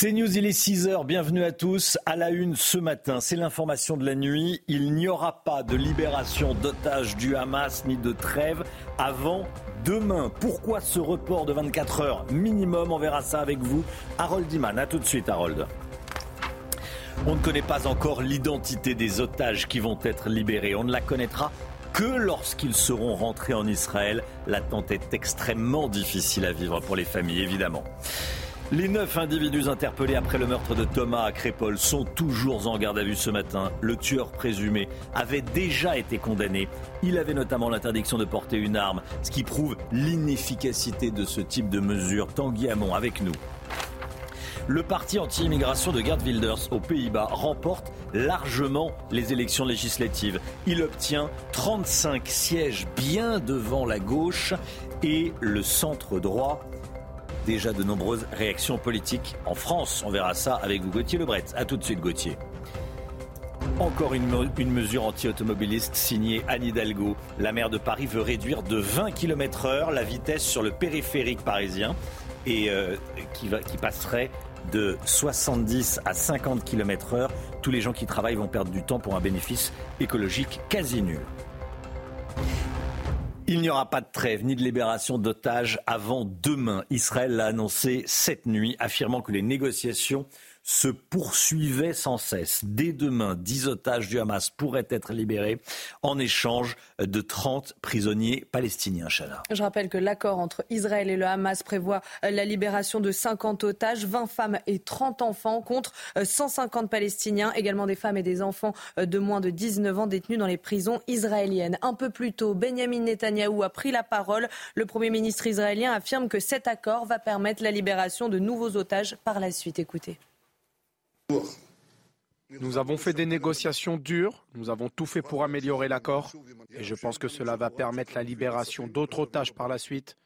C'est News, il est 6h, bienvenue à tous. À la une ce matin, c'est l'information de la nuit. Il n'y aura pas de libération d'otages du Hamas ni de trêve avant demain. Pourquoi ce report de 24 heures minimum? On verra ça avec vous. Harold Iman, à tout de suite Harold. On ne connaît pas encore l'identité des otages qui vont être libérés. On ne la connaîtra que lorsqu'ils seront rentrés en Israël. L'attente est extrêmement difficile à vivre pour les familles, évidemment. Les neuf individus interpellés après le meurtre de Thomas à Crépol sont toujours en garde à vue ce matin. Le tueur présumé avait déjà été condamné. Il avait notamment l'interdiction de porter une arme, ce qui prouve l'inefficacité de ce type de mesure. Tanguy Hamon avec nous. Le parti anti-immigration de Gerd Wilders aux Pays-Bas remporte largement les élections législatives. Il obtient 35 sièges bien devant la gauche et le centre droit déjà de nombreuses réactions politiques en France. On verra ça avec vous, Gauthier Lebret. A tout de suite, Gauthier. Encore une, mesure anti-automobiliste signée Anne Hidalgo. La maire de Paris veut réduire de 20 km heure la vitesse sur le périphérique parisien et euh, qui passerait de 70 à 50 km heure. Tous les gens qui travaillent vont perdre du temps pour un bénéfice écologique quasi nul. Il n'y aura pas de trêve ni de libération d'otages avant demain. Israël l'a annoncé cette nuit, affirmant que les négociations se poursuivait sans cesse. Dès demain, 10 otages du Hamas pourraient être libérés en échange de 30 prisonniers palestiniens. Je rappelle que l'accord entre Israël et le Hamas prévoit la libération de 50 otages, 20 femmes et 30 enfants contre 150 Palestiniens, également des femmes et des enfants de moins de 19 ans détenus dans les prisons israéliennes. Un peu plus tôt, Benjamin Netanyahou a pris la parole. Le Premier ministre israélien affirme que cet accord va permettre la libération de nouveaux otages par la suite. Écoutez. Nous avons fait des négociations dures, nous avons tout fait pour améliorer l'accord et je pense que cela va permettre la libération d'autres otages par la suite.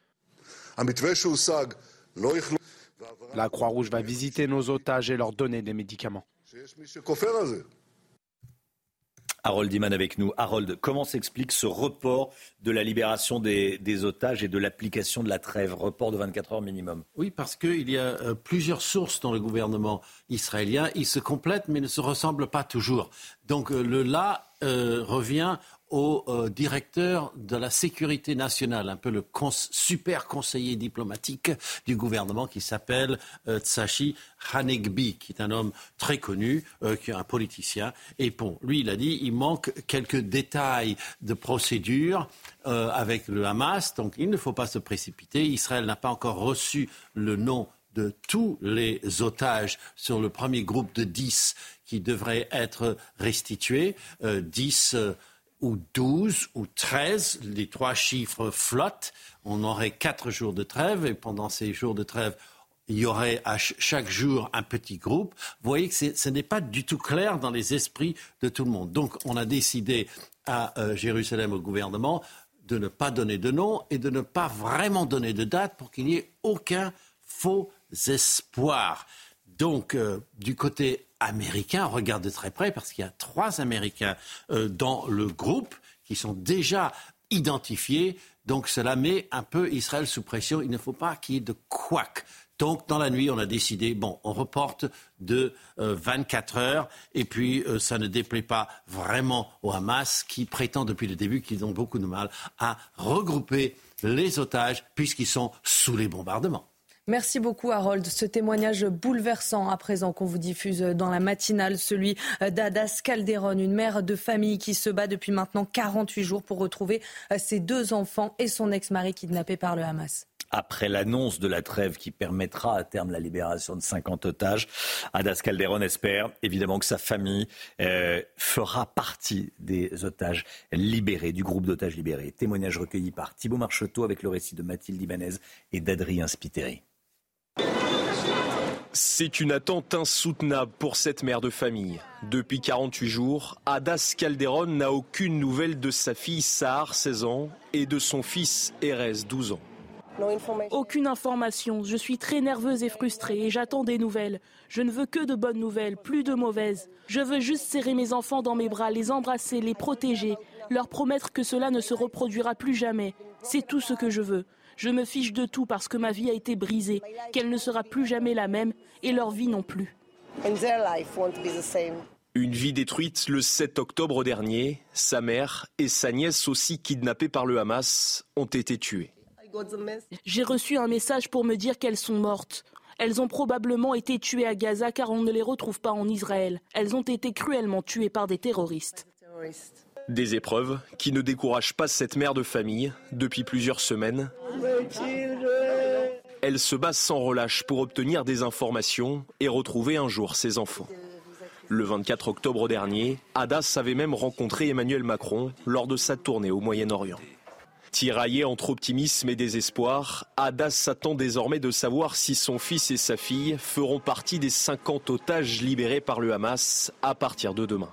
La Croix-Rouge va visiter nos otages et leur donner des médicaments. Harold Iman avec nous. Harold, comment s'explique ce report de la libération des, otages et de l'application de la trêve, report de 24 heures minimum Oui, parce qu'il y a euh, plusieurs sources dans le gouvernement israélien. Ils se complètent mais ne se ressemblent pas toujours. Donc euh, le là euh, revient au euh, directeur de la sécurité nationale, un peu le super conseiller diplomatique du gouvernement qui s'appelle euh, Tsachi Hanegbi, qui est un homme très connu, euh, qui est un politicien. Et bon, lui, il a dit, il manque quelques détails de procédure avec le Hamas, donc il ne faut pas se précipiter. Israël n'a pas encore reçu le nom de tous les otages sur le premier groupe de 10 qui devraient être restitués. 10 ou 12 ou 13, les trois chiffres flottent. On aurait quatre jours de trêve et pendant ces jours de trêve, il y aurait à chaque jour un petit groupe. Vous voyez que ce n'est pas du tout clair dans les esprits de tout le monde. Donc on a décidé à euh, Jérusalem au gouvernement de ne pas donner de nom et de ne pas vraiment donner de date pour qu'il n'y ait aucun faux espoir. Donc, euh, du côté américain, on regarde de très près parce qu'il y a trois Américains euh, dans le groupe qui sont déjà identifiés. Donc, cela met un peu Israël sous pression. Il ne faut pas qu'il y ait de couac. Donc, dans la nuit, on a décidé, bon, on reporte de 24 euh, heures, et puis ça ne déplaît pas vraiment au Hamas, qui prétend depuis le début qu'ils ont beaucoup de mal à regrouper les otages, puisqu'ils sont sous les bombardements. Merci beaucoup Harold. Ce témoignage bouleversant à présent qu'on vous diffuse dans la matinale, celui d'Adas Calderon, une mère de famille qui se bat depuis maintenant 48 jours pour retrouver ses deux enfants et son ex-mari kidnappés par le Hamas après l'annonce de la trêve qui permettra à terme la libération de 50 otages. Adas Calderon espère évidemment que sa famille euh, fera partie des otages libérés, du groupe d'otages libérés. Témoignage recueilli par Thibault Marcheteau avec le récit de Mathilde Ibanez et d'Adrien Spiteri. C'est une attente insoutenable pour cette mère de famille. Depuis 48 jours, Adas Calderon n'a aucune nouvelle de sa fille Sahar, 16 ans, et de son fils Erez, 12 ans. Aucune information. Je suis très nerveuse et frustrée et j'attends des nouvelles. Je ne veux que de bonnes nouvelles, plus de mauvaises. Je veux juste serrer mes enfants dans mes bras, les embrasser, les protéger, leur promettre que cela ne se reproduira plus jamais. C'est tout ce que je veux. Je me fiche de tout parce que ma vie a été brisée, qu'elle ne sera plus jamais la même et leur vie non plus. Une vie détruite le 7 octobre dernier. Sa mère et sa nièce, aussi kidnappées par le Hamas, ont été tuées. J'ai reçu un message pour me dire qu'elles sont mortes. Elles ont probablement été tuées à Gaza car on ne les retrouve pas en Israël. Elles ont été cruellement tuées par des terroristes. Des épreuves qui ne découragent pas cette mère de famille depuis plusieurs semaines. Elle se bat sans relâche pour obtenir des informations et retrouver un jour ses enfants. Le 24 octobre dernier, Hadas avait même rencontré Emmanuel Macron lors de sa tournée au Moyen-Orient. Tiraillé entre optimisme et désespoir, Hadas s'attend désormais de savoir si son fils et sa fille feront partie des 50 otages libérés par le Hamas à partir de demain.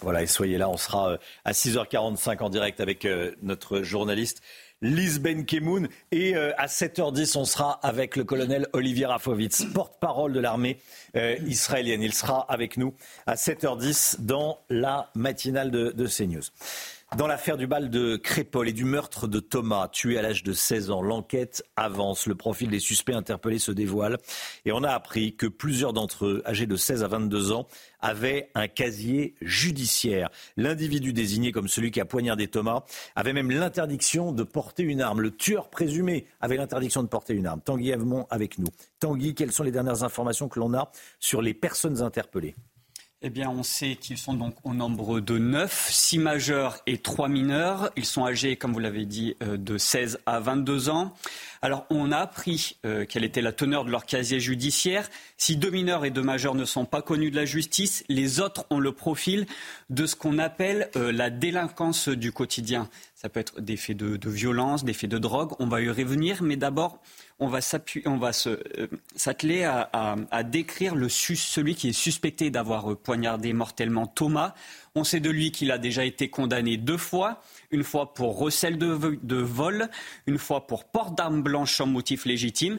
Voilà, et soyez là, on sera euh, à 6h45 en direct avec euh, notre journaliste Lise Benkemoun. Et euh, à 7h10, on sera avec le colonel Olivier Rafovitz, porte-parole de l'armée euh, israélienne. Il sera avec nous à 7h10 dans la matinale de, de CNews. Dans l'affaire du bal de Crépol et du meurtre de Thomas, tué à l'âge de 16 ans, l'enquête avance. Le profil des suspects interpellés se dévoile. Et on a appris que plusieurs d'entre eux, âgés de 16 à 22 ans, avaient un casier judiciaire. L'individu désigné comme celui qui a poignardé Thomas avait même l'interdiction de porter une arme. Le tueur présumé avait l'interdiction de porter une arme. Tanguy Avemont avec nous. Tanguy, quelles sont les dernières informations que l'on a sur les personnes interpellées? Eh bien, on sait qu'ils sont donc au nombre de 9, 6 majeurs et 3 mineurs. Ils sont âgés, comme vous l'avez dit, euh, de 16 à 22 ans. Alors, on a appris euh, quelle était la teneur de leur casier judiciaire. Si deux mineurs et deux majeurs ne sont pas connus de la justice, les autres ont le profil de ce qu'on appelle euh, la délinquance du quotidien. Ça peut être des faits de, de violence, des faits de drogue. On va y revenir, mais d'abord, on va euh, s'atteler à, décrire celui qui est suspecté d'avoir euh, poignardé mortellement Thomas. On sait de lui qu'il a déjà été condamné deux fois, une fois pour recel de vol, une fois pour port d'armes blanches sans motif légitime.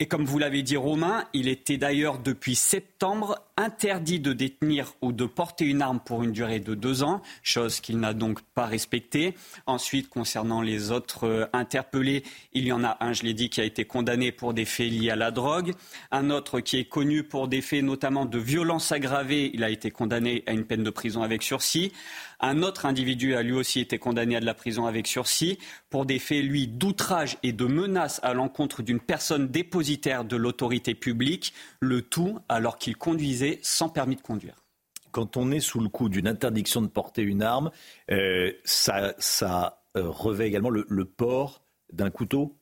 Et comme vous l'avez dit, Romain, il était d'ailleurs depuis septembre interdit de détenir ou de porter une arme pour une durée de deux ans, chose qu'il n'a donc pas respectée. Ensuite, concernant les autres euh, interpellés, il y en a un, je l'ai dit, qui a été condamné pour des faits liés à la drogue, un autre qui est connu pour des faits notamment de violence aggravée, il a été condamné à une peine de prison avec sursis. Un autre individu a lui aussi été condamné à de la prison avec sursis pour des faits, lui, d'outrage et de menace à l'encontre d'une personne dépositaire de l'autorité publique, le tout alors qu'il conduisait sans permis de conduire quand on est sous le coup d'une interdiction de porter une arme, euh, ça, euh, revêt également le, port d'un couteau?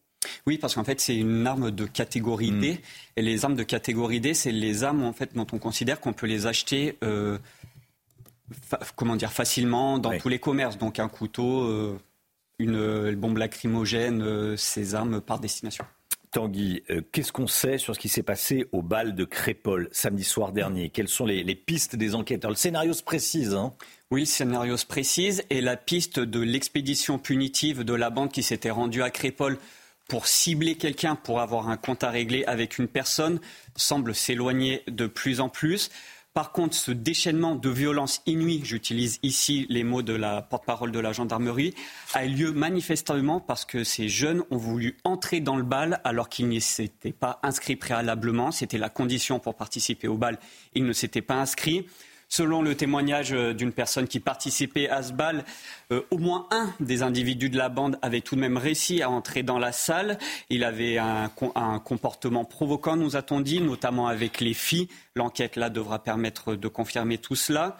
Oui, parce qu'en fait, c'est une arme de catégorie D. Hmm. Et les armes de catégorie D, c'est les armes en fait, dont on considère qu'on peut les acheter euh, comment dire, facilement dans tous les commerces. Donc un couteau, euh, une bombe lacrymogène, euh, ces armes par destination. Tanguy, euh, qu'est-ce qu'on sait sur ce qui s'est passé au bal de Crépol samedi soir dernier? Quelles sont les, pistes des enquêteurs? Le scénario se précise. Hein oui, le scénario se précise et la piste de l'expédition punitive de la bande qui s'était rendue à Crépol pour cibler quelqu'un, pour avoir un compte à régler avec une personne, semble s'éloigner de plus en plus. Par contre, ce déchaînement de violence inouïe, j'utilise ici les mots de la porte-parole de la gendarmerie, a eu lieu manifestement parce que ces jeunes ont voulu entrer dans le bal alors qu'ils ne s'étaient pas inscrits préalablement. C'était la condition pour participer au bal. Ils ne s'étaient pas inscrits. Selon le témoignage euh, d'une personne qui participait à ce bal, euh, au moins un des individus de la bande avait tout de même réussi à entrer dans la salle. Il avait un, comportement provoquant, nous a-t-on dit, notamment avec les filles. L'enquête là devra permettre de confirmer tout cela.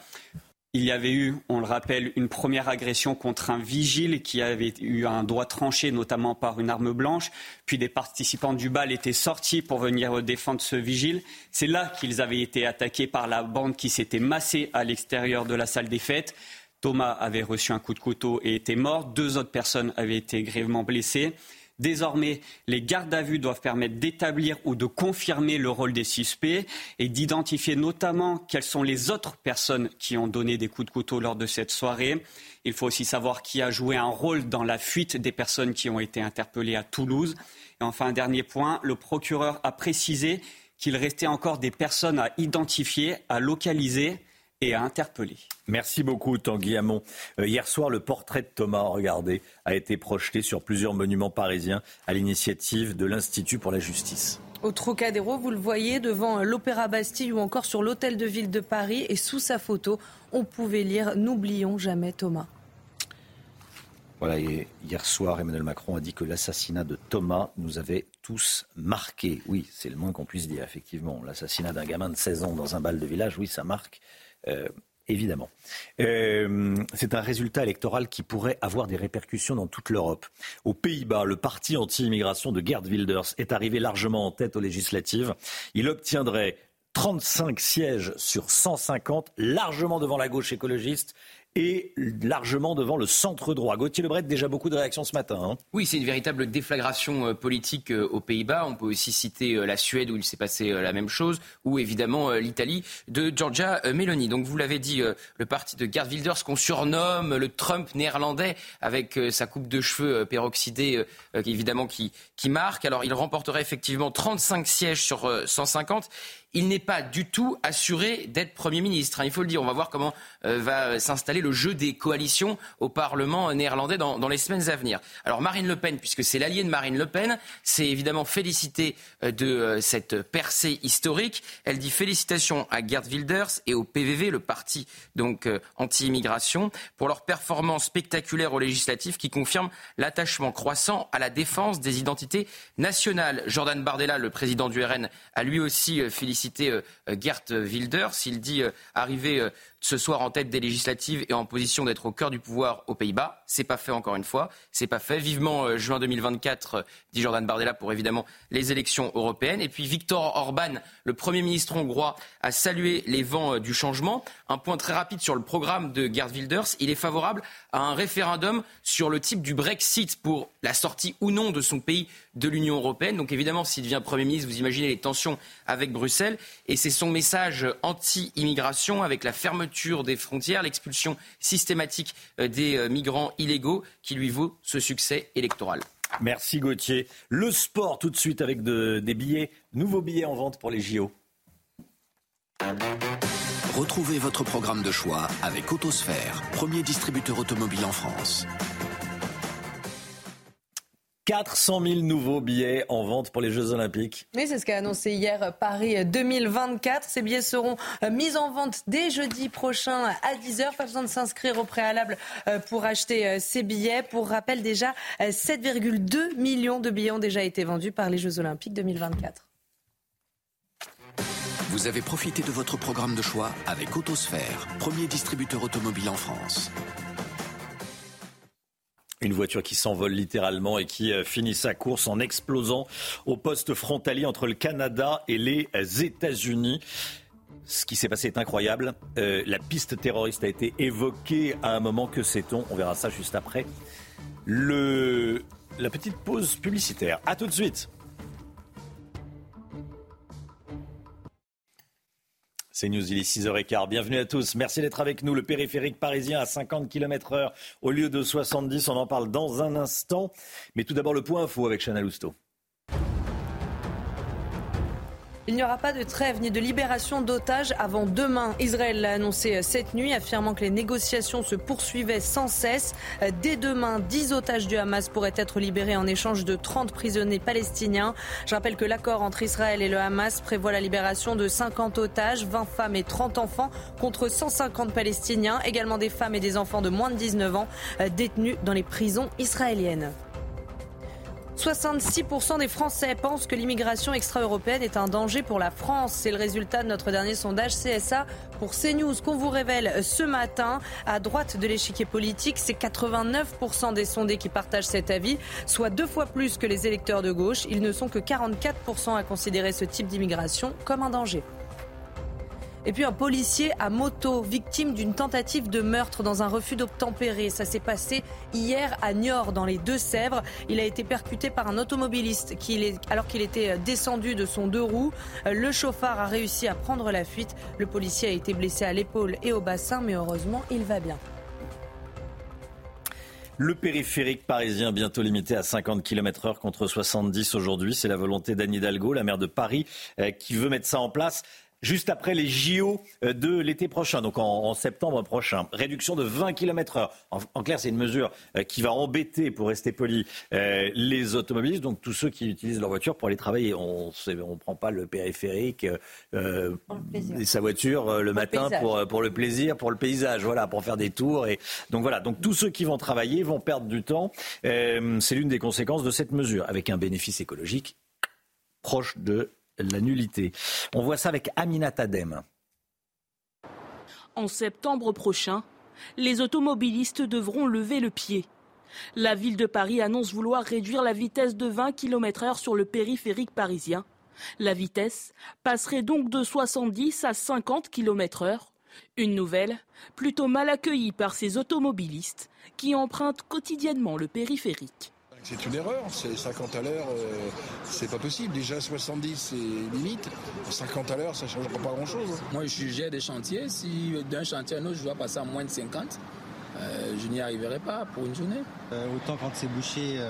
Il y avait eu, on le rappelle, une première agression contre un vigile qui avait eu un doigt tranché, notamment par une arme blanche. Puis des participants du bal étaient sortis pour venir défendre ce vigile. C'est là qu'ils avaient été attaqués par la bande qui s'était massée à l'extérieur de la salle des fêtes. Thomas avait reçu un coup de couteau et était mort. Deux autres personnes avaient été grièvement blessées. Désormais, les gardes à vue doivent permettre d'établir ou de confirmer le rôle des suspects et d'identifier notamment quelles sont les autres personnes qui ont donné des coups de couteau lors de cette soirée. Il faut aussi savoir qui a joué un rôle dans la fuite des personnes qui ont été interpellées à Toulouse. Et enfin, dernier point, le procureur a précisé qu'il restait encore des personnes à identifier, à localiser et à interpeller. Merci beaucoup Tanguy Hamon. Euh, hier soir, le portrait de Thomas, regardez, a été projeté sur plusieurs monuments parisiens à l'initiative de l'Institut pour la justice. Au Trocadéro, vous le voyez, devant l'Opéra Bastille ou encore sur l'Hôtel de Ville de Paris. Et sous sa photo, on pouvait lire N'oublions jamais Thomas. Voilà, hier soir, Emmanuel Macron a dit que l'assassinat de Thomas nous avait tous marqués. Oui, c'est le moins qu'on puisse dire, effectivement. L'assassinat d'un gamin de 16 ans dans un bal de village, oui, ça marque. Euh, évidemment. Euh, c'est un résultat électoral qui pourrait avoir des répercussions dans toute l'Europe. Aux Pays-Bas, le parti anti-immigration de Gerd Wilders est arrivé largement en tête aux législatives. Il obtiendrait 35 sièges sur 150, largement devant la gauche écologiste et largement devant le centre droit. Gauthier Lebret, déjà beaucoup de réactions ce matin. Hein. Oui, c'est une véritable déflagration euh, politique euh, aux Pays-Bas. On peut aussi citer euh, la Suède où il s'est passé la même chose, ou évidemment l'Italie de Giorgia Meloni. Donc vous l'avez dit, le parti de Gerd Wilders qu'on surnomme le Trump néerlandais avec sa coupe de cheveux peroxydée évidemment qui, qui marque. Alors il remporterait effectivement 35 sièges sur 150 il n'est pas du tout assuré d'être Premier ministre. Hein, il faut le dire. On va voir comment euh, va s'installer le jeu des coalitions au Parlement néerlandais dans, les semaines à venir. Alors Marine Le Pen, puisque c'est l'allié de Marine Le Pen, s'est évidemment félicité euh, de euh, cette percée historique. Elle dit félicitations à Gerd Wilders et au PVV, le parti donc anti-immigration, pour leur performance spectaculaire aux législatives qui confirme l'attachement croissant à la défense des identités nationales. Jordan Bardella, le président du RN, a lui aussi félicité cité euh, Gert Wilders. Il dit euh, arriver euh, ce soir en tête des législatives et en position d'être au cœur du pouvoir aux Pays-Bas. C'est pas fait encore une fois. C'est pas fait. Vivement euh, juin 2024, euh, dit Jordan Bardella, pour évidemment les élections européennes. Et puis Viktor Orban, le Premier ministre hongrois, a salué les vents euh, du changement. Un point très rapide sur le programme de Gerd Wilders. Il est favorable à un référendum sur le type du Brexit pour la sortie ou non de son pays de l'Union européenne. Donc évidemment, s'il devient Premier ministre, vous imaginez les tensions avec Bruxelles. Et c'est son message anti-immigration avec la fermeture des frontières, l'expulsion systématique euh, des euh, migrants illégaux qui lui vaut ce succès électoral. Merci Gauthier. Le sport tout de suite avec des billets, nouveaux billets en vente pour les JO. Retrouvez votre programme de choix avec Autosphère, premier distributeur automobile en France. 400 000 nouveaux billets en vente pour les Jeux Olympiques. Oui, c'est ce qu'a annoncé hier Paris 2024. Ces billets seront euh, mis en vente dès jeudi prochain à 10h. Pas besoin de s'inscrire au préalable euh, pour acheter euh, ces billets. Pour rappel, déjà 7,2 millions de billets ont déjà été vendus par les Jeux Olympiques 2024. Vous avez profité de votre programme de choix avec Autosphère, premier distributeur automobile en France. Une voiture qui s'envole littéralement et qui euh, finit sa course en explosant au poste frontalier entre le Canada et les États-Unis. Ce qui s'est passé est incroyable. Euh, la piste terroriste a été évoquée à un moment. Que sait-on? On verra ça juste après. La petite pause publicitaire. A tout de suite. C'est News, il est 6h15. Bienvenue à tous. Merci d'être avec nous. Le périphérique parisien à 50 km heure au lieu de 70. On en parle dans un instant. Mais tout d'abord, le point info avec Chana Lousteau. Il n'y aura pas de trêve ni de libération d'otages avant demain. Israël l'a annoncé cette nuit, affirmant que les négociations se poursuivaient sans cesse. Dès demain, 10 otages du Hamas pourraient être libérés en échange de 30 prisonniers palestiniens. Je rappelle que l'accord entre Israël et le Hamas prévoit la libération de 50 otages, 20 femmes et 30 enfants contre 150 Palestiniens, également des femmes et des enfants de moins de 19 ans détenus dans les prisons israéliennes. 66% des Français pensent que l'immigration extra-européenne est un danger pour la France. C'est le résultat de notre dernier sondage CSA pour CNews qu'on vous révèle ce matin. À droite de l'échiquier politique, c'est 89% des sondés qui partagent cet avis, soit deux fois plus que les électeurs de gauche. Ils ne sont que 44% à considérer ce type d'immigration comme un danger. Et puis un policier à moto, victime d'une tentative de meurtre dans un refus d'obtempérer. Ça s'est passé hier à Niort, dans les Deux-Sèvres. Il a été percuté par un automobiliste alors qu'il était descendu de son deux roues. Le chauffard a réussi à prendre la fuite. Le policier a été blessé à l'épaule et au bassin, mais heureusement, il va bien. Le périphérique parisien bientôt limité à 50 km heure contre 70 aujourd'hui. C'est la volonté d'Anne Hidalgo, la maire de Paris, euh, qui veut mettre ça en place juste après les JO euh, de l'été prochain, donc en, septembre prochain. Réduction de 20 km heure. En, clair, c'est une mesure euh, qui va embêter, pour rester poli, euh, les automobilistes, donc tous ceux qui utilisent leur voiture pour aller travailler. On ne prend pas le périphérique et sa voiture le matin pour, pour, le plaisir, pour le paysage, voilà, pour faire des tours. Et, donc voilà, donc tous ceux qui vont travailler vont perdre du temps. c'est l'une des conséquences de cette mesure, avec un bénéfice écologique proche de la nullité. On voit ça avec Aminat Adem. En septembre prochain, les automobilistes devront lever le pied. La ville de Paris annonce vouloir réduire la vitesse de 20 km/h sur le périphérique parisien. La vitesse passerait donc de 70 à 50 km/h. Une nouvelle plutôt mal accueillie par ces automobilistes qui empruntent quotidiennement le périphérique. C'est une erreur, c'est 50 à l'heure, euh, c'est pas possible. Déjà 70 c'est limite, 50 à l'heure ça change pas grand chose. Moi je gère des chantiers, si d'un chantier à un autre je dois passer à moins de 50, euh, je n'y arriverai pas pour une journée. Euh, autant quand c'est bouché,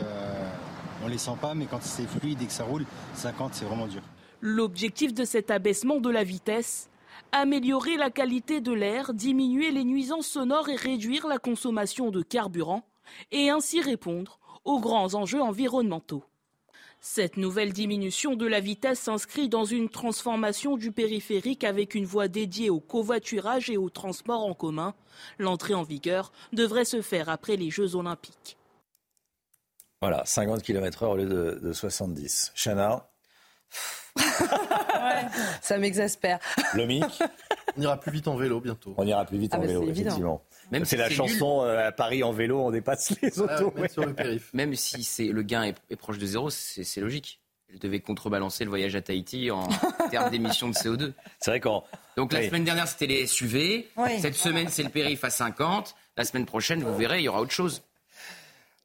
on les sent pas, mais quand c'est fluide et que ça roule, 50 c'est vraiment dur. L'objectif de cet abaissement de la vitesse améliorer la qualité de l'air, diminuer les nuisances sonores et réduire la consommation de carburant, et ainsi répondre aux grands enjeux environnementaux. Cette nouvelle diminution de la vitesse s'inscrit dans une transformation du périphérique avec une voie dédiée au covoiturage et au transport en commun. L'entrée en vigueur devrait se faire après les Jeux olympiques. Voilà, 50 km/h au lieu de, 70. Chana? Ça m'exaspère. Le mic On ira plus vite en vélo bientôt. On ira plus vite ah en bah, vélo, effectivement. c'est la chanson euh, à Paris en vélo, on dépasse les autos. même, si c'est le gain est, proche de zéro, c'est logique. Elle devait contrebalancer le voyage à Tahiti en termes d'émissions de CO2. C'est vrai qu'en. Donc la semaine dernière, c'était les SUV. Cette semaine, c'est le périph' à 50. La semaine prochaine, vous verrez, il y aura autre chose.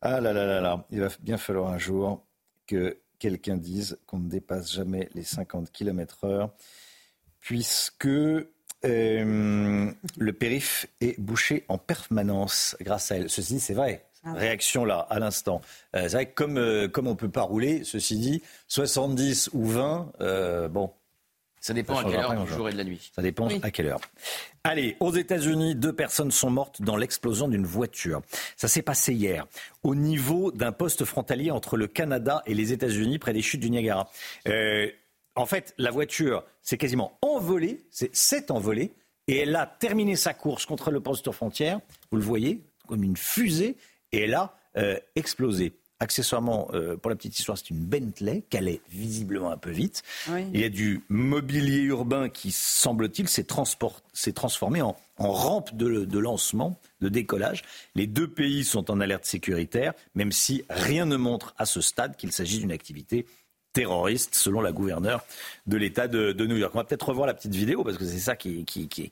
Ah là là là là. Il va bien falloir un jour que quelqu'un dise qu'on ne dépasse jamais les 50 km/h, puisque euh, le périph est bouché en permanence grâce à elle. Ceci dit, c'est vrai. Ah Réaction là, à l'instant. Euh, c'est vrai que comme, euh, comme on ne peut pas rouler, ceci dit, 70 ou 20, bon. Ça dépend à quelle heure du jour et de la nuit. Ça dépend à quelle heure. Allez, aux États-Unis, deux personnes sont mortes dans l'explosion d'une voiture. Ça s'est passé hier, au niveau d'un poste frontalier entre le Canada et les États-Unis, près des chutes du Niagara en fait, la voiture s'est quasiment envolée, s'est envolée, et elle a terminé sa course contre le poste frontière, vous le voyez, comme une fusée, et elle a euh, explosé. Accessoirement, euh, pour la petite histoire, c'est une Bentley qui allait visiblement un peu vite. Il y a du mobilier urbain qui, semble-t-il, s'est transformé en, rampe de, lancement, de décollage. Les deux pays sont en alerte sécuritaire, même si rien ne montre à ce stade qu'il s'agit d'une activité terroriste, selon la gouverneure de l'État de, New York. On va peut-être revoir la petite vidéo parce que c'est ça qui,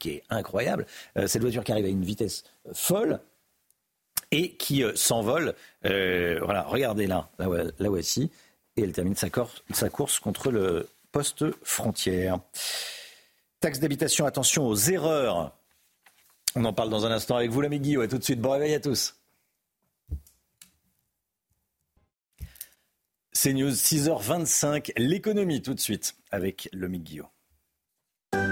est incroyable. Euh, cette voiture qui arrive à une vitesse folle et qui euh, s'envole. voilà, regardez là, la, voici. Et elle termine sa, course contre le poste frontière. Taxe d'habitation, attention aux erreurs. On en parle dans un instant avec vous, l'ami Guillaume. À tout de suite. Bon réveil à tous. C'est News 6h25, l'économie tout de suite avec Lomi Guillaume.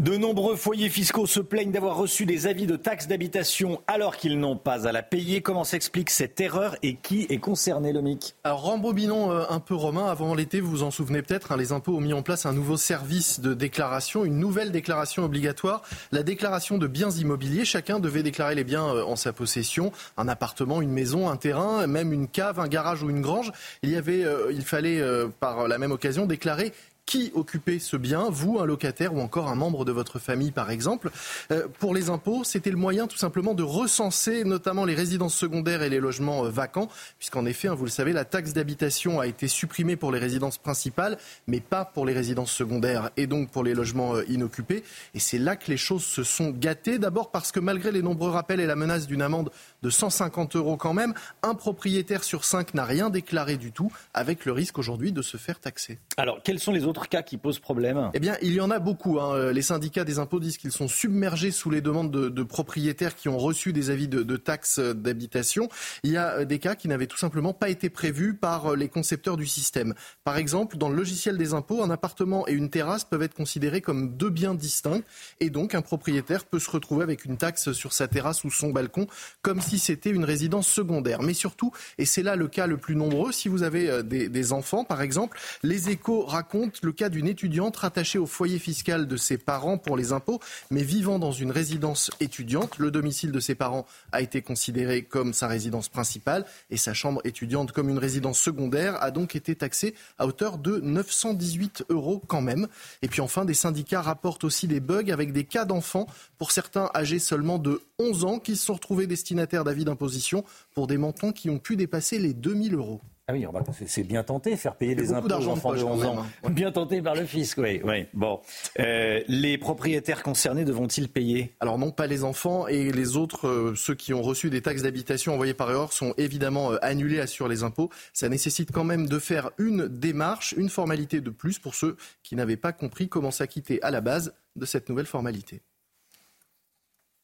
De nombreux foyers fiscaux se plaignent d'avoir reçu des avis de taxes d'habitation alors qu'ils n'ont pas à la payer. Comment s'explique cette erreur et qui est concerné, le MIC Alors, rembobinons euh, un peu Romain. Avant l'été, vous vous en souvenez peut-être, hein, les impôts ont mis en place un nouveau service de déclaration, une nouvelle déclaration obligatoire, la déclaration de biens immobiliers. Chacun devait déclarer les biens euh, en sa possession, un appartement, une maison, un terrain, même une cave, un garage ou une grange. Il y avait, euh, il fallait par la même occasion déclarer qui occupait ce bien, vous, un locataire ou encore un membre de votre famille par exemple. Euh, pour les impôts, c'était le moyen tout simplement de recenser notamment les résidences secondaires et les logements euh, vacants, puisqu'en effet, hein, vous le savez, la taxe d'habitation a été supprimée pour les résidences principales, mais pas pour les résidences secondaires et donc pour les logements euh, inoccupés. Et c'est là que les choses se sont gâtées. D'abord parce que malgré les nombreux rappels et la menace d'une amende de 150 euros quand même, un propriétaire sur cinq n'a rien déclaré du tout, avec le risque aujourd'hui de se faire taxer. Alors, quels sont les autres cas qui posent problème Eh bien, il y en a beaucoup. Hein. Les syndicats des impôts disent qu'ils sont submergés sous les demandes de, propriétaires qui ont reçu des avis de, de taxes d'habitation. Il y a des cas qui n'avaient tout simplement pas été prévus par les concepteurs du système. Par exemple, dans le logiciel des impôts, un appartement et une terrasse peuvent être considérés comme deux biens distincts. Et donc, un propriétaire peut se retrouver avec une taxe sur sa terrasse ou son balcon, comme si c'était une résidence secondaire. Mais surtout, et c'est là le cas le plus nombreux, si vous avez euh, des, enfants, par exemple, les échos racontent le cas d'une étudiante rattachée au foyer fiscal de ses parents pour les impôts, mais vivant dans une résidence étudiante. Le domicile de ses parents a été considéré comme sa résidence principale et sa chambre étudiante comme une résidence secondaire a donc été taxée à hauteur de 918 euros quand même. Et puis enfin, des syndicats rapportent aussi des bugs avec des cas d'enfants, pour certains âgés seulement de 11 ans, qui se sont retrouvés destinataires d'avis d'imposition pour des montants qui ont pu dépasser les 2000 euros. Ah oui, c'est bien tenté, faire payer les impôts aux enfants de 11 ans. Hein. Bien tenté par le fisc, oui. oui. Bon. Euh, les propriétaires concernés devront-ils payer? Alors non, pas les enfants et les autres, euh, ceux qui ont reçu des taxes d'habitation envoyées par erreur, sont évidemment euh, annulés sur les impôts. Ça nécessite quand même de faire une démarche, une formalité de plus pour ceux qui n'avaient pas compris comment s'acquitter à la base de cette nouvelle formalité.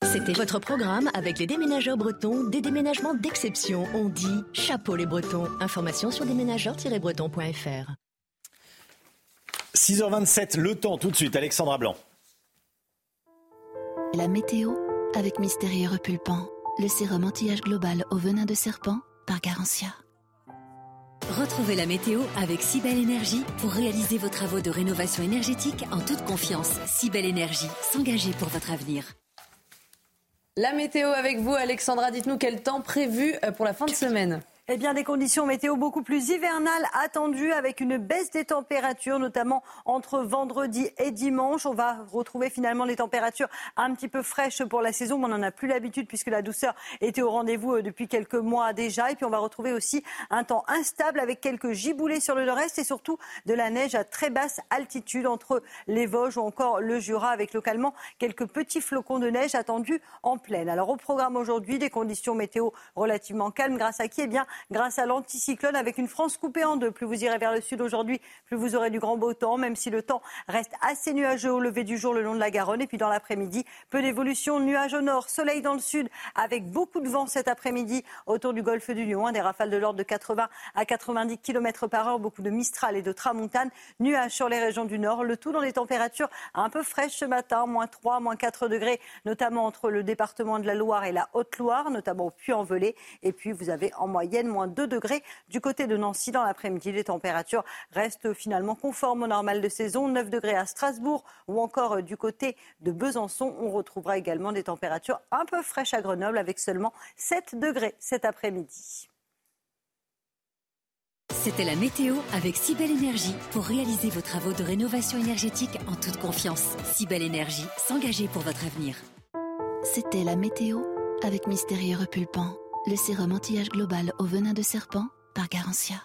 C'était votre programme avec les déménageurs bretons, des déménagements d'exception. On dit chapeau les bretons. Information sur déménageurs-bretons.fr. 6h27, le temps tout de suite, Alexandra Blanc. La météo avec Mystérieux Repulpant, le sérum anti-âge global au venin de serpent par Garantia. Retrouvez la météo avec Cybelle Énergie pour réaliser vos travaux de rénovation énergétique en toute confiance. Cybelle Énergie, s'engager pour votre avenir. La météo avec vous, Alexandra. Dites-nous quel temps prévu euh, pour la fin de semaine. Eh bien, des conditions météo beaucoup plus hivernales attendues avec une baisse des températures, notamment entre vendredi et dimanche. On va retrouver finalement des températures un petit peu fraîches pour la saison, mais on n'en a plus l'habitude puisque la douceur était au rendez-vous euh, depuis quelques mois déjà. Et puis, on va retrouver aussi un temps instable avec quelques giboulées sur le nord-est et surtout de la neige à très basse altitude entre les Vosges ou encore le Jura avec localement quelques petits flocons de neige attendus en pleine. Alors, au programme aujourd'hui, des conditions météo relativement calmes grâce à qui? Eh bien, grâce à l'anticyclone avec une France coupée en deux. Plus vous irez vers le sud aujourd'hui, plus vous aurez du grand beau temps, même si le temps reste assez nuageux au lever du jour le long de la Garonne. Et puis dans l'après-midi, peu d'évolution, nuages au nord, soleil dans le sud, avec beaucoup de vent cet après-midi autour du golfe du Lion, des rafales de l'ordre de 80 à 90 km par heure, beaucoup de Mistral et de Tramontane, nuages sur les régions du nord, le tout dans des températures un peu fraîches ce matin, moins 3, moins 4 degrés, notamment entre le département de la Loire et la Haute-Loire, notamment au Puy-en-Velay. Et puis vous avez en moyenne moins 2 degrés. Du côté de Nancy, dans l'après-midi, les températures restent finalement conformes au normal de saison. 9 degrés à Strasbourg ou encore euh, du côté de Besançon. On retrouvera également des températures un peu fraîches à Grenoble avec seulement 7 degrés cet après-midi. C'était la météo avec Cybelle Énergie pour réaliser vos travaux de rénovation énergétique en toute confiance. Cybelle Énergie, s'engager pour votre avenir. C'était la météo avec Mystérieux Repulpant le sérum anti-âge global au venin de serpent par Garantia.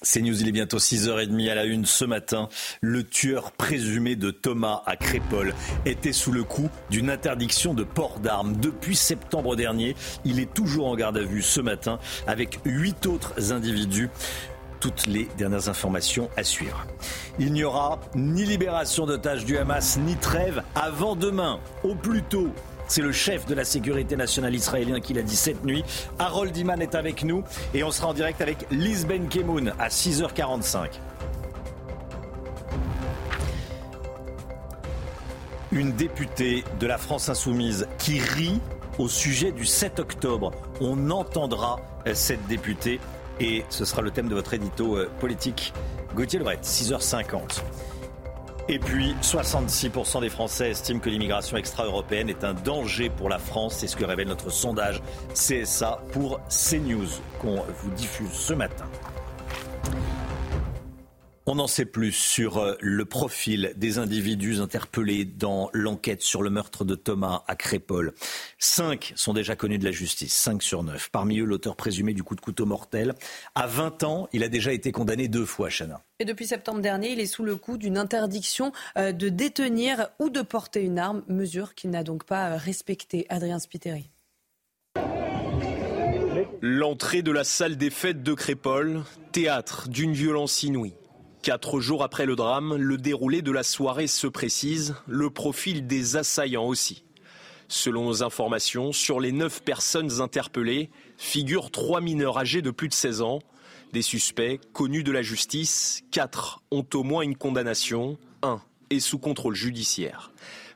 C'est News, il est bientôt 6h30 à la une ce matin. Le tueur présumé de Thomas à Crépol était sous le coup d'une interdiction de port d'armes. Depuis septembre dernier, il est toujours en garde à vue ce matin avec huit autres individus toutes les dernières informations à suivre. Il n'y aura ni libération d'otages du Hamas, ni trêve avant demain, au plus tôt. C'est le chef de la sécurité nationale israélien qui l'a dit cette nuit. Harold Iman est avec nous et on sera en direct avec Liz Ben Kemoun à 6h45. Une députée de la France insoumise qui rit au sujet du 7 octobre. On entendra cette députée et ce sera le thème de votre édito euh, politique. Gauthier Lebret, 6h50. Et puis, 66% des Français estiment que l'immigration extra-européenne est un danger pour la France. C'est ce que révèle notre sondage CSA pour CNews qu'on vous diffuse ce matin. On en sait plus sur euh, le profil des individus interpellés dans l'enquête sur le meurtre de Thomas à Crépol. Cinq sont déjà connus de la justice, cinq sur neuf. Parmi eux, l'auteur présumé du coup de couteau mortel. À 20 ans, il a déjà été condamné deux fois, Chana. Et depuis septembre dernier, il est sous le coup d'une interdiction euh, de détenir ou de porter une arme, mesure qu'il n'a donc pas euh, respectée. Adrien Spiteri. L'entrée de la salle des fêtes de Crépol, théâtre d'une violence inouïe. Quatre jours après le drame, le déroulé de la soirée se précise, le profil des assaillants aussi. Selon nos informations, sur les neuf personnes interpellées figurent trois mineurs âgés de plus de 16 ans. Des suspects connus de la justice, quatre ont au moins une condamnation, un est sous contrôle judiciaire.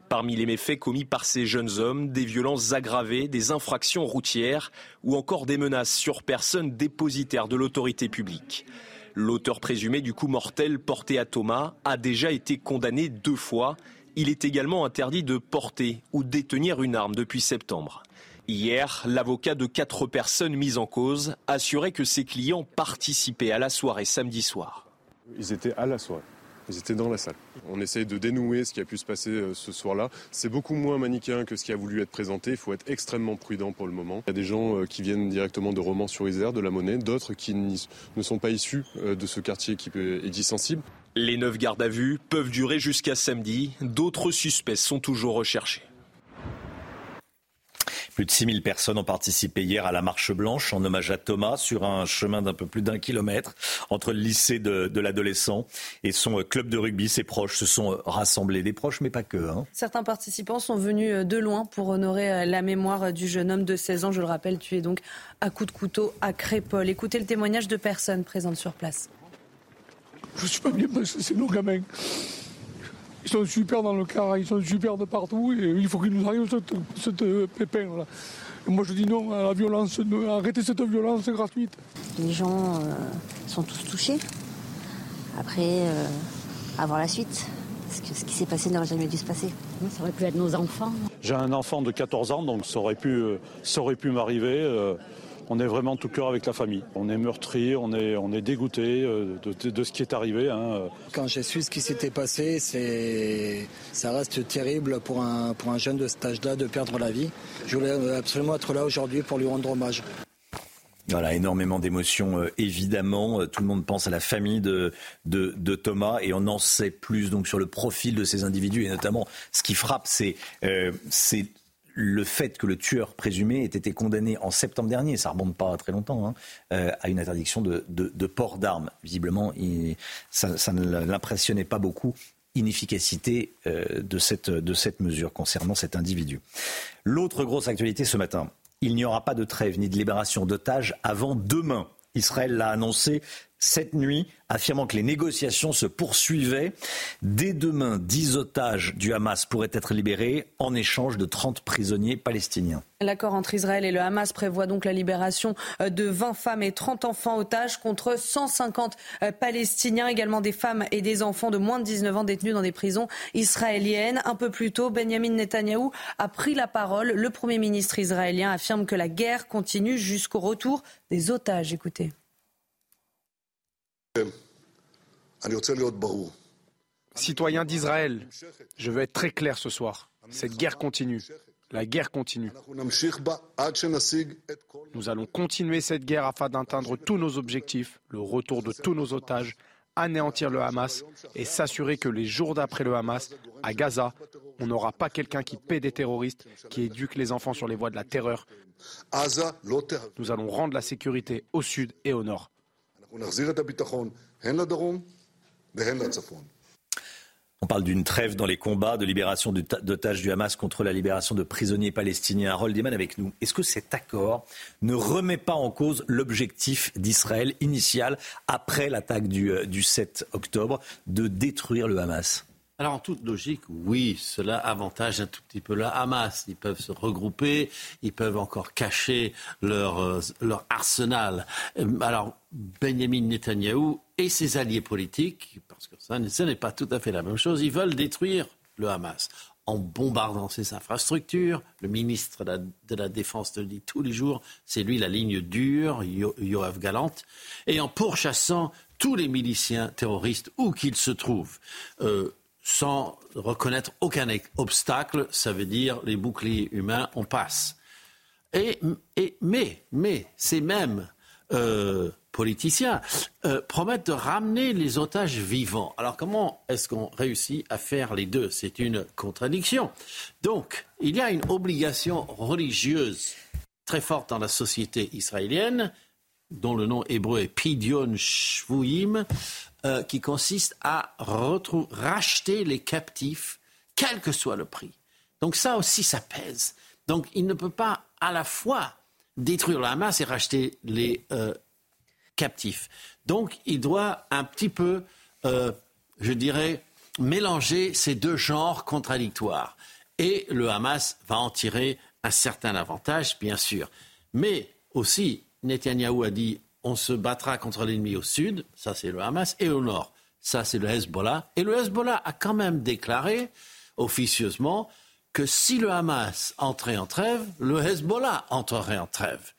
Parmi les méfaits commis par ces jeunes hommes, des violences aggravées, des infractions routières ou encore des menaces sur personnes dépositaires de l'autorité publique. L'auteur présumé du coup mortel porté à Thomas a déjà été condamné deux fois. Il est également interdit de porter ou détenir une arme depuis septembre. Hier, l'avocat de quatre personnes mises en cause assurait que ses clients participaient à la soirée samedi soir. Ils étaient à la soirée. Ils étaient dans la salle. On essaye de dénouer ce qui a pu se passer euh, ce soir-là. C'est beaucoup moins manichéen que ce qui a voulu être présenté. Il faut être extrêmement prudent pour le moment. Il y a des gens euh, qui viennent directement de Romans-sur-Isère, de la Monnaie, d'autres qui ne sont pas issus euh, de ce quartier qui est dit sensible. Les neuf gardes à vue peuvent durer jusqu'à samedi. D'autres suspects sont toujours recherchés. Plus de 6000 personnes ont participé hier à la marche blanche en hommage à Thomas sur un chemin d'un peu plus d'un kilomètre entre le lycée de, l'adolescent et son club de rugby. Ses proches se sont rassemblés, des proches mais pas que. Hein. Certains participants sont venus de loin pour honorer la mémoire du jeune homme de 16 ans. Je le rappelle, tu es donc à coup de couteau à Crépol. Écoutez le témoignage de personnes présentes sur place. Je suis pas bien parce que c'est nos gamins. Ils sont super dans le car, ils sont super de partout et il faut qu'ils nous arrivent cette, cette pépin là. moi je dis non à la violence, arrêtez cette violence gratuite. Les gens euh, sont tous touchés. Après, euh, à voir la suite. Parce que ce qui s'est passé n'aurait jamais dû se passer. Ça aurait pu être nos enfants. J'ai un enfant de 14 ans, donc ça aurait pu, euh, ça aurait pu m'arriver on est vraiment tout cœur avec la famille. On est meurtri, on est, on est dégoûté euh, de, ce qui est arrivé. Hein. Quand j'ai su ce qui s'était passé, c'est, ça reste terrible pour un, pour un jeune de cet âge-là de perdre la vie. Je voulais absolument être là aujourd'hui pour lui rendre hommage. Voilà, énormément d'émotions, euh, évidemment. Euh, tout le monde pense à la famille de, de, Thomas et on en sait plus donc sur le profil de ces individus et notamment ce qui frappe, c'est c'est le fait que le tueur présumé ait été condamné en septembre dernier, ça remonte pas très longtemps, hein, euh, à une interdiction de, port d'armes. Visiblement, ça, ne l'impressionnait pas beaucoup inefficacité euh, de cette mesure concernant cet individu. L'autre grosse actualité ce matin, il n'y aura pas de trêve ni de libération d'otages avant demain. Israël l'a annoncé cette nuit, affirmant que les négociations se poursuivaient. Dès demain, 10 otages du Hamas pourraient être libérés en échange de 30 prisonniers palestiniens. L'accord entre Israël et le Hamas prévoit donc la libération euh, de 20 femmes et 30 enfants otages contre 150 euh, Palestiniens, également des femmes et des enfants de moins de 19 ans détenus dans des prisons israéliennes. Un peu plus tôt, Benjamin Netanyahou a pris la parole. Le Premier ministre israélien affirme que la guerre continue jusqu'au retour des otages. Écoutez. Citoyens d'Israël, je veux être très clair ce soir. Cette guerre continue. La guerre continue. Nous allons continuer cette guerre afin d'atteindre tous nos objectifs, le retour de tous nos otages, anéantir le Hamas et s'assurer que les jours d'après le Hamas, à Gaza, on n'aura pas quelqu'un qui paie des terroristes, qui éduque les enfants sur les voies de la terreur. Nous allons rendre la sécurité au sud et au nord. On parle d'une trêve dans les combats, de libération d'otages du Hamas contre la libération de prisonniers palestiniens. Harold Eman avec nous. Est-ce que cet accord ne remet pas en cause l'objectif d'Israël initial, après l'attaque du, euh, du 7 octobre, de détruire le Hamas? Alors en toute logique, oui, cela avantage un tout petit peu le Hamas. Ils peuvent se regrouper, ils peuvent encore cacher leur, euh, leur arsenal. Euh, alors Benjamin Netanyahou et ses alliés politiques, parce que ça, ce n'est pas tout à fait la même chose, ils veulent détruire le Hamas en bombardant ses infrastructures. Le ministre de la, Défense le dit tous les jours, c'est lui la ligne dure, Yoav Galant, et en pourchassant tous les miliciens terroristes où qu'ils se trouvent. Euh, sans reconnaître aucun obstacle, ça veut dire les boucliers humains, on passe. Et, mais, mais ces mêmes euh, politiciens euh, promettent de ramener les otages vivants. Alors comment est-ce qu'on réussit à faire les deux? C'est une contradiction. Donc, il y a une obligation religieuse très forte dans la société israélienne dont le nom hébreu est Pidion Shvuim, euh, qui consiste à racheter les captifs, quel que soit le prix. Donc ça aussi, ça pèse. Donc il ne peut pas à la fois détruire le Hamas et racheter les euh, captifs. Donc il doit un petit peu, euh, je dirais, mélanger ces deux genres contradictoires. Et le Hamas va en tirer un certain avantage, bien sûr. Mais aussi, Netanyahou a dit on se battra contre l'ennemi au sud, ça c'est le Hamas, et au nord, ça c'est le Hezbollah. Et le Hezbollah a quand même déclaré officieusement que si le Hamas entrait en trêve, le Hezbollah entrerait en trêve.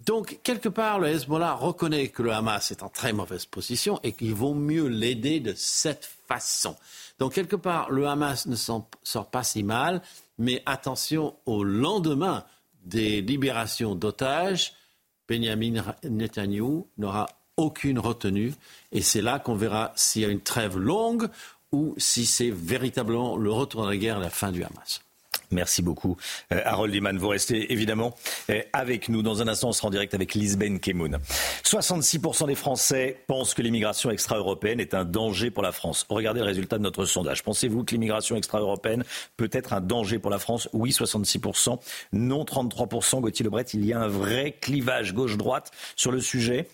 Donc, quelque part, le Hezbollah reconnaît que le Hamas est en très mauvaise position et qu'il vaut mieux l'aider de cette façon. Donc, quelque part, le Hamas ne sort pas si mal, mais attention au lendemain des libérations d'otages, Benjamin Netanyahu n'aura aucune retenue et c'est là qu'on verra s'il y a une trêve longue ou si c'est véritablement le retour de la guerre, la fin du Hamas. Merci beaucoup, euh, Harold Iman. Vous restez évidemment euh, avec nous. Dans un instant, on sera en direct avec Lisbeth Kemoun. 66% des Français pensent que l'immigration extra-européenne est un danger pour la France. Regardez le résultat de notre sondage. Pensez-vous que l'immigration extra-européenne peut être un danger pour la France? Oui, 66%. Non, 33%. Gauthier Lebret, il y a un vrai clivage gauche-droite sur le sujet.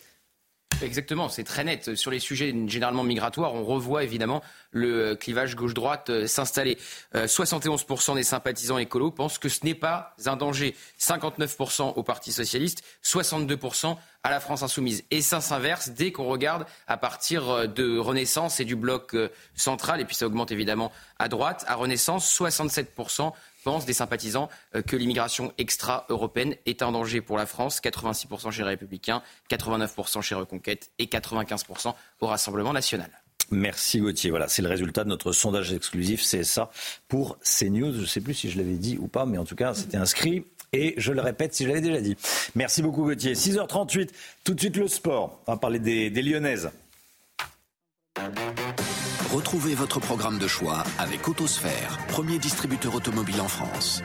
Exactement, c'est très net. Sur les sujets généralement migratoires, on revoit évidemment le clivage gauche-droite euh, s'installer. 71% euh, des sympathisants écolos pensent que ce n'est pas un danger. 59% au Parti socialiste, 62% à la France insoumise. Et ça s'inverse dès qu'on regarde à partir euh, de Renaissance et du bloc central, et puis ça augmente évidemment à droite. À Renaissance, 67% pensent des sympathisants que l'immigration extra-européenne est un danger pour la France. 86% chez les Républicains, 89% chez Reconquête et 95% au Rassemblement national. Merci Gauthier. Voilà, c'est le résultat de notre sondage exclusif CSA pour CNews. Je ne sais plus si je l'avais dit ou pas, mais en tout cas, c'était inscrit. Et je le répète si je l'avais déjà dit. Merci beaucoup Gauthier. 6h38, tout de suite le sport. On va parler des Lyonnaises. Retrouvez votre programme de choix avec Autosphère, premier distributeur automobile en France.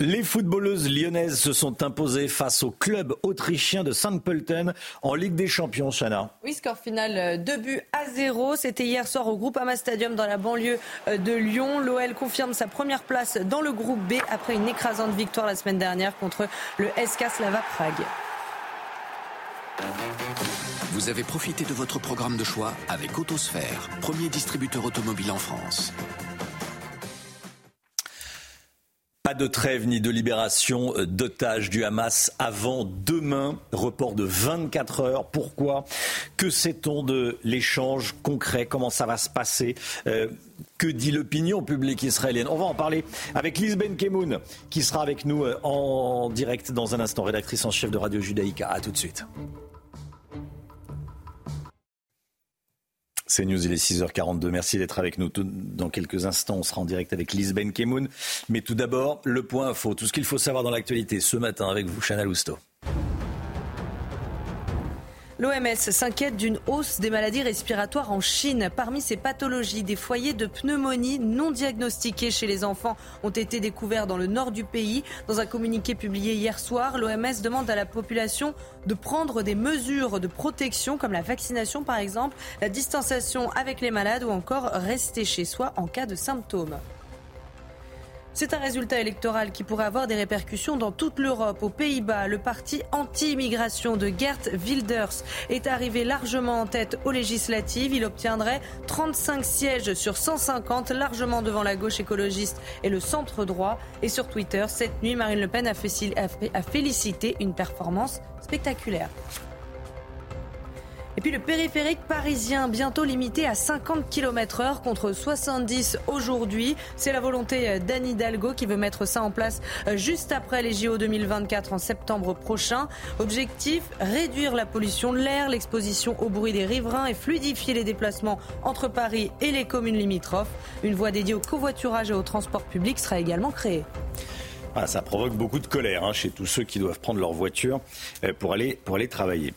Les footballeuses lyonnaises se sont imposées face au club autrichien de St. Pölten en Ligue des Champions, Chana. Oui, score final 2 euh, buts à 0. C'était hier soir au Groupama Stadium dans la banlieue euh, de Lyon. L'OL confirme sa première place dans le groupe B après une écrasante victoire la semaine dernière contre le SK Slava Prague. Vous avez profité de votre programme de choix avec Autosphère, premier distributeur automobile en France. Pas de trêve ni de libération euh, d'otages du Hamas avant demain. Report de 24 heures. Pourquoi? Que sait-on de l'échange concret? Comment ça va se passer? Euh, que dit l'opinion publique israélienne? On va en parler avec Liz Ben Kemoun, qui sera avec nous euh, en direct dans un instant, rédactrice en chef de Radio Judaïka. A tout de suite. C'est News, il est 6h42. Merci d'être avec nous. Dans quelques instants, on sera en direct avec Lisbeth Kemoun. Mais tout d'abord, le point info. Tout ce qu'il faut savoir dans l'actualité ce matin avec vous, Chana Lousteau. L'OMS s'inquiète d'une hausse des maladies respiratoires en Chine. Parmi ces pathologies, des foyers de pneumonie non diagnostiqués chez les enfants ont été découverts dans le nord du pays. Dans un communiqué publié hier soir, l'OMS demande à la population de prendre des mesures de protection comme la vaccination par exemple, la distanciation avec les malades ou encore rester chez soi en cas de symptômes. C'est un résultat électoral qui pourrait avoir des répercussions dans toute l'Europe. Aux Pays-Bas, le parti anti-immigration de Gert Wilders est arrivé largement en tête aux législatives. Il obtiendrait 35 sièges sur 150, largement devant la gauche écologiste et le centre droit. Et sur Twitter, cette nuit, Marine Le Pen a félicité une performance spectaculaire. Et puis le périphérique parisien, bientôt limité à 50 km heure contre 70 aujourd'hui. C'est la volonté d'Anne Hidalgo qui veut mettre ça en place euh, juste après les JO 2024 en septembre prochain. Objectif, réduire la pollution de l'air, l'exposition au bruit des riverains et fluidifier les déplacements entre Paris et les communes limitrophes. Une voie dédiée au covoiturage et au transport public sera également créée. Ah, ça provoque beaucoup de colère hein, chez tous ceux qui doivent prendre leur voiture euh, pour aller, pour aller travailler.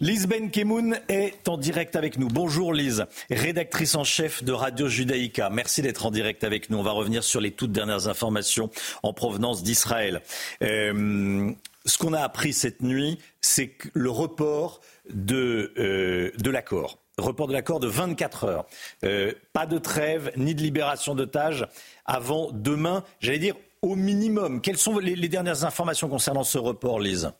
Lise Ben Kemoun est en direct avec nous. Bonjour Lise, rédactrice en chef de Radio Judaïka. Merci d'être en direct avec nous. On va revenir sur les toutes dernières informations en provenance d'Israël. Euh, ce qu'on a appris cette nuit, c'est le report de, euh, de l'accord. Report de l'accord de 24 heures. Euh, pas de trêve ni de libération d'otages avant demain. J'allais dire au minimum. Quelles sont les, les dernières informations concernant ce report, Lise?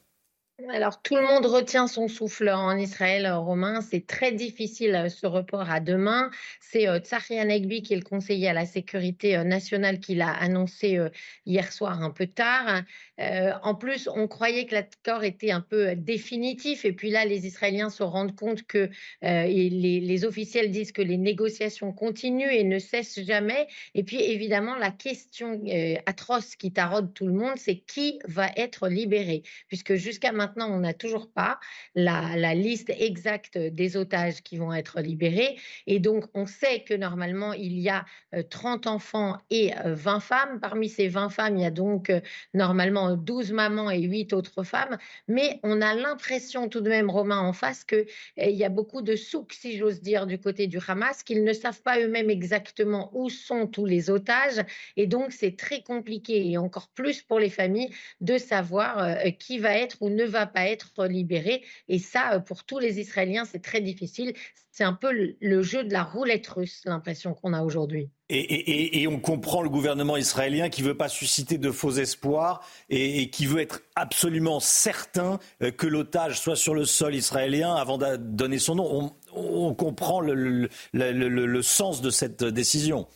Alors, tout le monde retient son souffle en Israël, euh, Romain. C'est très difficile euh, ce report à demain. C'est euh, Tsahi Anegbi, qui est le conseiller à la sécurité nationale, qui l'a annoncé hier soir un peu tard. en plus, on croyait que l'accord était un peu définitif. Et puis là, les Israéliens se rendent compte que les, les, officiels disent que les négociations continuent et ne cessent jamais. Et puis, évidemment, la question atroce qui taraude tout le monde, c'est qui va être libéré? Puisque jusqu'à maintenant, maintenant, on n'a toujours pas la, liste exacte des otages qui vont être libérés. Et donc, on sait que normalement, il y a 30 euh, enfants et 20 euh, femmes. Parmi ces 20 femmes, il y a donc euh, normalement 12 mamans et 8 autres femmes. Mais on a l'impression tout de même, Romain, en face, qu'il y a beaucoup de souks, si j'ose dire, du côté du Hamas, qu'ils ne savent pas eux-mêmes exactement où sont tous les otages. Et donc, c'est très compliqué, et encore plus pour les familles, de savoir qui va être ou ne va pas être libéré. Et ça, euh, pour tous les Israéliens, c'est très difficile. C'est un peu le jeu de la roulette russe, l'impression qu'on a aujourd'hui. Et, on comprend le gouvernement israélien qui ne veut pas susciter de faux espoirs et, qui veut être absolument certain euh, que l'otage soit sur le sol israélien avant de donner son nom. On, comprend le sens de cette décision.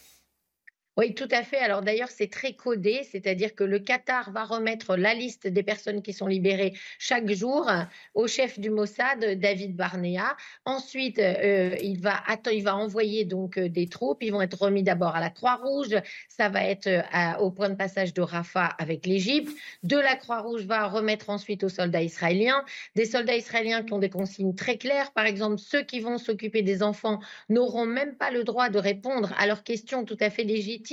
Oui, tout à fait. Alors d'ailleurs, c'est très codé, c'est-à-dire que le Qatar va remettre la liste des personnes qui sont libérées chaque jour au chef du Mossad, David Barnea. Ensuite, euh, il, va, envoyer donc euh, des troupes. Ils vont être remis d'abord à la Croix-Rouge. Ça va être euh, au point de passage de Rafah avec l'Égypte. De la Croix-Rouge va remettre ensuite aux soldats israéliens. Des soldats israéliens qui ont des consignes très claires. Par exemple, ceux qui vont s'occuper des enfants n'auront même pas le droit de répondre à leurs questions tout à fait légitimes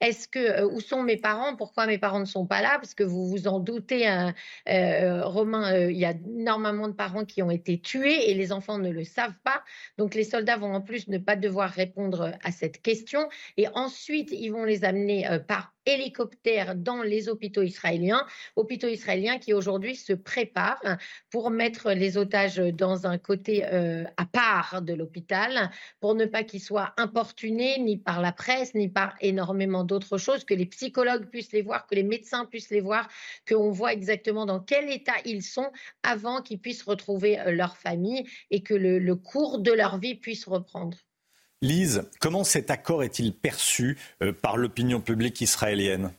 est-ce que euh, où sont mes parents? Pourquoi mes parents ne sont pas là? Parce que vous vous en doutez, hein, euh, Romain, euh, il y a énormément de parents qui ont été tués et les enfants ne le savent pas. Donc les soldats vont en plus ne pas devoir répondre à cette question. Et ensuite, ils vont les amener par hélicoptères dans les hôpitaux israéliens, hôpitaux israéliens qui aujourd'hui se préparent pour mettre les otages dans un côté euh, à part de l'hôpital, pour ne pas qu'ils soient importunés ni par la presse, ni par énormément d'autres choses, que les psychologues puissent les voir, que les médecins puissent les voir, qu'on voit exactement dans quel état ils sont avant qu'ils puissent retrouver euh, leur famille et que le cours de leur vie puisse reprendre. Lise, comment cet accord est-il perçu euh, par l'opinion publique israélienne?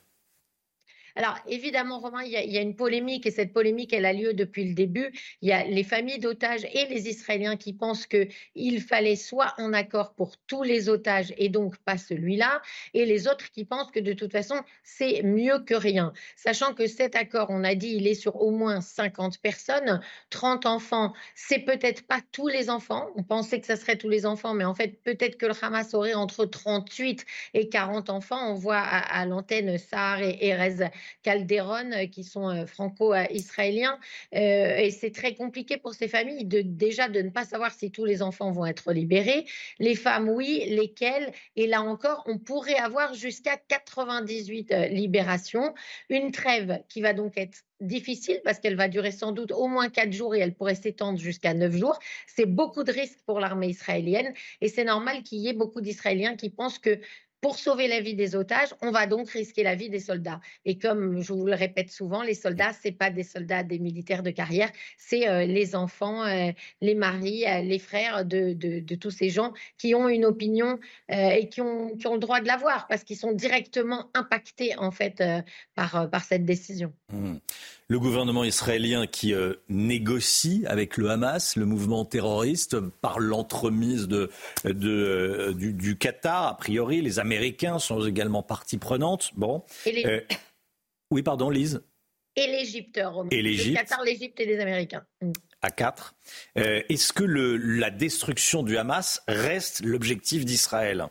Alors évidemment, Romain, il y, a, une polémique et cette polémique, elle a lieu depuis le début. Il y a les familles d'otages et les Israéliens qui pensent qu'il fallait soit un accord pour tous les otages et donc pas celui-là, et les autres qui pensent que de toute façon, c'est mieux que rien. Sachant que cet accord, on a dit, il est sur au moins 50 personnes, 30 enfants, c'est peut-être pas tous les enfants. On pensait que ça serait tous les enfants, mais en fait, peut-être que le Hamas aurait entre 38 et 40 enfants. On voit à, l'antenne Sahar et Erez Calderon euh, qui sont euh, franco-israéliens. Euh, et c'est très compliqué pour ces familles de, déjà de ne pas savoir si tous les enfants vont être libérés. Les femmes, oui, lesquelles Et là encore, on pourrait avoir jusqu'à 98 libérations. Une trêve qui va donc être difficile parce qu'elle va durer sans doute au moins quatre jours et elle pourrait s'étendre jusqu'à neuf jours. C'est beaucoup de risques pour l'armée israélienne et c'est normal qu'il y ait beaucoup d'Israéliens qui pensent que pour sauver la vie des otages, on va donc risquer la vie des soldats. Et comme je vous le répète souvent, les soldats, c'est pas des soldats, des militaires de carrière, c'est euh, les enfants, euh, les maris, euh, les frères de, tous ces gens qui ont une opinion et qui ont, le droit de l'avoir parce qu'ils sont directement impactés en fait par, cette décision. Mmh le gouvernement israélien qui négocie avec le Hamas, le mouvement terroriste, par l'entremise euh, du, Qatar, a priori. Les Américains sont également partie prenante. Bon. Euh, oui, pardon, Lise. Et l'Égypte, Et l'Égypte. Le Qatar, l'Égypte et les Américains. Mm. À quatre. Est-ce que le, la destruction du Hamas reste l'objectif d'Israël?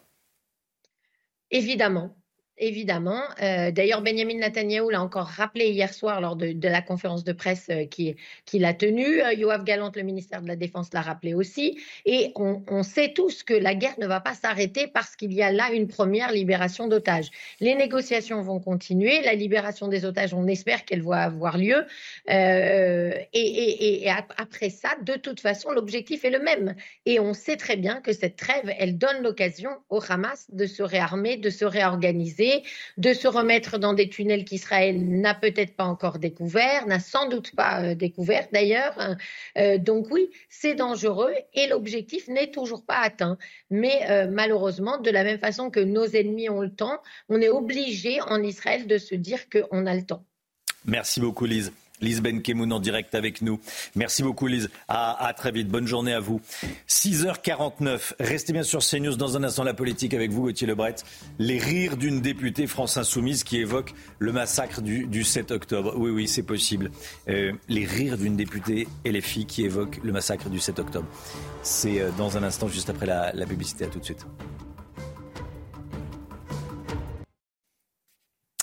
Évidemment évidemment. Euh, d'ailleurs, Benjamin Netanyahu l'a encore rappelé hier soir lors de, la conférence de presse euh, qu'il a tenue. Euh, Yoav Galant, le ministère de la Défense, l'a rappelé aussi. Et on, sait tous que la guerre ne va pas s'arrêter parce qu'il y a là une première libération d'otages. Les négociations vont continuer. La libération des otages, on espère qu'elle va avoir lieu. et, après ça, de toute façon, l'objectif est le même. Et on sait très bien que cette trêve, elle donne l'occasion au Hamas de se réarmer, de se réorganiser de se remettre dans des tunnels qu'Israël n'a peut-être pas encore découverts, n'a sans doute pas euh, découvert d'ailleurs. Euh, donc oui, c'est dangereux et l'objectif n'est toujours pas atteint. Mais euh, malheureusement, de la même façon que nos ennemis ont le temps, on est obligé en Israël de se dire qu'on a le temps. Merci beaucoup Lise. Lise Benkemoun en direct avec nous. Merci beaucoup Lise. À, très vite. Bonne journée à vous. 6h49. Restez bien sur CNews dans un instant la politique avec vous Gauthier Lebret. Les rires d'une députée France Insoumise qui évoque le massacre du, 7 octobre. Oui, oui, c'est possible. Euh, les rires d'une députée et les filles qui évoquent le massacre du 7 octobre. C'est euh, dans un instant juste après la, la publicité. À tout de suite.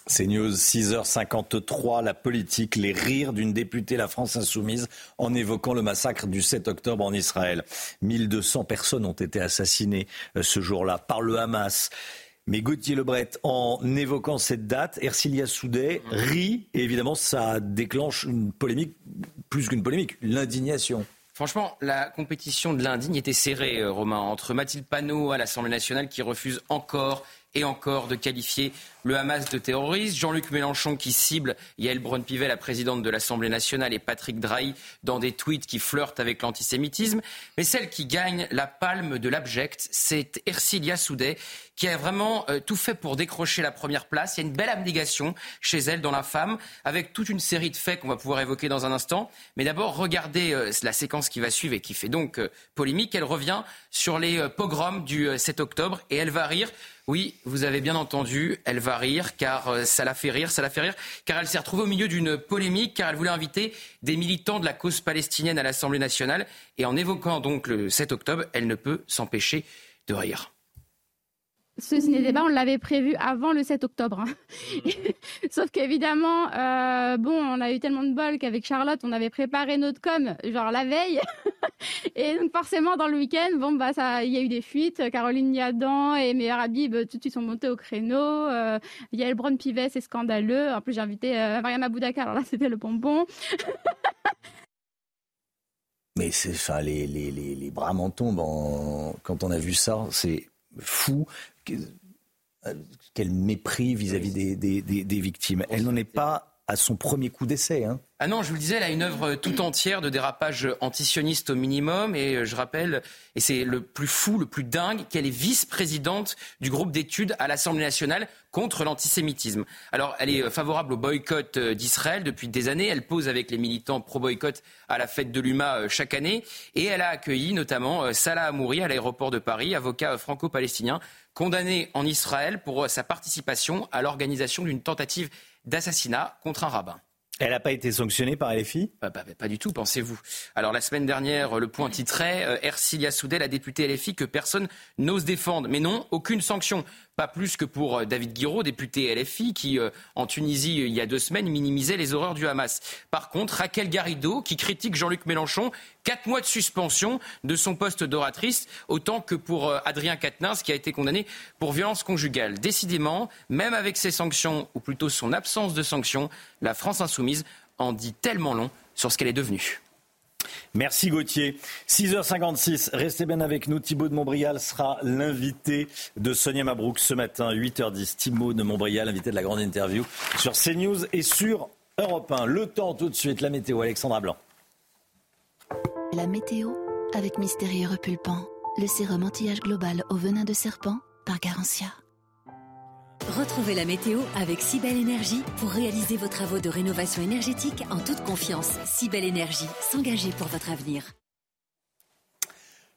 C'est News 6h53, la politique, les rires d'une députée La France Insoumise en évoquant le massacre du 7 octobre en Israël. 1200 personnes ont été assassinées euh, ce jour-là par le Hamas. Mais Gauthier Lebret, en évoquant cette date, Ercilia Soudet rit et évidemment ça déclenche une polémique, plus qu'une polémique, l'indignation. Franchement, la compétition de l'indigne était serrée, euh, Romain, entre Mathilde Panot à l'Assemblée nationale qui refuse encore et encore de qualifier le Hamas de terroriste. Jean-Luc Mélenchon qui cible Yael Braun-Pivet, la présidente de l'Assemblée nationale, et Patrick Drahi dans des tweets qui flirtent avec l'antisémitisme. Mais celle qui gagne la palme de l'abject, c'est Ercilia Soudet, qui a vraiment euh, tout fait pour décrocher la première place. Il y a une belle abnégation chez elle dans la femme, avec toute une série de faits qu'on va pouvoir évoquer dans un instant. Mais d'abord, regardez euh, la séquence qui va suivre et qui fait donc euh, polémique. Elle revient sur les pogroms du 7 octobre et elle va rire. Oui, vous avez bien entendu, elle va rire car euh, ça la fait rire, ça la fait rire car elle s'est retrouvée au milieu d'une polémique car elle voulait inviter des militants de la cause palestinienne à l'Assemblée nationale et en évoquant donc le 7 octobre, elle ne peut s'empêcher de rire ce ciné-débat, on l'avait prévu avant le 7 octobre. Hein. Sauf qu'évidemment, euh, bon, on a eu tellement de bol qu'avec Charlotte, on avait préparé notre com, genre la veille. et donc forcément, dans le week-end, bon, bah, ça, il y a eu des fuites. Caroline Niadan et Meilleur Habib, tout de suite, sont montés au créneau. Euh, Yael Braun-Pivet, c'est scandaleux. En plus, j'ai invité euh, Mariam Aboudaka, alors là, c'était le bonbon. Mais c'est, enfin, les, les, les, les bras m'en tombent quand on a vu ça. C'est fou quel mépris vis-à-vis des, victimes. Elle n'en est pas à son premier coup d'essai. Hein. Ah non, je vous le disais, elle a une œuvre tout entière de dérapage antisioniste au minimum. Et je rappelle, et c'est le plus fou, le plus dingue, qu'elle est vice-présidente du groupe d'études à l'Assemblée nationale contre l'antisémitisme. Alors, elle est favorable au boycott d'Israël depuis des années. Elle pose avec les militants pro-boycott à la fête de l'UMA euh, chaque année. Et elle a accueilli notamment euh, Salah Amouri à l'aéroport de Paris, avocat franco-palestinien condamné en Israël pour euh, sa participation à l'organisation d'une tentative d'assassinat contre un rabbin. Elle n'a pas été sanctionnée par LFI pas, pas, du tout, pensez-vous. Alors la semaine dernière, le point titrait euh, Ercilia Soudel, la députée LFI, que personne n'ose défendre. Mais non, aucune sanction. Pas plus que pour euh, David Guiraud, député LFI, qui euh, en Tunisie, il y a deux semaines, minimisait les horreurs du Hamas. Par contre, Raquel Garrido, qui critique Jean-Luc Mélenchon, quatre mois de suspension de son poste d'oratrice, autant que pour euh, Adrien Quatennens, qui a été condamné pour violence conjugale. Décidément, même avec ses sanctions, ou plutôt son absence de sanctions, la France insoumise en dit tellement long sur ce qu'elle est devenue. Merci Gauthier. 6h56, restez bien avec nous. Thibaut de Montbrial sera l'invité de Sonia Mabrouk ce matin, 8h10. Thibaut de Montbrial, invité de la grande interview sur CNews et sur Europe 1. Le temps tout de suite, la météo, Alexandra Blanc. La météo avec Mystérieux Repulpant, le sérum anti-âge global au venin de serpent par Garantia. Retrouvez la météo avec Cybelle Énergie pour réaliser vos travaux de rénovation énergétique en toute confiance. Cybelle Énergie, s'engager pour votre avenir.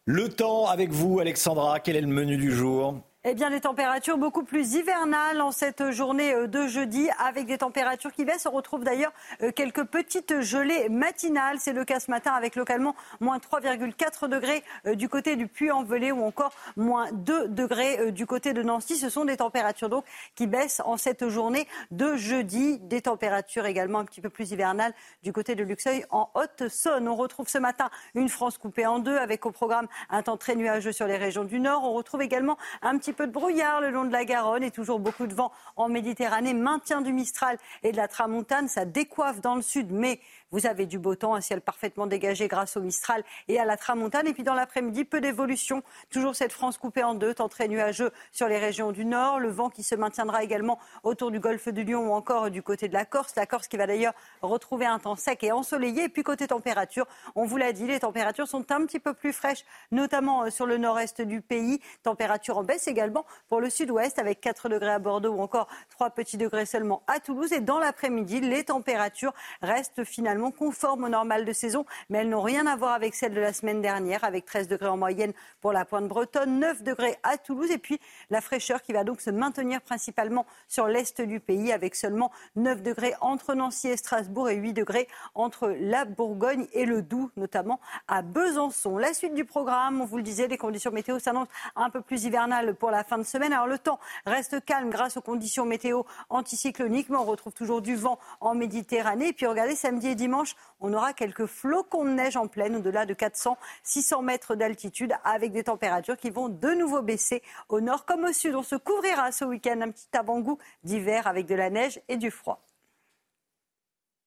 Le temps avec vous, Alexandra. Quel est le menu du jour? Eh bien, des températures beaucoup plus hivernales en cette journée euh, de jeudi, avec des températures qui baissent. On retrouve d'ailleurs euh, quelques petites gelées matinales. C'est le cas ce matin avec localement moins 3,4 degrés euh, du côté du Puy-en-Velay ou encore moins 2 degrés du côté de Nancy. Ce sont des températures donc qui baissent en cette journée de jeudi. Des températures également un petit peu plus hivernales du côté de Luxeuil en Haute-Saône. On retrouve ce matin une France coupée en deux avec au programme un temps très nuageux sur les régions du Nord. On retrouve également un petit peu de brouillard le long de la Garonne et toujours beaucoup de vent en Méditerranée. Maintien du Mistral et de la Tramontane, ça décoiffe dans le sud, mais vous avez du beau temps, un ciel parfaitement dégagé grâce au Mistral et à la Tramontane. Et puis dans l'après-midi, peu d'évolution. Toujours cette France coupée en deux, temps très nuageux sur les régions du nord. Le vent qui se maintiendra également autour du golfe du Lion ou encore du côté de la Corse. La Corse qui va d'ailleurs retrouver un temps sec et ensoleillé. Et puis côté température, on vous l'a dit, les températures sont un petit peu plus fraîches, notamment euh, sur le nord-est du pays. Température en baisse également pour le sud-ouest avec 4 degrés à Bordeaux ou encore 3 petits degrés seulement à Toulouse. Et dans l'après-midi, les températures restent finalement conformes au normal de saison, mais elles n'ont rien à voir avec celles de la semaine dernière, avec 13 degrés en moyenne pour la pointe bretonne, 9 degrés à Toulouse, et puis la fraîcheur qui va donc se maintenir principalement sur l'est du pays, avec seulement 9 degrés entre Nancy et Strasbourg et 8 degrés entre la Bourgogne et le Doubs, notamment à Besançon. La suite du programme, on vous le disait, les conditions météo s'annoncent un peu plus hivernales pour la fin de semaine. Alors le temps reste calme grâce aux conditions météo anticycloniques, mais on retrouve toujours du vent en Méditerranée. Et puis regardez, samedi et dimanche, dimanche, on aura quelques flocons de neige en pleine, au-delà de 400-600 mètres d'altitude, avec des températures qui vont de nouveau baisser au nord comme au sud. On se couvrira ce week-end un petit avant-goût d'hiver avec de la neige et du froid.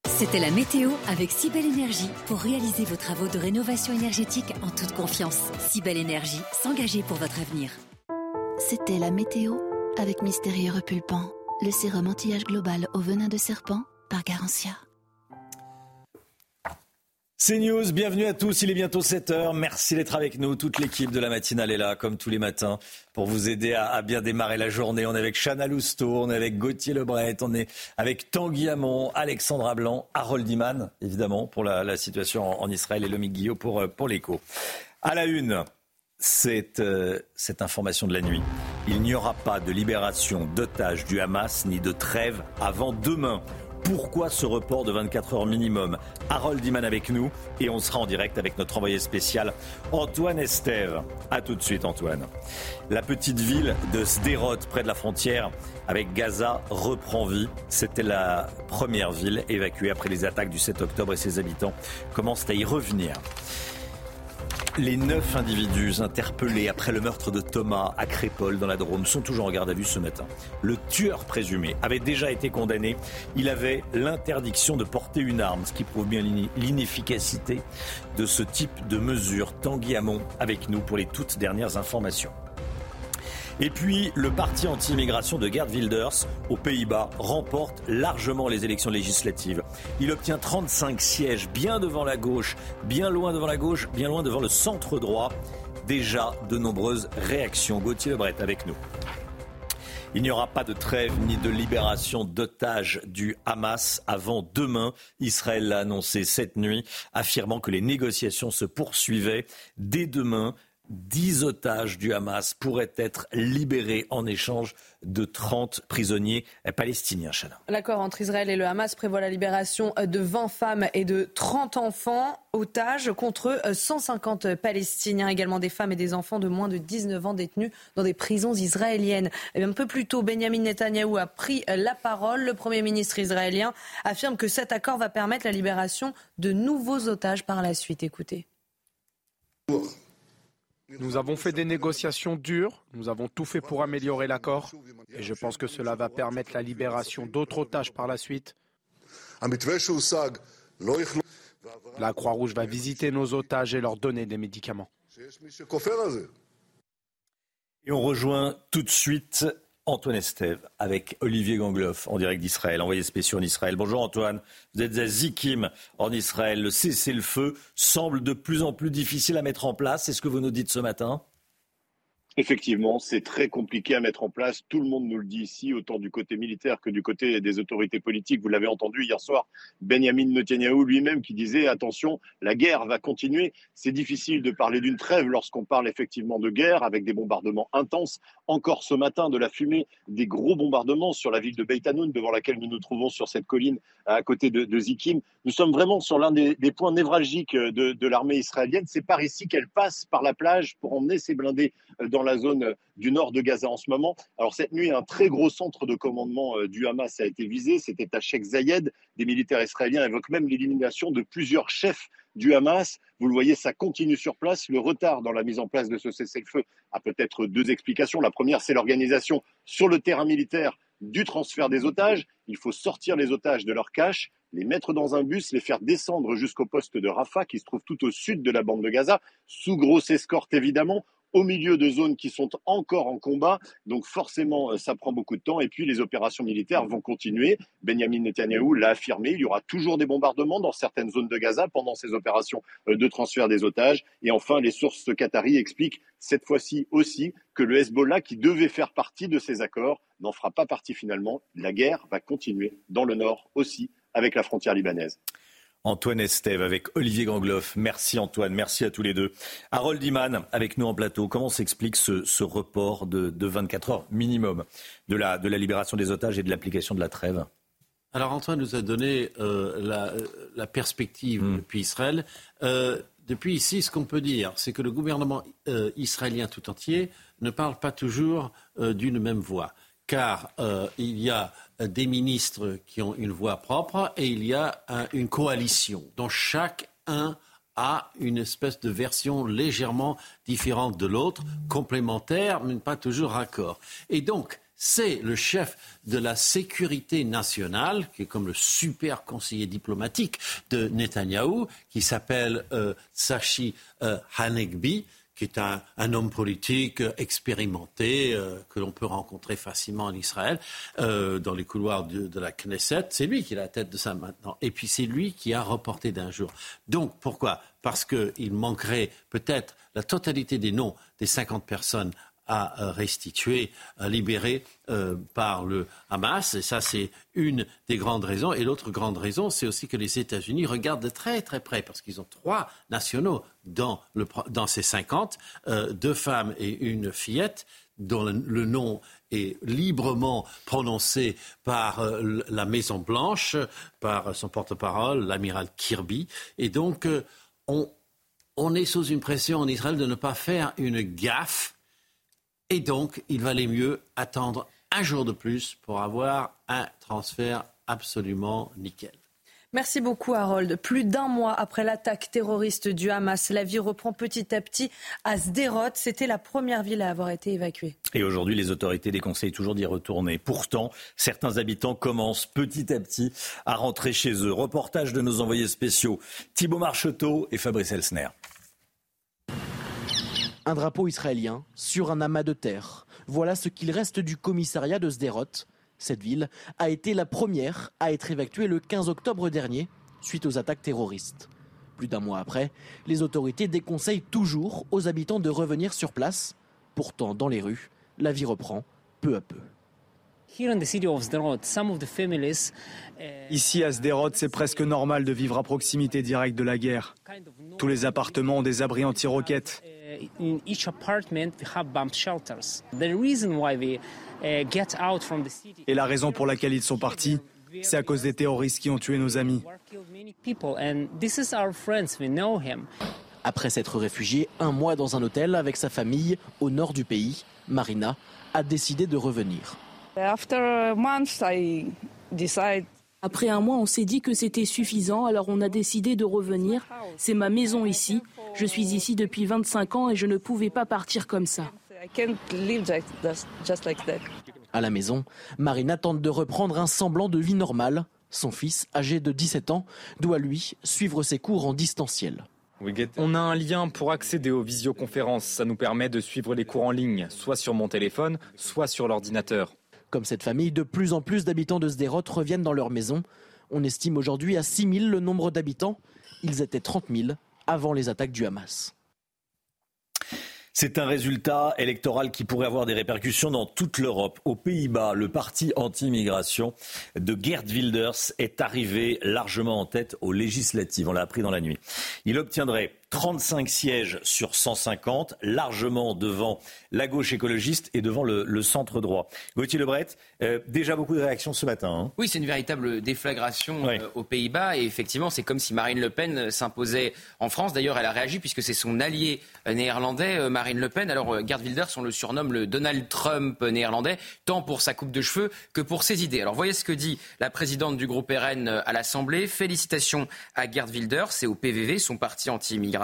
C'était la météo avec Cybelle Énergie pour réaliser vos travaux de rénovation énergétique en toute confiance. Cybelle Énergie, s'engager pour votre avenir. C'était la météo avec Mystérieux Repulpant, le sérum anti-âge global au venin de serpent par Garantia. C'est News, bienvenue à tous, il est bientôt 7h, merci d'être avec nous, toute l'équipe de la matinale est là, comme tous les matins, pour vous aider à, bien démarrer la journée. On est avec Chana Lousteau, on est avec Gauthier Lebret, on est avec Tanguy Hamon, Alexandra Blanc, Harold Iman, évidemment, pour la, situation en, Israël, et Lomi Guillot pour, euh, pour l'écho. À la une, cette, euh, cette information de la nuit. Il n'y aura pas de libération d'otages du Hamas ni de trêve avant demain. Pourquoi ce report de 24 heures minimum Harold Iman avec nous et on sera en direct avec notre envoyé spécial Antoine Estève. A tout de suite Antoine. La petite ville de Sderot près de la frontière avec Gaza reprend vie. C'était la première ville évacuée après les attaques du 7 octobre et ses habitants commencent à y revenir. Les neuf individus interpellés après le meurtre de Thomas à Crépol dans la Drôme sont toujours en garde à vue ce matin. Le tueur présumé avait déjà été condamné. Il avait l'interdiction de porter une arme, ce qui prouve bien l'inefficacité de ce type de mesure. Tanguy Hamon avec nous pour les toutes dernières informations. Et puis, le parti anti-immigration de Gerd Wilders, aux Pays-Bas, remporte largement les élections législatives. Il obtient 35 sièges, bien devant la gauche, bien loin devant la gauche, bien loin devant le centre droit. Déjà de nombreuses réactions. Gauthier Lebret avec nous. Il n'y aura pas de trêve ni de libération d'otages du Hamas avant demain. Israël l'a annoncé cette nuit, affirmant que les négociations se poursuivaient dès demain. 10 otages du Hamas pourraient être libérés en échange de 30 prisonniers palestiniens. L'accord entre Israël et le Hamas prévoit la libération de 20 femmes et de 30 enfants otages contre 150 Palestiniens, également des femmes et des enfants de moins de 19 ans détenus dans des prisons israéliennes. un peu plus tôt, Benjamin Netanyahou a pris la parole. Le Premier ministre israélien affirme que cet accord va permettre la libération de nouveaux otages par la suite. Écoutez. Nous avons fait des négociations dures, nous avons tout fait pour améliorer l'accord et je pense que cela va permettre la libération d'autres otages par la suite. La Croix-Rouge va visiter nos otages et leur donner des médicaments. Et on rejoint tout de suite Antoine Estève avec Olivier Gangloff en direct d'Israël, envoyé spécial en Israël. Bonjour Antoine, vous êtes à Zikim en Israël. Le cessez-le-feu semble de plus en plus difficile à mettre en place. C'est ce que vous nous dites ce matin Effectivement, c'est très compliqué à mettre en place. Tout le monde nous le dit ici, autant du côté militaire que du côté des autorités politiques. Vous l'avez entendu hier soir, Benjamin Netanyahu lui-même qui disait attention, la guerre va continuer. C'est difficile de parler d'une trêve lorsqu'on parle effectivement de guerre avec des bombardements intenses. Encore ce matin, de la fumée, des gros bombardements sur la ville de Beit Hanoun, devant laquelle nous nous trouvons sur cette colline à côté de, Zikim. Nous sommes vraiment sur l'un des, points névralgiques de, de l'armée israélienne. C'est par ici qu'elle passe par la plage pour emmener ses blindés dans la zone du nord de Gaza en ce moment. Alors cette nuit, un très gros centre de commandement euh, du Hamas a été visé, c'était à Sheikh Zayed. Des militaires israéliens évoquent même l'élimination de plusieurs chefs du Hamas. Vous le voyez, ça continue sur place. Le retard dans la mise en place de ce cessez-le-feu a peut-être deux explications. La première, c'est l'organisation sur le terrain militaire du transfert des otages. Il faut sortir les otages de leur cache, les mettre dans un bus, les faire descendre jusqu'au poste de Rafah, qui se trouve tout au sud de la bande de Gaza, sous grosse escorte évidemment au milieu de zones qui sont encore en combat. Donc forcément, euh, ça prend beaucoup de temps. Et puis les opérations militaires vont continuer. Benjamin Netanyahu l'a affirmé. Il y aura toujours des bombardements dans certaines zones de Gaza pendant ces opérations euh, de transfert des otages. Et enfin, les sources qataries expliquent cette fois-ci aussi que le Hezbollah, qui devait faire partie de ces accords, n'en fera pas partie finalement. La guerre va continuer dans le nord aussi avec la frontière libanaise. Antoine Estève avec Olivier Gangloff. Merci Antoine, merci à tous les deux. Harold Iman avec nous en plateau. Comment s'explique ce, ce, report de, de, 24 heures minimum de la, de la libération des otages et de l'application de la trêve? Alors Antoine nous a donné euh, la, la, perspective mmh. depuis Israël. Euh, depuis ici, ce qu'on peut dire, c'est que le gouvernement euh, israélien tout entier ne parle pas toujours d'une même voix car euh, il y a des ministres qui ont une voix propre et il y a un, une coalition dont chacun a une espèce de version légèrement différente de l'autre, complémentaire, mais pas toujours raccord. Et donc, c'est le chef de la sécurité nationale, qui est comme le super conseiller diplomatique de Netanyahou, qui s'appelle euh, euh, Hanegbi, qui est un, homme politique expérimenté euh, que l'on peut rencontrer facilement en Israël, euh, dans les couloirs de, de la Knesset. C'est lui qui est la tête de ça maintenant. Et puis c'est lui qui a reporté d'un jour. Donc pourquoi? Parce qu'il manquerait peut-être la totalité des noms des 50 personnes à restituer, à libérer euh, par le Hamas. Et ça, c'est une des grandes raisons. Et l'autre grande raison, c'est aussi que les États-Unis regardent de très très près, parce qu'ils ont trois nationaux dans, le, dans ces 50, euh, deux femmes et une fillette, dont le, nom est librement prononcé par euh, la Maison Blanche, par son porte-parole, l'amiral Kirby. Et donc, euh, on, on est sous une pression en Israël de ne pas faire une gaffe et donc, il valait mieux attendre un jour de plus pour avoir un transfert absolument nickel. Merci beaucoup Harold. Plus d'un mois après l'attaque terroriste du Hamas, la vie reprend petit à petit à Sderot. C'était la première ville à avoir été évacuée. Et aujourd'hui, les autorités déconseillent toujours d'y retourner. Pourtant, certains habitants commencent petit à petit à rentrer chez eux. Reportage de nos envoyés spéciaux Thibaut Marcheteau et Fabrice Elsner. Un drapeau israélien sur un amas de terre. Voilà ce qu'il reste du commissariat de Sderot. Cette ville a été la première à être évacuée le 15 octobre dernier suite aux attaques terroristes. Plus d'un mois après, les autorités déconseillent toujours aux habitants de revenir sur place. Pourtant, dans les rues, la vie reprend peu à peu. Ici à Sderot, c'est presque normal de vivre à proximité directe de la guerre. Tous les appartements ont des abris anti-roquettes. Et la raison pour laquelle ils sont partis, c'est à cause des terroristes qui ont tué nos amis. Après s'être réfugiée un mois dans un hôtel avec sa famille au nord du pays, Marina a décidé de revenir. Après un mois, on s'est dit que c'était suffisant, alors on a décidé de revenir. C'est ma maison ici. Je suis ici depuis 25 ans et je ne pouvais pas partir comme ça. À la maison, Marina tente de reprendre un semblant de vie normale. Son fils, âgé de 17 ans, doit lui suivre ses cours en distanciel. On a un lien pour accéder aux visioconférences. Ça nous permet de suivre les cours en ligne, soit sur mon téléphone, soit sur l'ordinateur. Comme cette famille, de plus en plus d'habitants de Sderot reviennent dans leur maison. On estime aujourd'hui à 6 000 le nombre d'habitants. Ils étaient 30 000 avant les attaques du Hamas. C'est un résultat électoral qui pourrait avoir des répercussions dans toute l'Europe. Aux Pays-Bas, le parti anti-immigration de Geert Wilders est arrivé largement en tête aux législatives. On l'a appris dans la nuit. Il obtiendrait 35 sièges sur 150, largement devant la gauche écologiste et devant le, centre droit. Gauthier Lebret, euh, déjà beaucoup de réactions ce matin. Hein. Oui, c'est une véritable déflagration euh, aux Pays-Bas et effectivement, c'est comme si Marine Le Pen euh, s'imposait en France. D'ailleurs, elle a réagi puisque c'est son allié néerlandais, Marine Le Pen. Alors, Gerd Wilders, on le surnomme le Donald Trump néerlandais, tant pour sa coupe de cheveux que pour ses idées. Alors, voyez ce que dit la présidente du groupe RN à l'Assemblée. Félicitations à Gerd Wilders et au PVV, son parti anti-immigration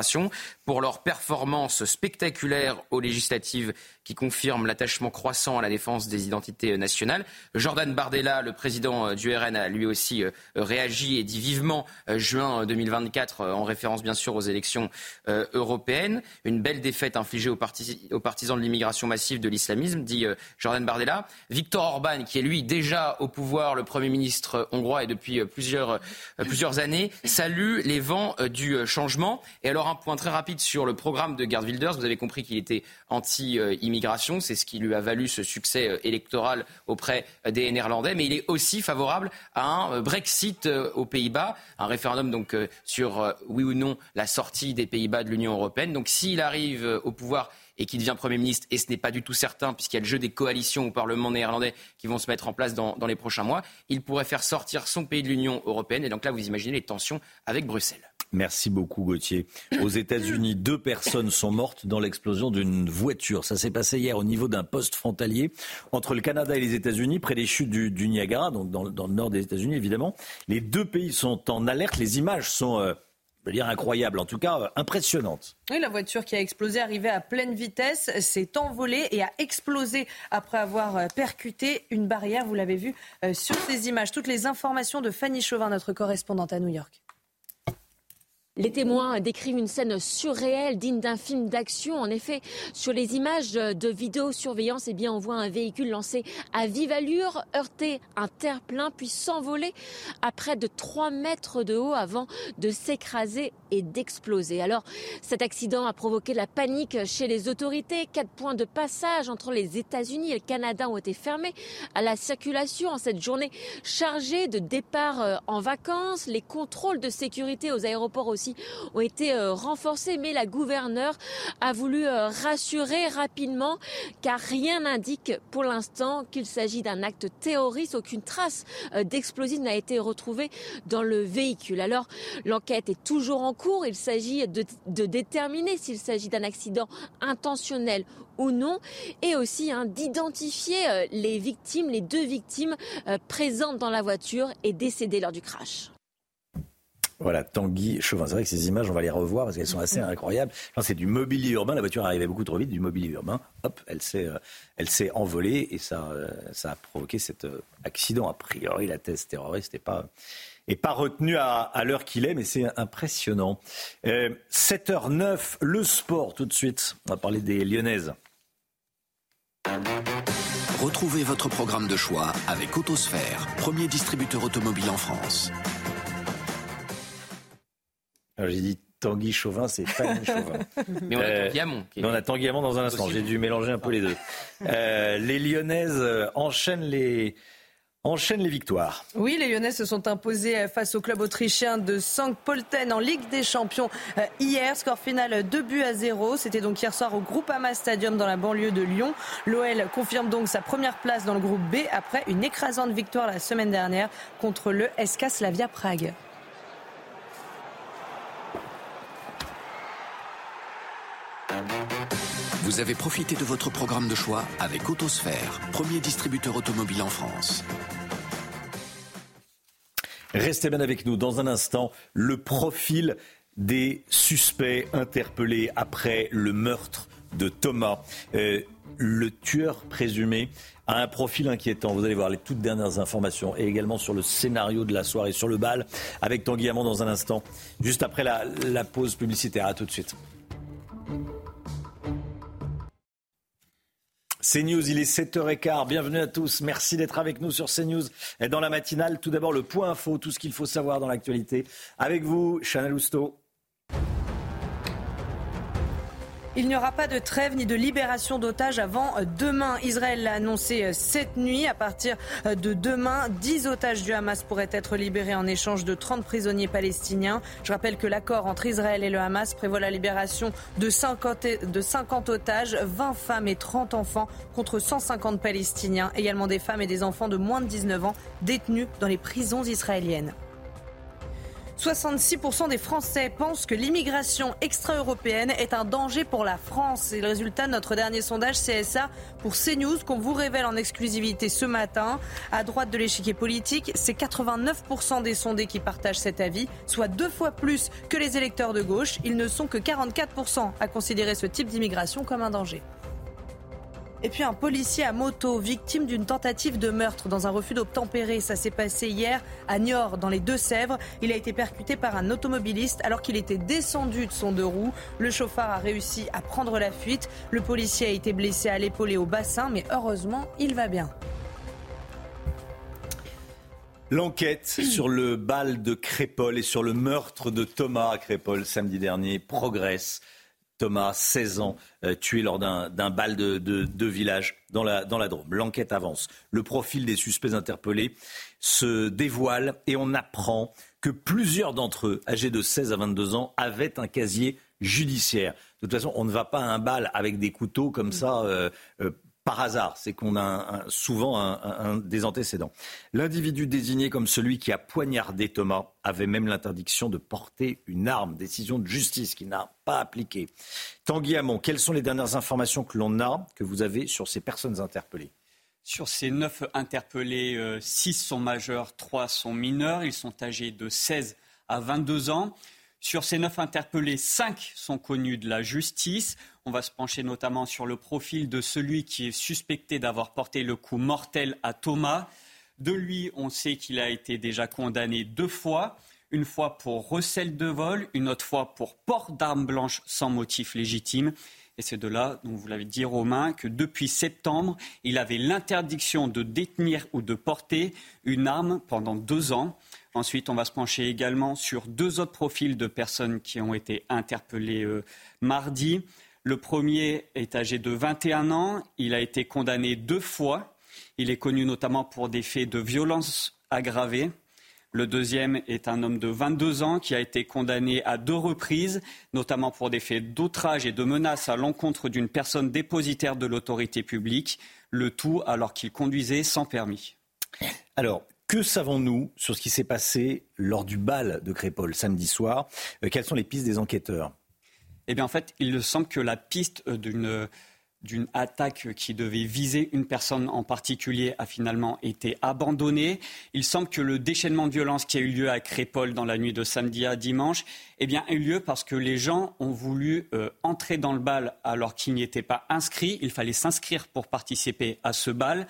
pour leur performance spectaculaire aux législatives qui confirme l'attachement croissant à la défense des identités nationales. Jordan Bardella, le président euh, du RN, a lui aussi euh, réagi et dit vivement euh, juin 2024, en référence bien sûr aux élections européennes. Une belle défaite infligée aux, partisans de l'immigration massive de l'islamisme, dit Jordan Bardella. Victor Orban, qui est lui déjà au pouvoir, le Premier ministre hongrois et depuis plusieurs, plusieurs années, salue les vents du changement. Et alors un point très rapide sur le programme de Gerd Wilders. Vous avez compris qu'il était anti-immigration c'est ce qui lui a valu ce succès euh, électoral auprès des Néerlandais. Mais il est aussi favorable à un euh, Brexit euh, aux Pays-Bas, un référendum donc sur oui ou non la sortie des Pays-Bas de l'Union européenne. Donc s'il arrive au pouvoir et qu'il devient Premier ministre, et ce n'est pas du tout certain, puisqu'il y a le jeu des coalitions au Parlement néerlandais qui vont se mettre en place dans, dans les prochains mois, il pourrait faire sortir son pays de l'Union européenne. Et donc là, vous imaginez les tensions avec Bruxelles. Merci beaucoup Gauthier. Aux États-Unis, deux personnes sont mortes dans l'explosion d'une voiture. Ça s'est passé hier au niveau d'un poste frontalier entre le Canada et les États-Unis, près des chutes du, Niagara, donc dans, le nord des États-Unis évidemment. Les deux pays sont en alerte. Les images sont euh, je veux dire incroyables, en tout cas euh, impressionnantes. Oui, la voiture qui a explosé, arrivée à pleine vitesse, s'est envolée et a explosé après avoir euh, percuté une barrière. Vous l'avez vu sur ces images. Toutes les informations de Fanny Chauvin, notre correspondante à New York. Les témoins décrivent une scène surréelle, digne d'un film d'action. En effet, sur les images de vidéosurveillance, eh bien, on voit un véhicule lancé à vive allure, heurter un terre-plein, puis s'envoler à près de 3 mètres de haut avant de s'écraser et d'exploser. Alors, cet accident a provoqué la panique chez les autorités. Quatre points de passage entre les États-Unis et le Canada ont été fermés à la circulation en cette journée chargée de départ euh, en vacances. Les contrôles de sécurité aux aéroports aussi ont été euh, renforcés, mais la gouverneure a voulu euh, rassurer rapidement car rien n'indique pour l'instant qu'il s'agit d'un acte terroriste. Aucune trace d'explosif n'a été retrouvée dans le véhicule. Alors, l'enquête est toujours en cours. Il s'agit de, déterminer s'il s'agit d'un accident intentionnel ou non, et aussi hein, d'identifier euh, les victimes, les deux victimes euh, présentes dans la voiture et décédées lors du crash. Voilà, Tanguy Chauvin. C'est vrai que ces images, on va les revoir parce qu'elles sont assez incroyables. C'est du mobilier urbain. La voiture arrivait beaucoup trop vite, du mobilier urbain. Hop, elle s'est, euh, elle s'est envolée et ça, ça a provoqué cet accident. A priori, la thèse terroriste n'est pas, et pas retenu à, l'heure qu'il est, mais c'est impressionnant. 7h09, euh, le sport tout de suite. On va parler des Lyonnaises. Retrouvez votre programme de choix avec Autosphère, premier distributeur automobile en France. J'ai dit Tanguy Chauvin, c'est Fanny Chauvin. Mais on a euh, Tanguy Hamon. on a Tanguy Hamon dans un instant. J'ai dû mélanger un peu les deux. Euh, les Lyonnaises enchaînent les, enchaîne les victoires. Oui, les Lyonnais se sont imposés face au club autrichien de Sankt Polten en Ligue des Champions euh, hier. Score final 2 buts à 0. C'était donc hier soir au Groupama Stadium dans la banlieue de Lyon. L'OL confirme donc sa première place dans le groupe B après une écrasante victoire la semaine dernière contre le SK Slavia Prague. Vous avez profité de votre programme de choix avec Autosphère, premier distributeur automobile en France. Restez bien avec nous. Dans un instant, le profil des suspects interpellés après le meurtre de Thomas. Euh, le tueur présumé a un profil inquiétant. Vous allez voir les toutes dernières informations et également sur le scénario de la soirée, sur le bal, avec Tanguy Hamon dans un instant, juste après la, la pause publicitaire. À tout de suite. CNews, il est 7h15. Bienvenue à tous. Merci d'être avec nous sur CNews et dans la matinale. Tout d'abord, le point info, tout ce qu'il faut savoir dans l'actualité. Avec vous, Chanel Housteau. Il n'y aura pas de trêve ni de libération d'otages avant demain. Israël l'a annoncé euh, cette nuit. À partir euh, de demain, 10 otages du Hamas pourraient être libérés en échange de 30 prisonniers palestiniens. Je rappelle que l'accord entre Israël et le Hamas prévoit la libération de 50, de 50 otages, 20 femmes et 30 enfants contre 150 Palestiniens, également des femmes et des enfants de moins de 19 ans détenus dans les prisons israéliennes. 66% des Français pensent que l'immigration extra-européenne est un danger pour la France. C'est le résultat de notre dernier sondage CSA pour CNews qu'on vous révèle en exclusivité ce matin. À droite de l'échiquier politique, c'est 89% des sondés qui partagent cet avis, soit deux fois plus que les électeurs de gauche. Ils ne sont que 44% à considérer ce type d'immigration comme un danger. Et puis un policier à moto, victime d'une tentative de meurtre dans un refus d'obtempérer. Ça s'est passé hier à Niort, dans les Deux-Sèvres. Il a été percuté par un automobiliste alors qu'il était descendu de son deux roues. Le chauffeur a réussi à prendre la fuite. Le policier a été blessé à l'épaule et au bassin, mais heureusement, il va bien. L'enquête sur le bal de Crépol et sur le meurtre de Thomas à Crépol samedi dernier progresse. Thomas, 16 ans, euh, tué lors d'un bal de, village dans la, dans la Drôme. L'enquête avance. Le profil des suspects interpellés se dévoile et on apprend que plusieurs d'entre eux, âgés de 16 à 22 ans, avaient un casier judiciaire. De toute façon, on ne va pas à un bal avec des couteaux comme ça euh, euh, par hasard, c'est qu'on a souvent un, des antécédents. L'individu désigné comme celui qui a poignardé Thomas avait même l'interdiction de porter une arme, décision de justice qui n'a pas appliquée. Tanguy Hamon, quelles sont les dernières informations que l'on a, que vous avez sur ces personnes interpellées? Sur ces neuf interpellés, euh, six sont majeurs, trois sont mineurs. Ils sont âgés de 16 à 22 ans. Sur ces neuf interpellés, cinq sont connus de la justice. On va se pencher notamment sur le profil de celui qui est suspecté d'avoir porté le coup mortel à Thomas. De lui, on sait qu'il a été déjà condamné deux fois. Une fois pour recel de vol, une autre fois pour port d'armes blanches sans motif légitime. Et c'est de là, dont vous l'avez dit Romain, que depuis septembre, il avait l'interdiction de détenir ou de porter une arme pendant deux ans. Ensuite, on va se pencher également sur deux autres profils de personnes qui ont été interpellées euh, mardi. Le premier est âgé de 21 ans. Il a été condamné deux fois. Il est connu notamment pour des faits de violence aggravée. Le deuxième est un homme de 22 ans qui a été condamné à deux reprises, notamment pour des faits d'outrage et de menaces à l'encontre d'une personne dépositaire de l'autorité publique, le tout alors qu'il conduisait sans permis. Alors, que savons-nous sur ce qui s'est passé lors du bal de Crépol samedi soir? Euh, Quelles sont les pistes des enquêteurs? Eh bien, en fait, il semble que la piste euh, d'une d'une attaque qui devait viser une personne en particulier a finalement été abandonnée. Il semble que le déchaînement de violence qui a eu lieu à Crépol dans la nuit de samedi à dimanche eh bien, a eu lieu parce que les gens ont voulu euh, entrer dans le bal alors qu'ils n'y étaient pas inscrits. Il fallait s'inscrire pour participer à ce bal.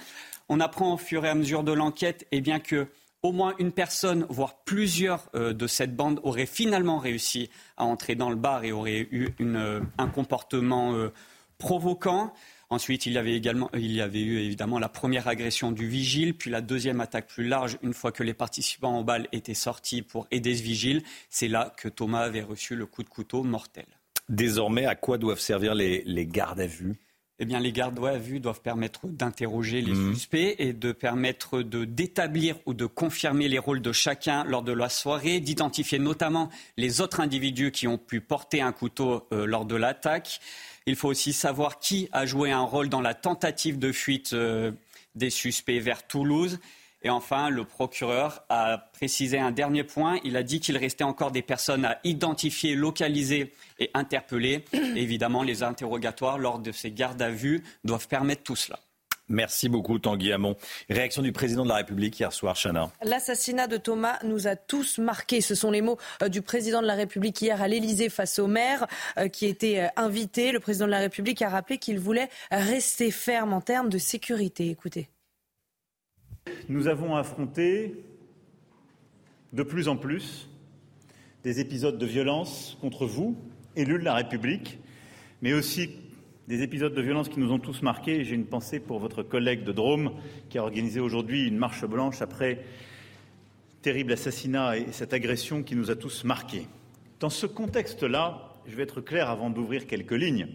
On apprend au fur et à mesure de l'enquête eh bien que au moins une personne, voire plusieurs euh, de cette bande auraient finalement réussi à entrer dans le bar et auraient eu euh, un comportement euh, provoquant. Ensuite, il y, avait également, il y avait eu évidemment la première agression du vigile, puis la deuxième attaque plus large, une fois que les participants au bal étaient sortis pour aider ce vigile. C'est là que Thomas avait reçu le coup de couteau mortel. Désormais, à quoi doivent servir les gardes à vue? Eh bien, les gardes à vue doivent permettre d'interroger les mhm. suspects et de permettre de d'établir ou de confirmer les rôles de chacun lors de la soirée, d'identifier notamment les autres individus qui ont pu porter un couteau euh, lors de l'attaque. Il faut aussi savoir qui a joué un rôle dans la tentative de fuite euh, des suspects vers Toulouse et enfin, le procureur a précisé un dernier point. Il a dit qu'il restait encore des personnes à identifier, localiser et interpeller. évidemment, les interrogatoires lors de ces gardes à vue doivent permettre tout cela. Merci beaucoup, Tanguy Hamon. Réaction du président de la République hier soir, Chana. L'assassinat de Thomas nous a tous marqués. Ce sont les mots euh, du président de la République hier à l'Élysée face au maire euh, qui était euh, invité. Le président de la République a rappelé qu'il voulait rester ferme en termes de sécurité. Écoutez. Nous avons affronté de plus en plus des épisodes de violence contre vous, élus de la République, mais aussi des épisodes de violence qui nous ont tous marqués. J'ai une pensée pour votre collègue de Drôme qui a organisé aujourd'hui une marche blanche après terrible assassinat et cette agression qui nous a tous marqués. Dans ce contexte-là, je vais être clair avant d'ouvrir quelques lignes.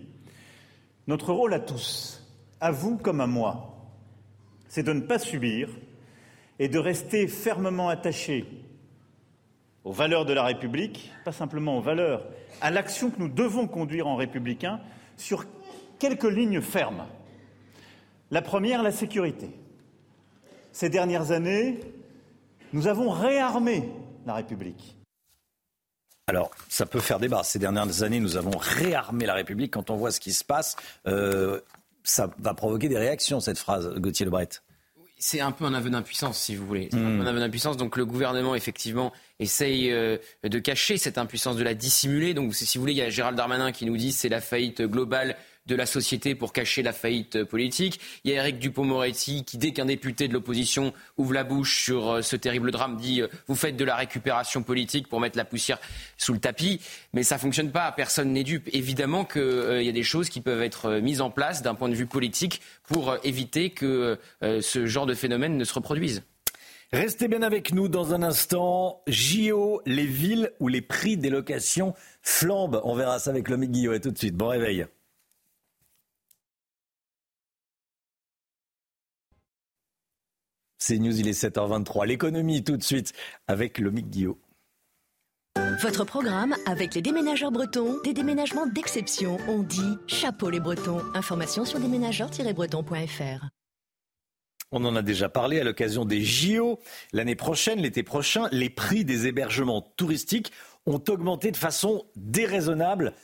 Notre rôle à tous, à vous comme à moi, c'est de ne pas subir et de rester fermement attachés aux valeurs de la République, pas simplement aux valeurs, à l'action que nous devons conduire en républicain sur quelques lignes fermes. La première, la sécurité. Ces dernières années, nous avons réarmé la République. Alors, ça peut faire débat. Ces dernières années, nous avons réarmé la République. Quand on voit ce qui se passe, euh, ça va provoquer des réactions, cette phrase, Gauthier Lebret. C'est un peu un aveu d'impuissance, si vous voulez. C'est un peu un aveu d'impuissance. Donc le gouvernement, effectivement, essaye euh, de cacher cette impuissance, de la dissimuler. Donc si vous voulez, il y a Gérald Darmanin qui nous dit c'est la faillite globale de la société pour cacher la faillite politique. Il y a Eric Dupont-Moretti qui, dès qu'un député de l'opposition ouvre la bouche sur euh, ce terrible drame, dit euh, vous faites de la récupération politique pour mettre la poussière sous le tapis. Mais ça fonctionne pas. Personne n'est dupe. Évidemment qu'il y a des choses qui peuvent être mises en place d'un point de vue politique pour éviter que ce genre de phénomène ne se reproduise. Restez bien avec nous dans un instant. JO, les villes où les prix des locations flambent. On verra ça avec l'homme Guillaume. tout de suite. Bon réveil. C'est News, il est 7h23. L'économie tout de suite avec Lomic Guillaume. Votre programme avec les déménageurs bretons, des déménagements d'exception. On dit chapeau les bretons. Information sur déménageurs-bretons.fr. On en a déjà parlé à l'occasion des JO. L'année prochaine, l'été prochain, les prix des hébergements touristiques ont augmenté de façon déraisonnable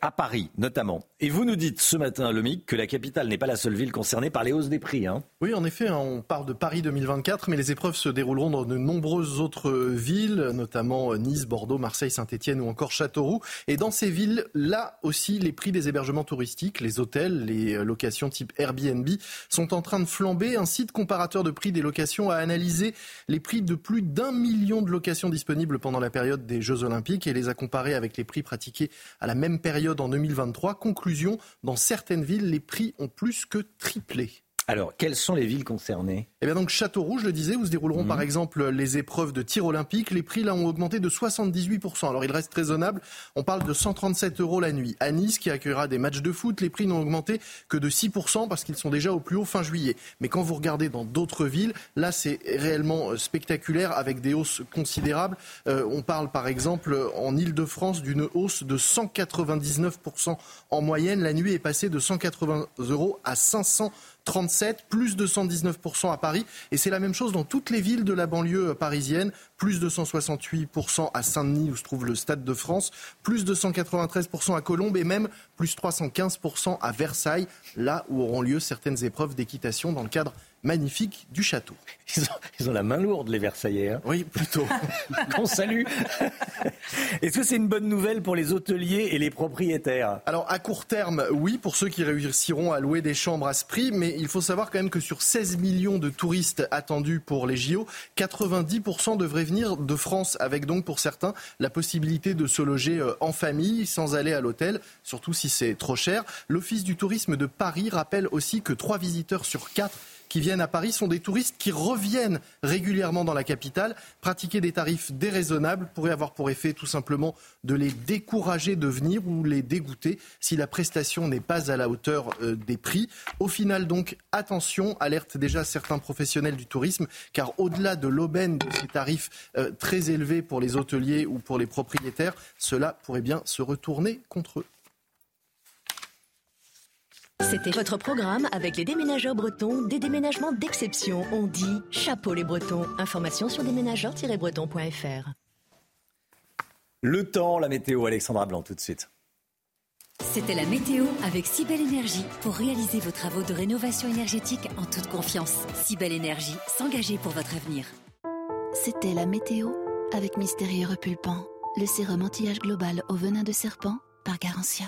à Paris notamment. Et vous nous dites ce matin, Lomic, que la capitale n'est pas la seule ville concernée par les hausses des prix. Hein. Oui, en effet, hein, on parle de Paris 2024, mais les épreuves se dérouleront dans de nombreuses autres villes, notamment Nice, Bordeaux, Marseille, Saint-Etienne ou encore Châteauroux. Et dans ces villes, là aussi, les prix des hébergements touristiques, les hôtels, les locations type Airbnb sont en train de flamber. Un site comparateur de prix des locations a analysé les prix de plus d'un million de locations disponibles pendant la période des Jeux Olympiques et les a comparés avec les prix pratiqués à la même période en 2023. Conclusion, dans certaines villes, les prix ont plus que triplé. Alors, quelles sont les villes concernées? Eh bien donc Châteauroux, je le disais, où se dérouleront Mhm. par exemple les épreuves de tir olympique. Les prix là ont augmenté de 78%. Alors il reste raisonnable. On parle de 137 euros la nuit. À Nice, qui accueillera des matchs de foot, les prix n'ont augmenté que de 6% parce qu'ils sont déjà au plus haut fin juillet. Mais quand vous regardez dans d'autres villes, là c'est réellement euh, spectaculaire avec des hausses considérables. Euh, on parle par exemple en Ile-de-France d'une hausse de 199% en moyenne. La nuit est passée de 180 euros à 500 37, plus de 119% à Paris. Et c'est la même chose dans toutes les villes de la banlieue parisienne. Plus de 168% à Saint-Denis où se trouve le Stade de France. Plus de 193% à Colombes et même plus 315% à Versailles, là où auront lieu certaines épreuves d'équitation dans le cadre magnifique du château. Ils ont, ils ont la main lourde, les Versaillais. hein. Oui, plutôt. Qu'on salue. Est-ce que c'est une bonne nouvelle pour les hôteliers et les propriétaires? Alors à court terme, oui, pour ceux qui réussiront à louer des chambres à ce prix, mais il faut savoir quand même que sur 16 millions de touristes attendus pour les JO, 90% devraient venir de France, avec donc pour certains la possibilité de se loger euh, en famille sans aller à l'hôtel, surtout si c'est trop cher. L'Office du tourisme de Paris rappelle aussi que 3 visiteurs sur 4 qui viennent à Paris sont des touristes qui reviennent régulièrement dans la capitale. Pratiquer des tarifs déraisonnables pourrait avoir pour effet tout simplement de les décourager de venir ou les dégoûter si la prestation n'est pas à la hauteur euh, des prix. Au final donc, attention, alerte déjà certains professionnels du tourisme, car au-delà de l'aubaine de ces tarifs euh, très élevés pour les hôteliers ou pour les propriétaires, cela pourrait bien se retourner contre eux. C'était votre programme avec les déménageurs bretons, des déménagements d'exception. On dit chapeau les bretons. Information sur déménageurs-bretons.fr. Le temps, la météo, Alexandra Blanc, tout de suite. C'était la météo avec Cybelle Énergie pour réaliser vos travaux de rénovation énergétique en toute confiance. Cybelle Énergie, s'engager pour votre avenir. C'était la météo avec Mystérieux Repulpant, le sérum anti-âge global au venin de serpent par Garantia.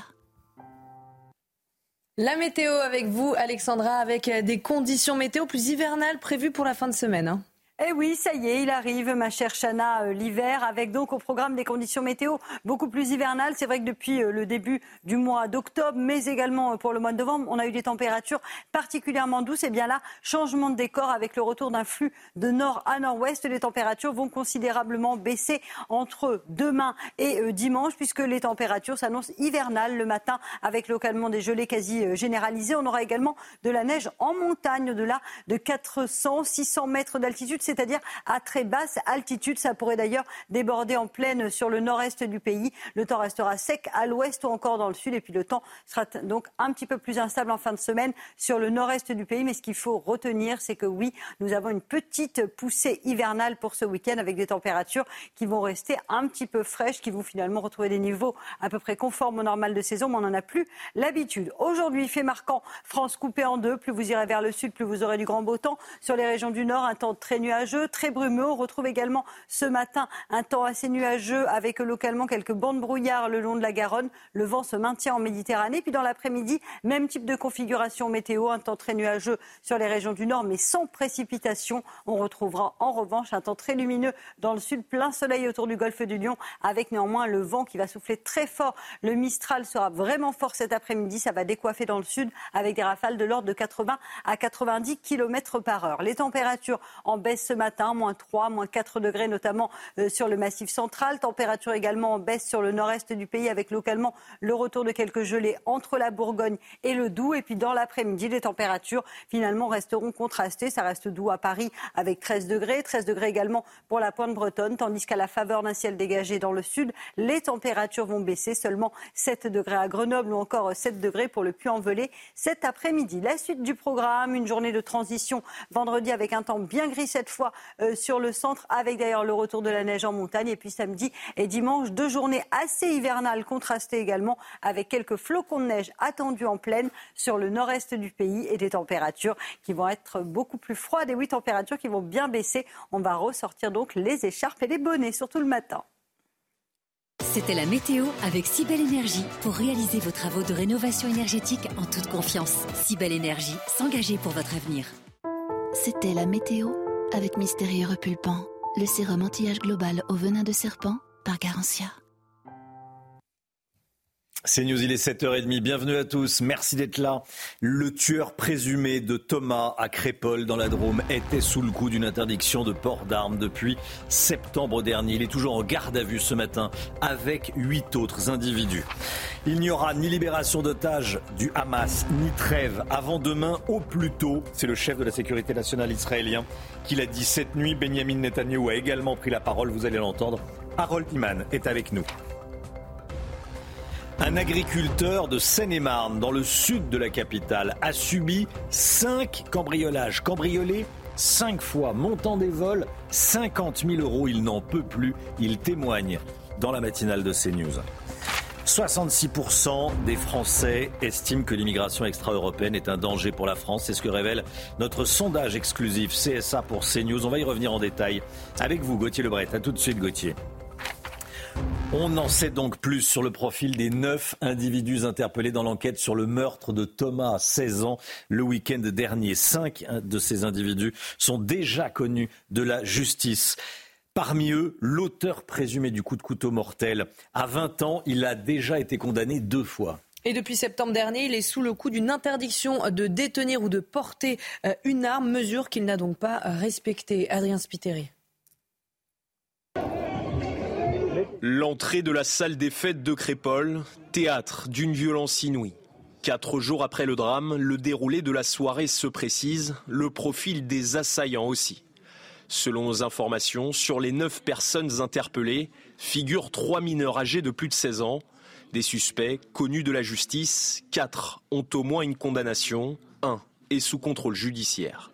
La météo avec vous, Alexandra, avec euh, des conditions météo plus hivernales prévues pour la fin de semaine. hein. Eh oui, ça y est, il arrive, ma chère Chana, euh, l'hiver, avec donc au programme des conditions météo beaucoup plus hivernales. C'est vrai que depuis euh, le début du mois d'octobre, mais également euh, pour le mois de novembre, on a eu des températures particulièrement douces. Et bien là, changement de décor avec le retour d'un flux de nord à nord-ouest. Les températures vont considérablement baisser entre demain et dimanche, puisque les températures s'annoncent hivernales le matin, avec localement des gelées quasi généralisées. On aura également de la neige en montagne, au-delà de 400, 600 mètres d'altitude c'est-à-dire à très basse altitude. Ça pourrait d'ailleurs déborder en pleine sur le nord-est du pays. Le temps restera sec à l'ouest ou encore dans le sud. Et puis le temps sera donc un petit peu plus instable en fin de semaine sur le nord-est du pays. Mais ce qu'il faut retenir, c'est que oui, nous avons une petite poussée hivernale pour ce week-end avec des températures qui vont rester un petit peu fraîches, qui vont finalement retrouver des niveaux à peu près conformes au normal de saison, mais on n'en a plus l'habitude. Aujourd'hui, fait marquant France coupée en deux. Plus vous irez vers le sud, plus vous aurez du grand beau temps. Sur les régions du nord, un temps très nuageux très brumeux. On retrouve également ce matin un temps assez nuageux avec localement quelques bandes brouillard le long de la Garonne. Le vent se maintient en Méditerranée. Puis dans l'après-midi, même type de configuration météo, un temps très nuageux sur les régions du nord, mais sans précipitation. On retrouvera en revanche un temps très lumineux dans le sud, plein soleil autour du golfe du Lion, avec néanmoins le vent qui va souffler très fort. Le Mistral sera vraiment fort cet après-midi. Ça va décoiffer dans le sud avec des rafales de l'ordre de 80 à 90 km par heure. Les températures en baisse ce matin, moins 3, moins 4 degrés, notamment euh, sur le massif central. Température également en baisse sur le nord-est du pays, avec localement le retour de quelques gelées entre la Bourgogne et le Doubs. Et puis dans l'après-midi, les températures finalement resteront contrastées. Ça reste doux à Paris avec 13 degrés, 13 degrés également pour la pointe bretonne, tandis qu'à la faveur d'un ciel dégagé dans le sud, les températures vont baisser seulement 7 degrés à Grenoble ou encore 7 degrés pour le Puy-en-Velay cet après-midi. La suite du programme, une journée de transition vendredi avec un temps bien gris cette fois euh, sur le centre, avec d'ailleurs le retour de la neige en montagne. Et puis samedi et dimanche, deux journées assez hivernales, contrastées également, avec quelques flocons de neige attendus en pleine sur le nord-est du pays et des températures qui vont être beaucoup plus froides. Et oui, températures qui vont bien baisser. On va ressortir donc les écharpes et les bonnets, surtout le matin. C'était la météo avec Cybelle Énergie pour réaliser vos travaux de rénovation énergétique en toute confiance. Cybelle Énergie, s'engager pour votre avenir. C'était la météo avec Mystérieux Repulpant, le sérum anti-âge global au venin de serpent par Garantia. C'est News, il est 7h30. Bienvenue à tous. Merci d'être là. Le tueur présumé de Thomas à Crépol dans la Drôme était sous le coup d'une interdiction de port d'armes depuis septembre dernier. Il est toujours en garde à vue ce matin avec huit autres individus. Il n'y aura ni libération d'otages du Hamas, ni trêve avant demain au plus tôt. C'est le chef de la sécurité nationale israélien qui l'a dit cette nuit. Benjamin Netanyahu a également pris la parole. Vous allez l'entendre. Harold Iman est avec nous. Un agriculteur de Seine-et-Marne, dans le sud de la capitale, a subi cinq cambriolages. Cambriolé cinq fois, montant des vols 50 000 euros. Il n'en peut plus. Il témoigne dans la matinale de CNews. 66% des Français estiment que l'immigration extra-européenne est un danger pour la France. C'est ce que révèle notre sondage exclusif CSA pour CNews. On va y revenir en détail avec vous, Gauthier Lebret. A tout de suite, Gauthier. On en sait donc plus sur le profil des neuf individus interpellés dans l'enquête sur le meurtre de Thomas, 16 ans, le week-end dernier. Cinq de ces individus sont déjà connus de la justice. Parmi eux, l'auteur présumé du coup de couteau mortel. À 20 ans, il a déjà été condamné deux fois. Et depuis septembre dernier, il est sous le coup d'une interdiction de détenir ou de porter euh, une arme, mesure qu'il n'a donc pas respectée. Adrien Spiteri. L'entrée de la salle des fêtes de Crépole, théâtre d'une violence inouïe. Quatre jours après le drame, le déroulé de la soirée se précise, le profil des assaillants aussi. Selon nos informations, sur les neuf personnes interpellées, figurent trois mineurs âgés de plus de 16 ans. Des suspects connus de la justice, quatre ont au moins une condamnation, un est sous contrôle judiciaire.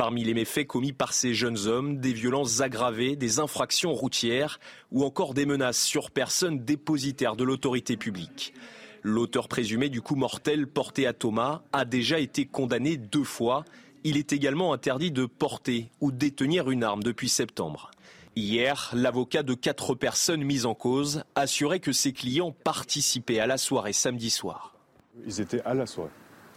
Parmi les méfaits commis par ces jeunes hommes, des violences aggravées, des infractions routières ou encore des menaces sur personnes dépositaires de l'autorité publique. L'auteur présumé du coup mortel porté à Thomas a déjà été condamné deux fois. Il est également interdit de porter ou détenir une arme depuis septembre. Hier, l'avocat de quatre personnes mises en cause assurait que ses clients participaient à la soirée samedi soir. Ils étaient à la soirée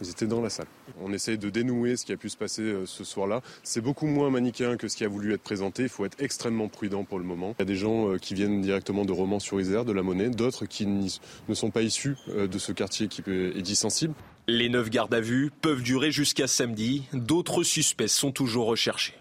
Ils étaient dans la salle. On essaye de dénouer ce qui a pu se passer euh, ce soir-là. C'est beaucoup moins manichéen que ce qui a voulu être présenté. Il faut être extrêmement prudent pour le moment. Il y a des gens euh, qui viennent directement de Romans sur Isère, de la Monnaie, d'autres qui ne sont pas issus euh, de ce quartier qui est dit sensible. Les neuf gardes à vue peuvent durer jusqu'à samedi. D'autres suspects sont toujours recherchés.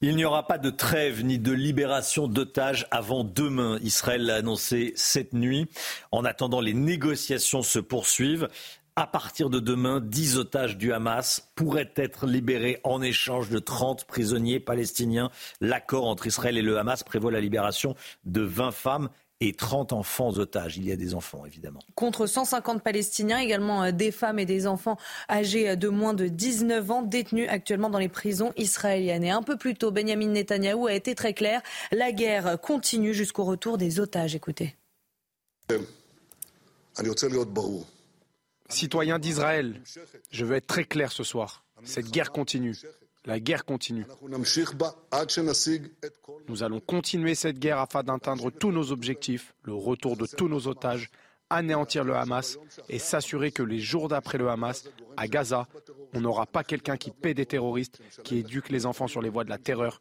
Il n'y aura pas de trêve ni de libération d'otages avant demain. Israël l'a annoncé cette nuit. En attendant, les négociations se poursuivent. À partir de demain, 10 otages du Hamas pourraient être libérés en échange de 30 prisonniers palestiniens. L'accord entre Israël et le Hamas prévoit la libération de 20 femmes et 30 enfants otages. Il y a des enfants, évidemment. Contre 150 Palestiniens, également euh, des femmes et des enfants âgés euh, de moins de 19 ans, détenus actuellement dans les prisons israéliennes. Et un peu plus tôt, Benjamin Netanyahou a été très clair. La guerre continue jusqu'au retour des otages. Écoutez. Citoyens d'Israël, je veux être très clair ce soir. Cette guerre continue. La guerre continue. Nous allons continuer cette guerre afin d'atteindre tous nos objectifs, le retour de tous nos otages, anéantir le Hamas et s'assurer que les jours d'après le Hamas, à Gaza, on n'aura pas quelqu'un qui paie des terroristes, qui éduque les enfants sur les voies de la terreur.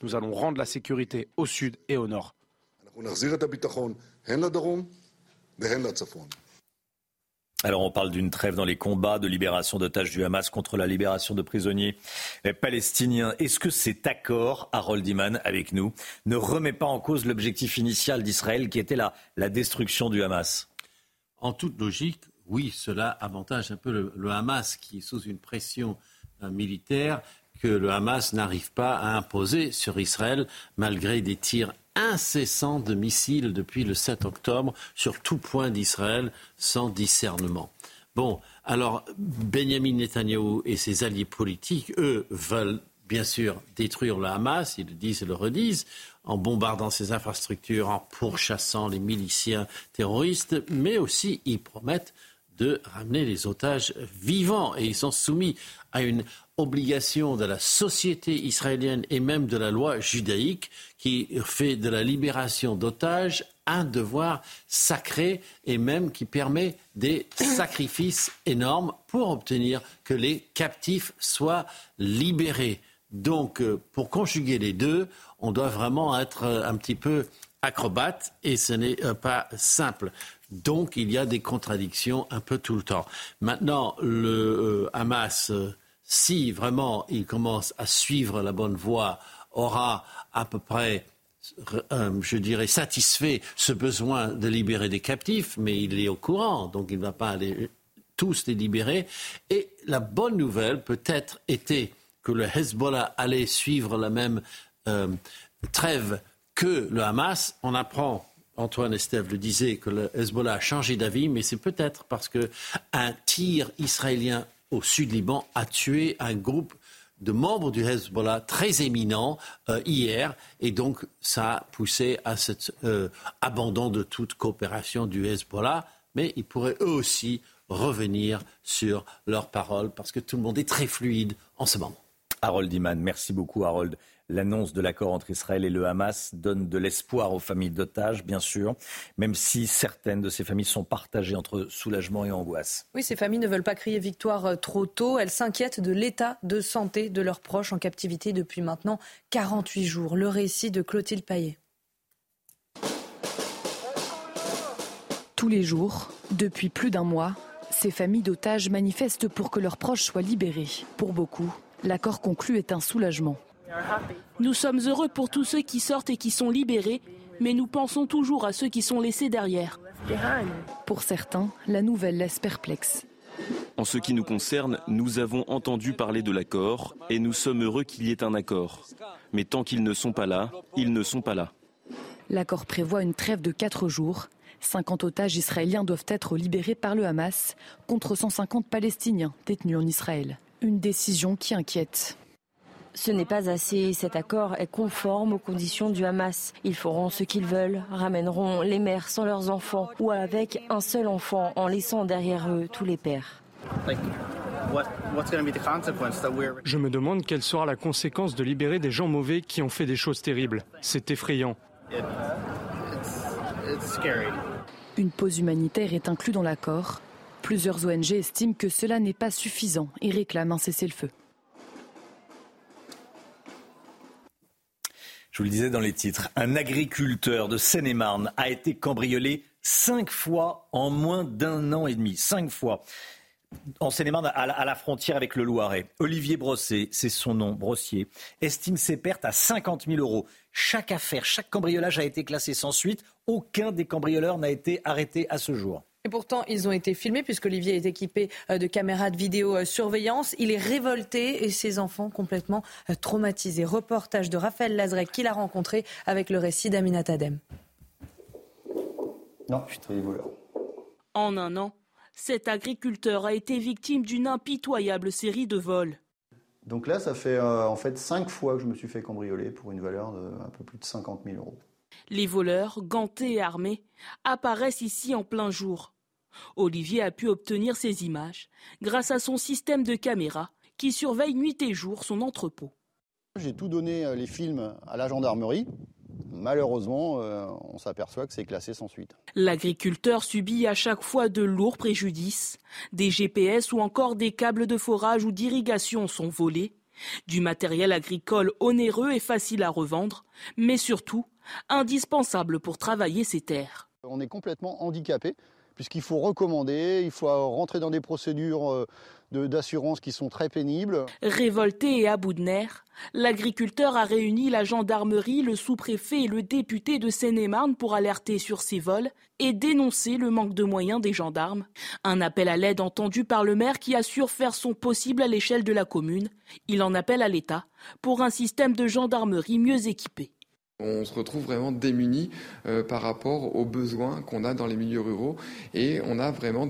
Nous allons rendre la sécurité au sud et au nord. Alors on parle d'une trêve dans les combats, de libération d'otages du Hamas contre la libération de prisonniers palestiniens. Est-ce que cet accord, Harold Iman avec nous, ne remet pas en cause l'objectif initial d'Israël qui était la, destruction du Hamas? En toute logique, oui, cela avantage un peu le, Hamas qui est sous une pression euh, militaire que le Hamas n'arrive pas à imposer sur Israël malgré des tirs incessant de missiles depuis le 7 octobre sur tout point d'Israël sans discernement. Bon, alors Benjamin Netanyahou et ses alliés politiques, eux, veulent bien sûr détruire le Hamas, ils le disent et le redisent, en bombardant ses infrastructures, en pourchassant les miliciens terroristes, mais aussi ils promettent de ramener les otages vivants et ils sont soumis à une obligation de la société israélienne et même de la loi judaïque qui fait de la libération d'otages un devoir sacré et même qui permet des sacrifices énormes pour obtenir que les captifs soient libérés. Donc, euh, pour conjuguer les deux, on doit vraiment être euh, un petit peu acrobate et ce n'est euh, pas simple. Donc, il y a des contradictions un peu tout le temps. Maintenant, le Hamas si vraiment il commence à suivre la bonne voie, aura à peu près, euh, je dirais, satisfait ce besoin de libérer des captifs, mais il est au courant, donc il ne va pas aller tous les libérer. Et la bonne nouvelle peut-être était que le Hezbollah allait suivre la même euh, trêve que le Hamas. On apprend Antoine Estève le disait, que le Hezbollah a changé d'avis, mais c'est peut-être parce qu'un tir israélien au sud-Liban a tué un groupe de membres du Hezbollah très éminents euh, hier et donc ça a poussé à cet euh, abandon de toute coopération du Hezbollah mais ils pourraient eux aussi revenir sur leurs paroles parce que tout le monde est très fluide en ce moment. Harold Iman, merci beaucoup Harold. L'annonce de l'accord entre Israël et le Hamas donne de l'espoir aux familles d'otages, bien sûr, même si certaines de ces familles sont partagées entre soulagement et angoisse. Oui, ces familles ne veulent pas crier victoire euh, trop tôt. Elles s'inquiètent de l'état de santé de leurs proches en captivité depuis maintenant 48 jours. Le récit de Clotilde Paillet. Tous les jours, depuis plus d'un mois, ces familles d'otages manifestent pour que leurs proches soient libérés. Pour beaucoup, l'accord conclu est un soulagement. Nous sommes heureux pour tous ceux qui sortent et qui sont libérés, mais nous pensons toujours à ceux qui sont laissés derrière. Pour certains, la nouvelle laisse perplexe. En ce qui nous concerne, nous avons entendu parler de l'accord et nous sommes heureux qu'il y ait un accord. Mais tant qu'ils ne sont pas là, ils ne sont pas là. L'accord prévoit une trêve de quatre jours. 50 otages israéliens doivent être libérés par le Hamas contre 150 Palestiniens détenus en Israël. Une décision qui inquiète. Ce n'est pas assez. Cet accord est conforme aux conditions du Hamas. Ils feront ce qu'ils veulent, ramèneront les mères sans leurs enfants ou avec un seul enfant en laissant derrière eux tous les pères. Je me demande quelle sera la conséquence de libérer des gens mauvais qui ont fait des choses terribles. C'est effrayant. Une pause humanitaire est inclue dans l'accord. Plusieurs ONG estiment que cela n'est pas suffisant et réclament un cessez-le-feu. Je vous le disais dans les titres, un agriculteur de Seine-et-Marne a été cambriolé cinq fois en moins d'un an et demi. Cinq fois. En Seine-et-Marne, à la frontière avec le Loiret. Olivier Brosset, c'est son nom, Brossier, estime ses pertes à 50 000 euros. Chaque affaire, chaque cambriolage a été classé sans suite. Aucun des cambrioleurs n'a été arrêté à ce jour. Et pourtant, ils ont été filmés puisque Olivier est équipé euh, de caméras de vidéosurveillance. Il est révolté et ses enfants complètement euh, traumatisés. Reportage de Raphaël Lazrec qu'il a rencontré avec le récit d'Aminat Adem. Non, je suis voleur. En un an, cet agriculteur a été victime d'une impitoyable série de vols. Donc là, ça fait euh, en fait cinq fois que je me suis fait cambrioler pour une valeur de un peu plus de 50 000 euros. Les voleurs, gantés et armés, apparaissent ici en plein jour. Olivier a pu obtenir ces images grâce à son système de caméra qui surveille nuit et jour son entrepôt. J'ai tout donné euh, les films à la gendarmerie. Malheureusement, euh, on s'aperçoit que c'est classé sans suite. L'agriculteur subit à chaque fois de lourds préjudices. Des GPS ou encore des câbles de forage ou d'irrigation sont volés. Du matériel agricole onéreux et facile à revendre, mais surtout indispensable pour travailler ces terres. On est complètement handicapé puisqu'il faut recommander, il faut rentrer dans des procédures euh, d'assurance qui sont très pénibles. Révolté et à bout de nerfs, l'agriculteur a réuni la gendarmerie, le sous-préfet et le député de Seine-et-Marne pour alerter sur ces vols et dénoncer le manque de moyens des gendarmes. Un appel à l'aide entendu par le maire qui assure faire son possible à l'échelle de la commune. Il en appelle à l'État pour un système de gendarmerie mieux équipé. On se retrouve vraiment démunis euh, par rapport aux besoins qu'on a dans les milieux ruraux et on a vraiment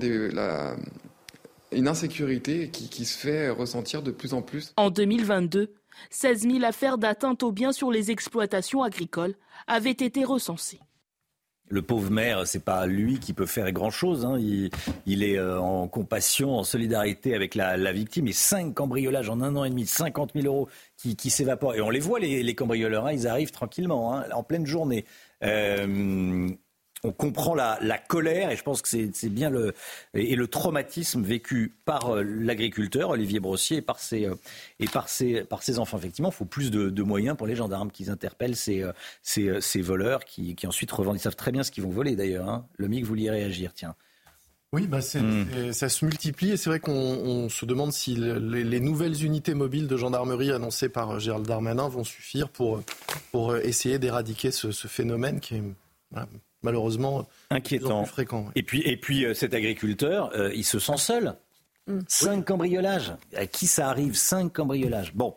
une insécurité qui, qui, se fait ressentir de plus en plus. En 2022, 16 000 affaires d'atteinte aux biens sur les exploitations agricoles avaient été recensées le pauvre maire, c'est pas lui qui peut faire grand chose. Hein. Il, est euh, en compassion, en solidarité avec la, victime. Et cinq cambriolages en un an et demi, 50 000 euros qui, s'évaporent. Et on les voit, les, cambrioleurs, hein. ils arrivent tranquillement, hein, en pleine journée. Euh, on comprend la, colère et je pense que c'est bien le et le traumatisme vécu par euh, l'agriculteur Olivier Brossier et par ses euh, et par ses par ses enfants. Effectivement, il faut plus de, moyens pour les gendarmes qui interpellent ces euh, ces, voleurs qui, ensuite revendent. Ils savent très bien ce qu'ils vont voler d'ailleurs. Hein. Le MIC voulait réagir. Tiens. Oui, bah hmm. ça se multiplie et c'est vrai qu'on se demande si les, nouvelles unités mobiles de gendarmerie annoncées par Gérald Darmanin vont suffire pour, pour essayer d'éradiquer ce, phénomène qui est malheureusement inquiétant. fréquent. Et puis, et puis euh, cet agriculteur, euh, il se sent seul. Mm. Cinq cambriolages. À qui ça arrive Cinq cambriolages? Bon,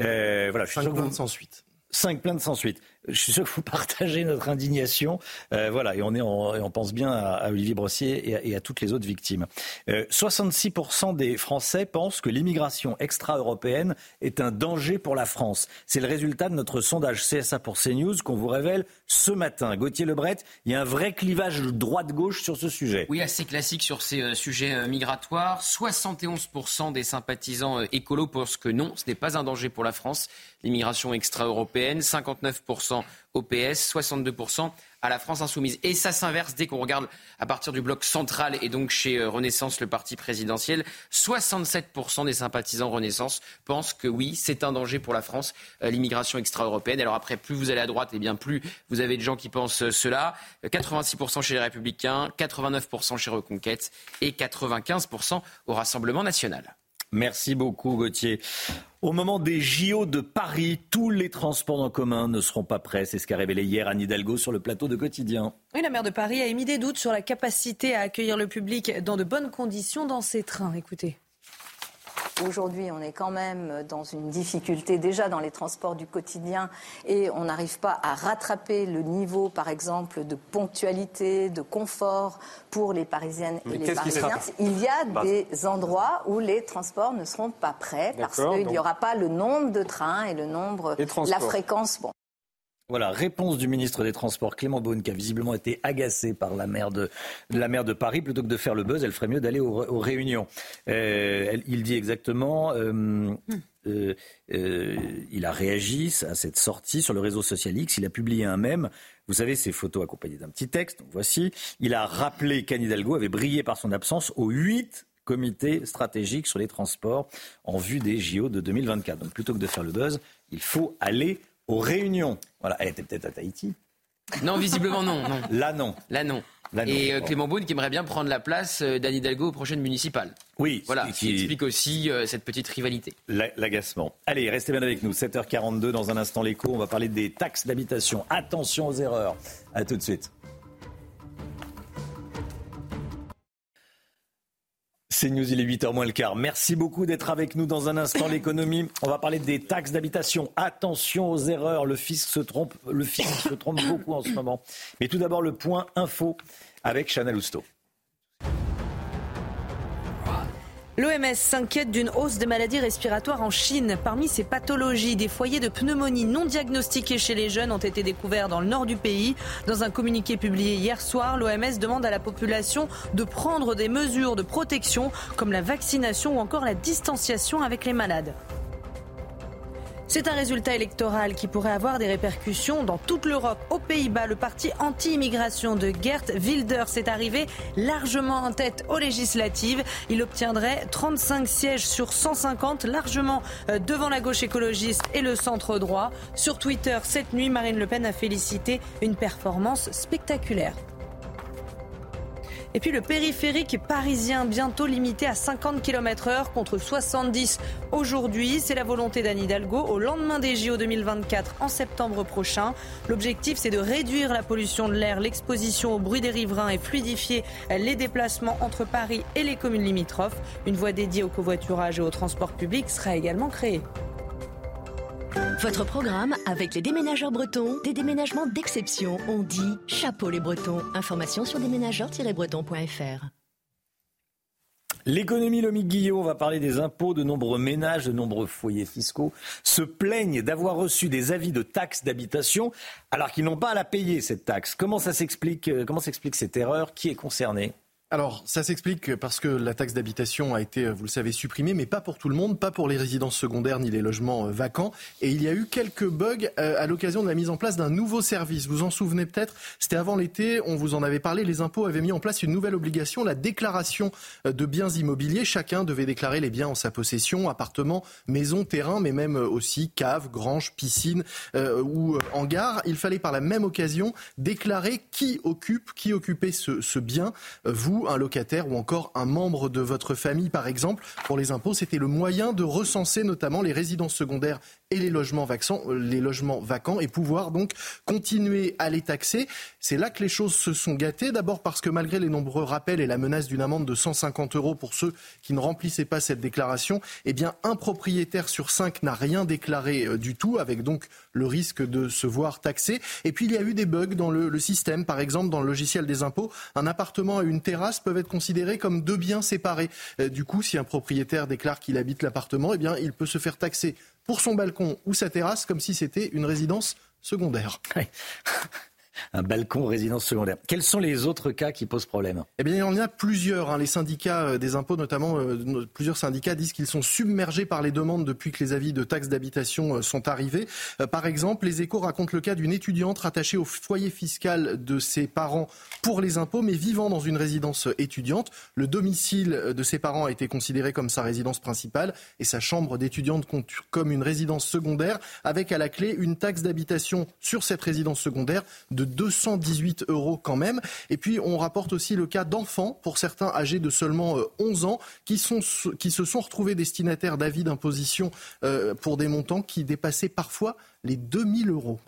euh, voilà. Je suis Cinq plaintes sans suite. Cinq plaintes sans suite je suis sûr que vous partagez notre indignation. Euh, voilà, et on, est on pense bien à, Olivier Brossier et à, toutes les autres victimes. 66% euh, des Français pensent que l'immigration extra-européenne est un danger pour la France. C'est le résultat de notre sondage CSA pour CNews qu'on vous révèle ce matin. Gauthier Lebret, il y a un vrai clivage droite-gauche sur ce sujet. Oui, assez classique sur ces euh, sujets migratoires. 71% des sympathisants écolos pensent que non, ce n'est pas un danger pour la France, l'immigration extra-européenne. 59% au PS, 62% à la France insoumise. Et ça s'inverse dès qu'on regarde à partir du bloc central et donc chez euh, Renaissance, le parti présidentiel. 67% des sympathisants Renaissance pensent que oui, c'est un danger pour la France, euh, l'immigration extra-européenne. Alors après, plus vous allez à droite, et eh bien plus vous avez de gens qui pensent euh, cela. 86% chez les Républicains, 89% chez Reconquête et 95% au Rassemblement national. Merci beaucoup Gauthier. Au moment des JO de Paris, tous les transports en commun ne seront pas prêts. C'est ce qu'a révélé hier Anne Hidalgo sur le plateau de Quotidien. Oui, la maire de Paris a émis des doutes sur la capacité à accueillir le public dans de bonnes conditions dans ces trains. Écoutez. Aujourd'hui, on est quand même dans une difficulté déjà dans les transports du quotidien et on n'arrive pas à rattraper le niveau, par exemple, de ponctualité, de confort pour les Parisiennes et les Parisiens. Il y a bah. des endroits où les transports ne seront pas prêts parce qu'il n'y aura pas le nombre de trains et le nombre, la fréquence. Bon. Voilà, réponse du ministre des Transports Clément Beaune qui a visiblement été agacé par la maire de, la maire de Paris. Plutôt que de faire le buzz, elle ferait mieux d'aller aux, réunions. Euh, il dit exactement. Euh, euh, il a réagi à cette sortie sur le réseau social X. Il a publié un mème. Vous savez, ces photos accompagnées d'un petit texte. voici. Il a rappelé qu'Anne Hidalgo avait brillé par son absence aux huit comités stratégiques sur les transports en vue des JO de 2024. Donc plutôt que de faire le buzz, il faut aller aux réunions. Voilà, elle était peut-être à Tahiti. Non, visiblement non, non. Là non. Là non. Et euh, Clément Beaune qui aimerait bien prendre la place euh, d'Anne Hidalgo aux prochaines municipales. Oui, voilà, qui, explique aussi euh, cette petite rivalité. L'agacement. Allez, restez bien avec nous. 7h42 dans un instant l'écho. On va parler des taxes d'habitation. Attention aux erreurs. À tout de suite. C'est News, il est 8h moins le quart. Merci beaucoup d'être avec nous dans un instant. L'économie, on va parler des taxes d'habitation. Attention aux erreurs, le fisc se trompe, le fisc se trompe beaucoup en ce moment. Mais tout d'abord, le point info avec Chana Lousteau. L'OMS s'inquiète d'une hausse des maladies respiratoires en Chine. Parmi ces pathologies, des foyers de pneumonie non diagnostiqués chez les jeunes ont été découverts dans le nord du pays. Dans un communiqué publié hier soir, l'OMS demande à la population de prendre des mesures de protection comme la vaccination ou encore la distanciation avec les malades. C'est un résultat électoral qui pourrait avoir des répercussions dans toute l'Europe. Aux Pays-Bas, le parti anti-immigration de Gert Wilders est arrivé largement en tête aux législatives. Il obtiendrait 35 sièges sur 150, largement euh, devant la gauche écologiste et le centre droit. Sur Twitter, cette nuit, Marine Le Pen a félicité une performance spectaculaire. Et puis le périphérique parisien bientôt limité à 50 km heure contre 70 aujourd'hui. C'est la volonté d'Anne Hidalgo au lendemain des JO 2024 en septembre prochain. L'objectif c'est de réduire la pollution de l'air, l'exposition au bruit des riverains et fluidifier les déplacements entre Paris et les communes limitrophes. Une voie dédiée au covoiturage et au transport public sera également créée. Votre programme avec les déménageurs bretons, des déménagements d'exception. On dit chapeau les bretons. Information sur déménageurs-bretons.fr. L'économie Lomi Guillot, on va parler des impôts. De nombreux ménages, de nombreux foyers fiscaux se plaignent d'avoir reçu des avis de taxes d'habitation alors qu'ils n'ont pas à la payer, cette taxe. Comment ça s'explique euh, Comment s'explique cette erreur Qui est concerné? Alors, ça s'explique parce que la taxe d'habitation a été, vous le savez, supprimée, mais pas pour tout le monde, pas pour les résidences secondaires ni les logements euh, vacants. Et il y a eu quelques bugs euh, à l'occasion de la mise en place d'un nouveau service. Vous en souvenez peut-être, c'était avant l'été, on vous en avait parlé, les impôts avaient mis en place une nouvelle obligation, la déclaration euh, de biens immobiliers. Chacun devait déclarer les biens en sa possession, appartements, maisons, terrains, mais même aussi caves, granges, piscines ou hangars. Il fallait par la même occasion déclarer qui occupe, qui occupait ce, ce bien. Vous un locataire ou encore un membre de votre famille, par exemple. Pour les impôts, c'était le moyen de recenser notamment les résidences secondaires et les logements, vacants, euh, les logements vacants et pouvoir donc continuer à les taxer. C'est là que les choses se sont gâtées. D'abord parce que malgré les nombreux rappels et la menace d'une amende de 150 euros pour ceux qui ne remplissaient pas cette déclaration, eh bien un propriétaire sur cinq n'a rien déclaré euh, du tout, avec donc le risque de se voir taxé. Et puis il y a eu des bugs dans le, le système, par exemple dans le logiciel des impôts, un appartement et une terrasse peuvent être considérés comme deux biens séparés. Euh, du coup, si un propriétaire déclare qu'il habite l'appartement, eh bien il peut se faire taxer pour son balcon ou sa terrasse comme si c'était une résidence secondaire. Un balcon résidence secondaire. Quels sont les autres cas qui posent problème? Eh bien, il y en a plusieurs. Hein. Les syndicats euh, des impôts, notamment euh, plusieurs syndicats, disent qu'ils sont submergés par les demandes depuis que les avis de taxes d'habitation euh, sont arrivés. par exemple, les échos racontent le cas d'une étudiante rattachée au foyer fiscal de ses parents pour les impôts, mais vivant dans une résidence étudiante. Le domicile de ses parents a été considéré comme sa résidence principale et sa chambre d'étudiante comme une résidence secondaire, avec à la clé une taxe d'habitation sur cette résidence secondaire de 218 euros quand même. Et puis on rapporte aussi le cas d'enfants, pour certains âgés de seulement 11 euh, ans, qui, se sont retrouvés destinataires d'avis d'imposition euh, pour des montants qui dépassaient parfois les 2000 euros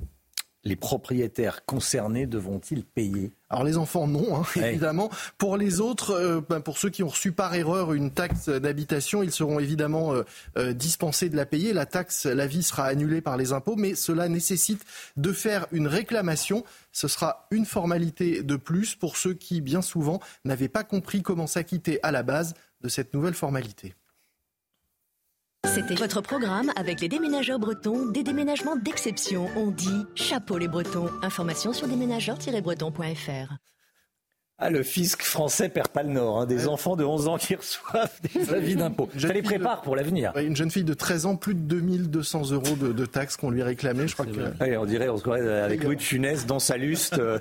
les propriétaires concernés devront-ils payer? Alors les enfants non, hein, évidemment. Pour les autres, euh, ben, pour ceux qui ont reçu par erreur une taxe d'habitation, ils seront évidemment euh, euh, dispensés de la payer. La taxe, la vie sera annulée par les impôts, mais cela nécessite de faire une réclamation. Ce sera une formalité de plus pour ceux qui, bien souvent, n'avaient pas compris comment s'acquitter à la base de cette nouvelle formalité. C'était votre programme avec les déménageurs bretons, des déménagements d'exception. On dit chapeau les bretons. Information sur déménageurs-bretons.fr. Ah, le fisc français perd pas le nord. Hein. Des enfants de 11 ans qui reçoivent des avis d'impôt. Ça les prépare pour l'avenir. Une jeune fille de 13 ans, plus de 2200 euros de, de taxes qu'on lui réclamait. Je crois que... on dirait, on se croirait avec Louis de Funès dans sa luste euh,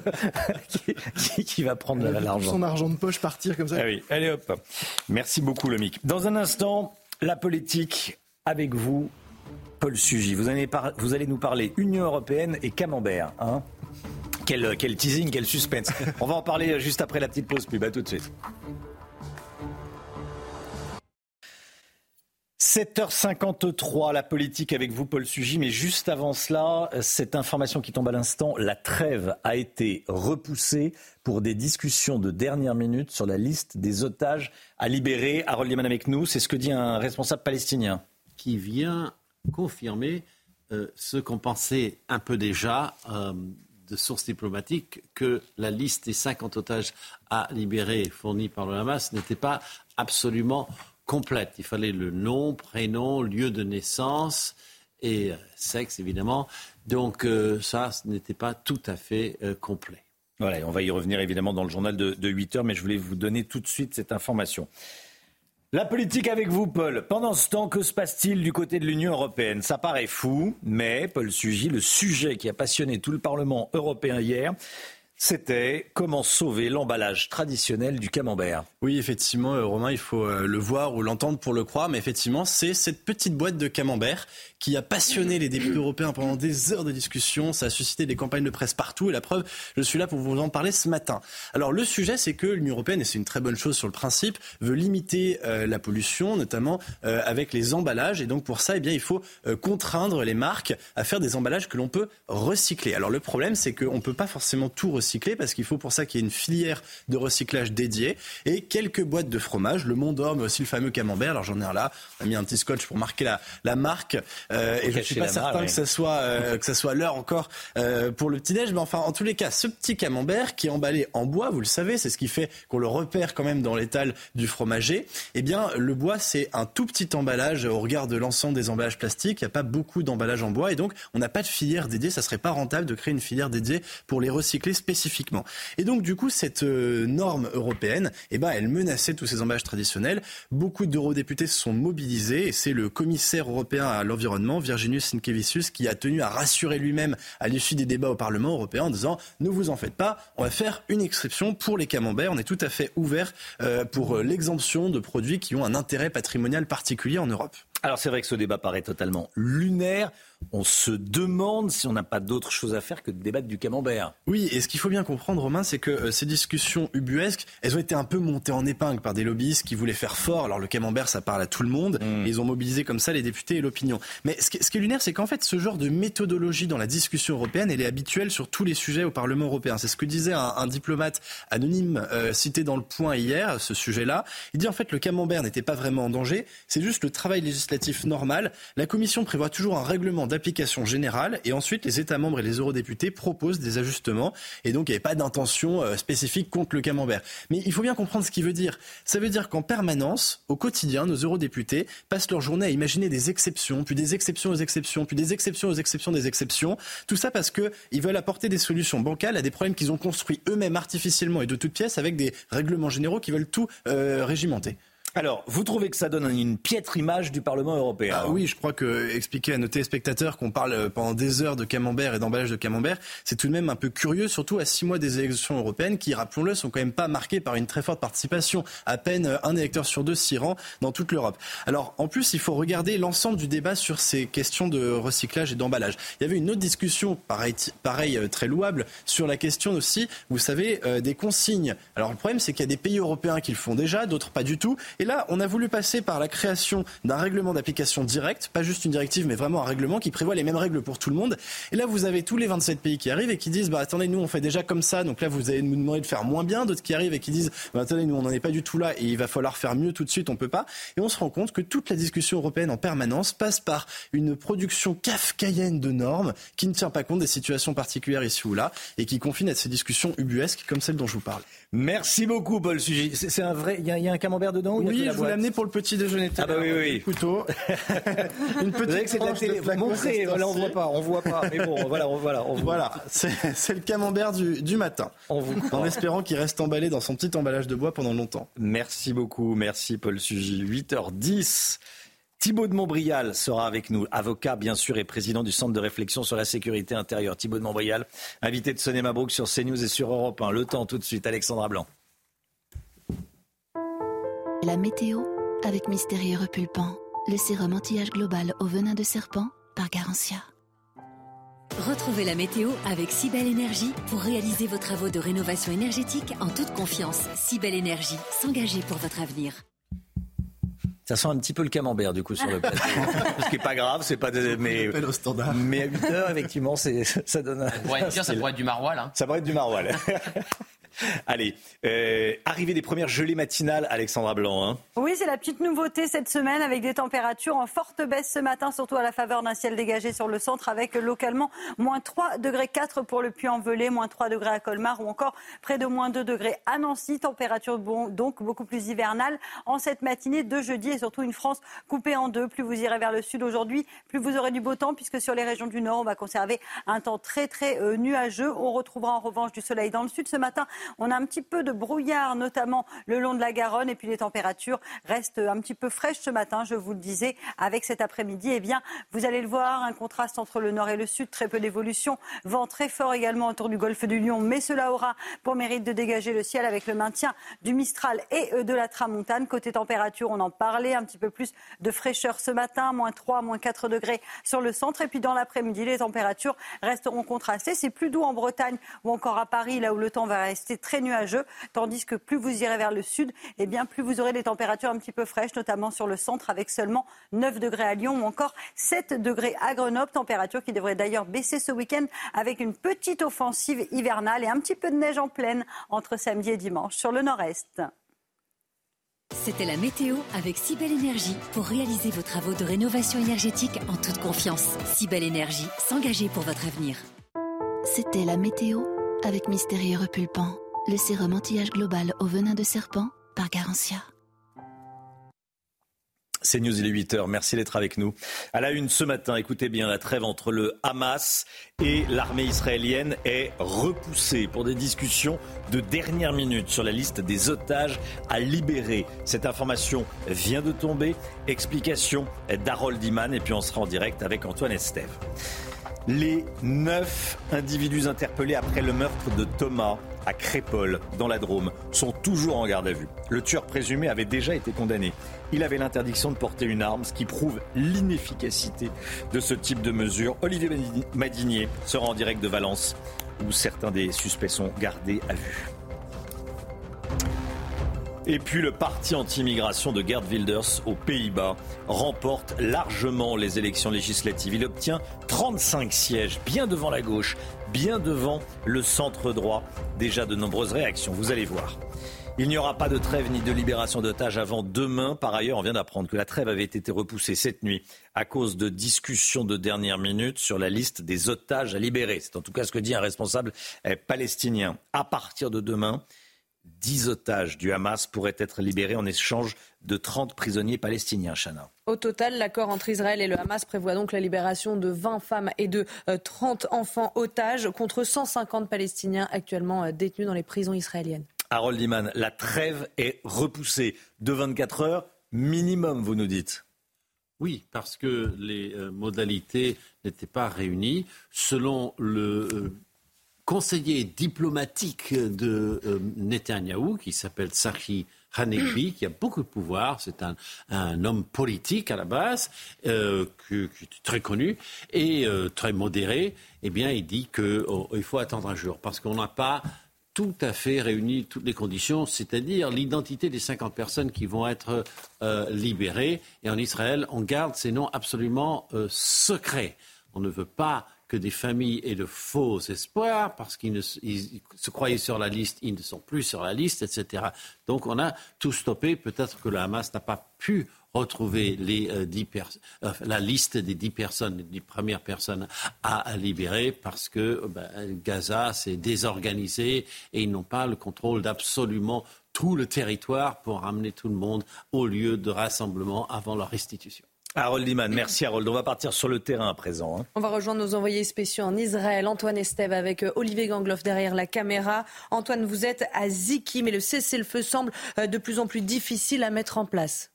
qui, qui, va prendre l'argent. Son argent de poche partir comme ça. Ah oui, allez hop. Merci beaucoup, Lomic. Dans un instant, la politique avec vous, Paul Sugy. Vous allez, nous parler Union européenne et Camembert. Hein quel, teasing, quel suspense. On va en parler juste après la petite pause pub. À tout de suite. 7h53, la politique avec vous, Paul Sugy. Mais juste avant cela, cette information qui tombe à l'instant, la trêve a été repoussée pour des discussions de dernière minute sur la liste des otages à libérer. Harold Yeman avec nous, c'est ce que dit un responsable palestinien. Qui vient confirmer euh, ce qu'on pensait un peu déjà euh, de sources diplomatiques, que la liste des 50 otages à libérer fournie par le Hamas n'était pas absolument complète. Il fallait le nom, prénom, lieu de naissance et euh, sexe, évidemment. Donc ça, ce n'était pas tout à fait complet. Voilà, on va y revenir évidemment dans le journal de, de 8 heures, mais je voulais vous donner tout de suite cette information. La politique avec vous, Paul. Pendant ce temps, que se passe-t-il du côté de l'Union européenne? Ça paraît fou, mais Paul Sugy, le sujet qui a passionné tout le Parlement européen hier, c'était comment sauver l'emballage traditionnel du camembert. Oui, effectivement, euh, Romain, il faut euh, le voir ou l'entendre pour le croire, mais effectivement, c'est cette petite boîte de camembert qui a passionné les députés européens pendant des heures de discussion. Ça a suscité des campagnes de presse partout et la preuve, je suis là pour vous en parler ce matin. Alors, le sujet, c'est que l'Union européenne, et c'est une très bonne chose sur le principe, veut limiter euh, la pollution, notamment avec les emballages. Et donc, pour ça, eh bien, il faut contraindre les marques à faire des emballages que l'on peut recycler. Alors, le problème, c'est qu'on ne peut pas forcément tout recycler parce qu'il faut pour ça qu'il y ait une filière de recyclage dédiée et quelques boîtes de fromage, le Mont d'Or, mais aussi le fameux camembert. Alors j'en ai un là, on a mis un petit scotch pour marquer la, la marque euh, et je ne suis pas certain que ça soit euh, que ça soit l'heure encore euh, pour le petit déj, mais enfin en tous les cas, ce petit camembert qui est emballé en bois, vous le savez, c'est ce qui fait qu'on le repère quand même dans l'étal du fromager. Eh bien, le bois c'est un tout petit emballage au regard de l'ensemble des emballages plastiques. Il n'y a pas beaucoup d'emballage en bois et donc on n'a pas de filière dédiée. Ça serait pas rentable de créer une filière dédiée pour les recycler spécifiquement Et donc, du coup, cette euh, norme européenne, eh ben, elle menaçait tous ces emballages traditionnels. Beaucoup d'eurodéputés se sont mobilisés et c'est le commissaire européen à l'environnement, Virginius Sinkevicius, qui a tenu à rassurer lui-même à l'issue des débats au Parlement européen en disant ne vous en faites pas, on va faire une exception pour les camemberts. On est tout à fait ouvert euh, pour euh, l'exemption de produits qui ont un intérêt patrimonial particulier en Europe. Alors c'est vrai que ce débat paraît totalement lunaire on se demande si on n'a pas d'autre chose à faire que de débattre du camembert. Oui, et ce qu'il faut bien comprendre, Romain, c'est que euh, ces discussions ubuesques, elles ont été un peu montées en épingle par des lobbyistes qui voulaient faire fort. Alors le camembert, ça parle à tout le monde, mm. et ils ont mobilisé comme ça les députés et l'opinion. Mais ce qui, est lunaire, c'est qu'en fait, ce genre de méthodologie dans la discussion européenne, elle est habituelle sur tous les sujets au Parlement européen. C'est ce que disait un, diplomate anonyme euh, cité dans le point hier, ce sujet-là. Il dit en fait le camembert n'était pas vraiment en danger, c'est juste le travail législatif normal. La Commission prévoit toujours un règlement d'application générale et ensuite les États membres et les eurodéputés proposent des ajustements et donc il n'y avait pas d'intention euh, spécifique contre le camembert. Mais il faut bien comprendre ce qu'il veut dire. Ça veut dire qu'en permanence, au quotidien, nos eurodéputés passent leur journée à imaginer des exceptions, puis des exceptions aux exceptions, puis des exceptions aux exceptions des exceptions. Tout ça parce qu'ils veulent apporter des solutions bancales à des problèmes qu'ils ont construits eux-mêmes artificiellement et de toutes pièces avec des règlements généraux qui veulent tout euh, régimenter. Alors, vous trouvez que ça donne une piètre image du Parlement européen ah, Oui, je crois que expliquer à nos téléspectateurs qu'on parle euh, pendant des heures de camembert et d'emballage de camembert, c'est tout de même un peu curieux, surtout à six mois des élections européennes qui, rappelons-le, sont quand même pas marquées par une très forte participation. À peine euh, un électeur sur deux s'y rend dans toute l'Europe. Alors, en plus, il faut regarder l'ensemble du débat sur ces questions de recyclage et d'emballage. Il y avait une autre discussion, pareil, pareil euh, très louable, sur la question aussi, vous savez, des consignes. Alors, le problème, c'est qu'il y a des pays européens qui le font déjà, d'autres pas du tout. Et là, on a voulu passer par la création d'un règlement d'application direct, pas juste une directive, mais vraiment un règlement qui prévoit les mêmes règles pour tout le monde. Et là, vous avez tous les 27 pays qui arrivent et qui disent, bah attendez, nous on fait déjà comme ça, donc là vous allez nous demander de faire moins bien. D'autres qui arrivent et qui disent, bah attendez, nous on n'en est pas du tout là et il va falloir faire mieux tout de suite, on peut pas. Et on se rend compte que toute la discussion européenne en permanence passe par une production kafkaïenne de normes qui ne tient pas compte des situations particulières ici ou là et qui confine à ces discussions ubuesques comme celle dont je vous parle. Merci beaucoup, Paul Sugy. C'est un vrai. Il y, a un camembert dedans Oui, je vous l'ai amené pour le petit déjeuner. Ah bah oui, oui. Couteau. Une petite c'est de la télé. Vous montrez, voilà, on voit pas, on voit pas. Mais bon, voilà, on, voilà, on voilà. C'est le camembert du, du matin. On vous en espérant qu'il reste emballé dans son petit emballage de bois pendant longtemps. Merci beaucoup, merci Paul Sugy. 8h10. Thibaut de Montbrial sera avec nous, avocat bien sûr et président du Centre de réflexion sur la sécurité intérieure. Thibaut de Montbrial, invité de Sonny Mabrouk sur CNews et sur Europe 1. Le temps tout de suite, Alexandra Blanc. La météo avec Mystérieux Repulpant, le sérum anti-âge global au venin de serpent par Garantia. Retrouvez la météo avec Cybelle Énergie pour réaliser vos travaux de rénovation énergétique en toute confiance. Cybelle Énergie, s'engager pour votre avenir. Ça sent un petit peu le camembert du coup sur le plateau. Ce qui n'est pas grave, c'est pas des, mais mais à 8 heures effectivement, c'est ça donne. Ça pourrait être, ça pourrait être du maroilles. Hein. Ça pourrait être du maroilles. Allez, euh, arrivée des premières gelées matinales, Alexandra Blanc. Hein. Oui, c'est la petite nouveauté cette semaine avec des températures en forte baisse ce matin, surtout à la faveur d'un ciel dégagé sur le centre avec localement moins 3 degrés 4 pour le Puy-en-Velay, moins 3 degrés à Colmar ou encore près de moins 2 degrés à Nancy. Température donc beaucoup plus hivernale en cette matinée de jeudi et surtout une France coupée en deux. Plus vous irez vers le sud aujourd'hui, plus vous aurez du beau temps puisque sur les régions du nord, on va conserver un temps très très euh, nuageux. On retrouvera en revanche du soleil dans le sud ce matin. On a un petit peu de brouillard, notamment le long de la Garonne, et puis les températures restent un petit peu fraîches ce matin, je vous le disais, avec cet après-midi. Eh bien, vous allez le voir, un contraste entre le nord et le sud, très peu d'évolution, vent très fort également autour du golfe du Lion, mais cela aura pour mérite de dégager le ciel avec le maintien du Mistral et euh, de la Tramontane. Côté température, on en parlait, un petit peu plus de fraîcheur ce matin, moins 3, moins 4 degrés sur le centre, et puis dans l'après-midi, les températures resteront contrastées. C'est plus doux en Bretagne ou encore à Paris, là où le temps va rester très nuageux, tandis que plus vous irez vers le sud, et eh bien plus vous aurez des températures un petit peu fraîches, notamment sur le centre, avec seulement 9 degrés à Lyon ou encore 7 degrés à Grenoble, température qui devrait d'ailleurs baisser ce week-end avec une petite offensive hivernale et un petit peu de neige en pleine entre samedi et dimanche sur le nord-est. C'était la météo avec Cybelle Énergie pour réaliser vos travaux de rénovation énergétique en toute confiance. Cybelle Énergie, s'engager pour votre avenir. C'était la météo avec Mystérieux Repulpant le sérum anti-âge global au venin de serpent par Garantia. C'est News, il est 8h. Merci d'être avec nous. À la une ce matin, écoutez bien, la trêve entre le Hamas et l'armée israélienne est repoussée pour des discussions de dernière minute sur la liste des otages à libérer. Cette information vient de tomber. Explication d'Harold Iman et puis on sera en direct avec Antoine Estève. Les neuf individus interpellés après le meurtre de Thomas à Crépol, dans la Drôme, sont toujours en garde à vue. Le tueur présumé avait déjà été condamné. Il avait l'interdiction de porter une arme, ce qui prouve l'inefficacité de ce type de mesure. Olivier Madinier sera en direct de Valence, où certains des suspects sont gardés à vue. Et puis le parti anti-immigration de Gerd Wilders aux Pays-Bas remporte largement les élections législatives. Il obtient 35 sièges, bien devant la gauche, bien devant le centre droit. Déjà de nombreuses réactions, vous allez voir. Il n'y aura pas de trêve ni de libération d'otages avant demain. Par ailleurs, on vient d'apprendre que la trêve avait été repoussée cette nuit à cause de discussions de dernière minute sur la liste des otages à libérer. C'est en tout cas ce que dit un responsable eh, palestinien. À partir de demain, 10 otages du Hamas pourraient être libérés en échange de 30 prisonniers palestiniens, Chana. Au total, l'accord entre Israël et le Hamas prévoit donc la libération de 20 femmes et de 30 euh, enfants otages contre 150 Palestiniens actuellement euh, détenus dans les prisons israéliennes. Harold Iman, la trêve est repoussée de 24 heures minimum, vous nous dites. Oui, parce que les euh, modalités n'étaient pas réunies. Selon le conseiller diplomatique de euh, Netanyahou, qui s'appelle Sachi Hanekbi, qui a beaucoup de pouvoir. C'est un, homme politique à la base, euh, qui, est très connu et euh, très modéré. Eh bien, il dit qu'il oh, faut attendre un jour parce qu'on n'a pas tout à fait réuni toutes les conditions, c'est-à-dire l'identité des 50 personnes qui vont être libérées. Et en Israël, on garde ces noms absolument secrets. On ne veut pas que des familles aient de faux espoirs parce qu'ils se croyaient sur la liste, ils ne sont plus sur la liste, etc. Donc on a tout stoppé. Peut-être que le Hamas n'a pas pu retrouver les, euh, euh, la liste des dix personnes, des premières personnes à, libérer parce que ben, Gaza s'est désorganisé et ils n'ont pas le contrôle d'absolument tout le territoire pour ramener tout le monde au lieu de rassemblement avant leur restitution. Harold Liman, merci Harold. On va partir sur le terrain à présent. Hein. On va rejoindre nos envoyés spéciaux en Israël, Antoine Estève avec euh, Olivier Gangloff derrière la caméra. Antoine, vous êtes à Ziki, mais le cessez-le-feu semble euh, de plus en plus difficile à mettre en place.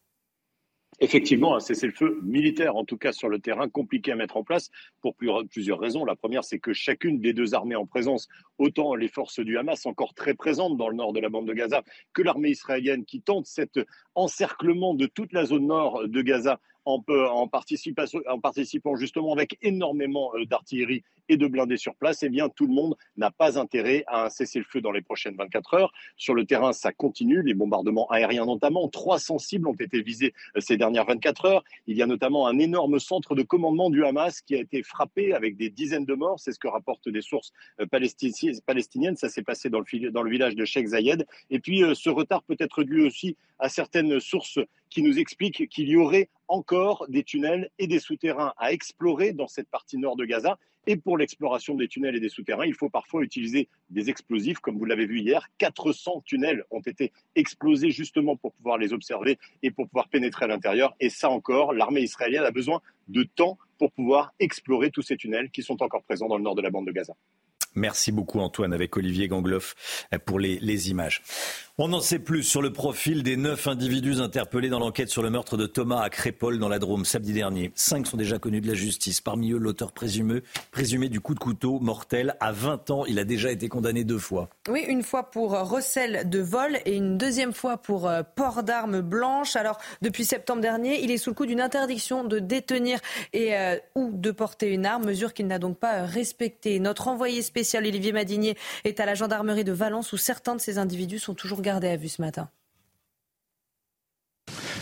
Effectivement, un cessez-le-feu militaire, en tout cas sur le terrain, compliqué à mettre en place pour plusieurs raisons. La première, c'est que chacune des deux armées en présence, autant les forces du Hamas encore très présentes dans le nord de la bande de Gaza, que l'armée israélienne qui tente cet encerclement de toute la zone nord de Gaza en, en, participant justement avec énormément euh, d'artillerie et de blindés sur place, eh bien, tout le monde n'a pas intérêt à un cessez-le-feu dans les prochaines 24 heures. Sur le terrain, ça continue, les bombardements aériens notamment. 300 cibles ont été visées euh, ces dernières 24 heures. Il y a notamment un énorme centre de commandement du Hamas qui a été frappé avec des dizaines de morts. C'est ce que rapportent des sources euh, palestiniennes. Ça s'est passé dans le, dans le village de Sheikh Zayed. Et puis, ce retard peut être dû aussi à certaines sources qui nous expliquent qu'il y aurait encore des tunnels et des souterrains à explorer dans cette partie nord de Gaza. Et pour l'exploration des tunnels et des souterrains, il faut parfois utiliser des explosifs, comme vous l'avez vu hier. 400 tunnels ont été explosés justement pour pouvoir les observer et pour pouvoir pénétrer à l'intérieur. Et ça encore, l'armée israélienne a besoin de temps pour pouvoir explorer tous ces tunnels qui sont encore présents dans le nord de la bande de Gaza. Merci beaucoup Antoine avec Olivier Gangloff pour les, images. On n'en sait plus sur le profil des neuf individus interpellés dans l'enquête sur le meurtre de Thomas à Crépol dans la Drôme samedi dernier. Cinq sont déjà connus de la justice. Parmi eux, l'auteur présumé, du coup de couteau mortel. À 20 ans, il a déjà été condamné deux fois. Oui, une fois pour recel de vol et une deuxième fois pour euh, port d'armes blanches. Alors, depuis septembre dernier, il est sous le coup d'une interdiction de détenir euh, ou de porter une arme, mesure qu'il n'a donc pas euh, respectée. Notre envoyé spécial Olivier Madinier est à la gendarmerie de Valence où certains de ces individus sont toujours gardé à vue ce matin.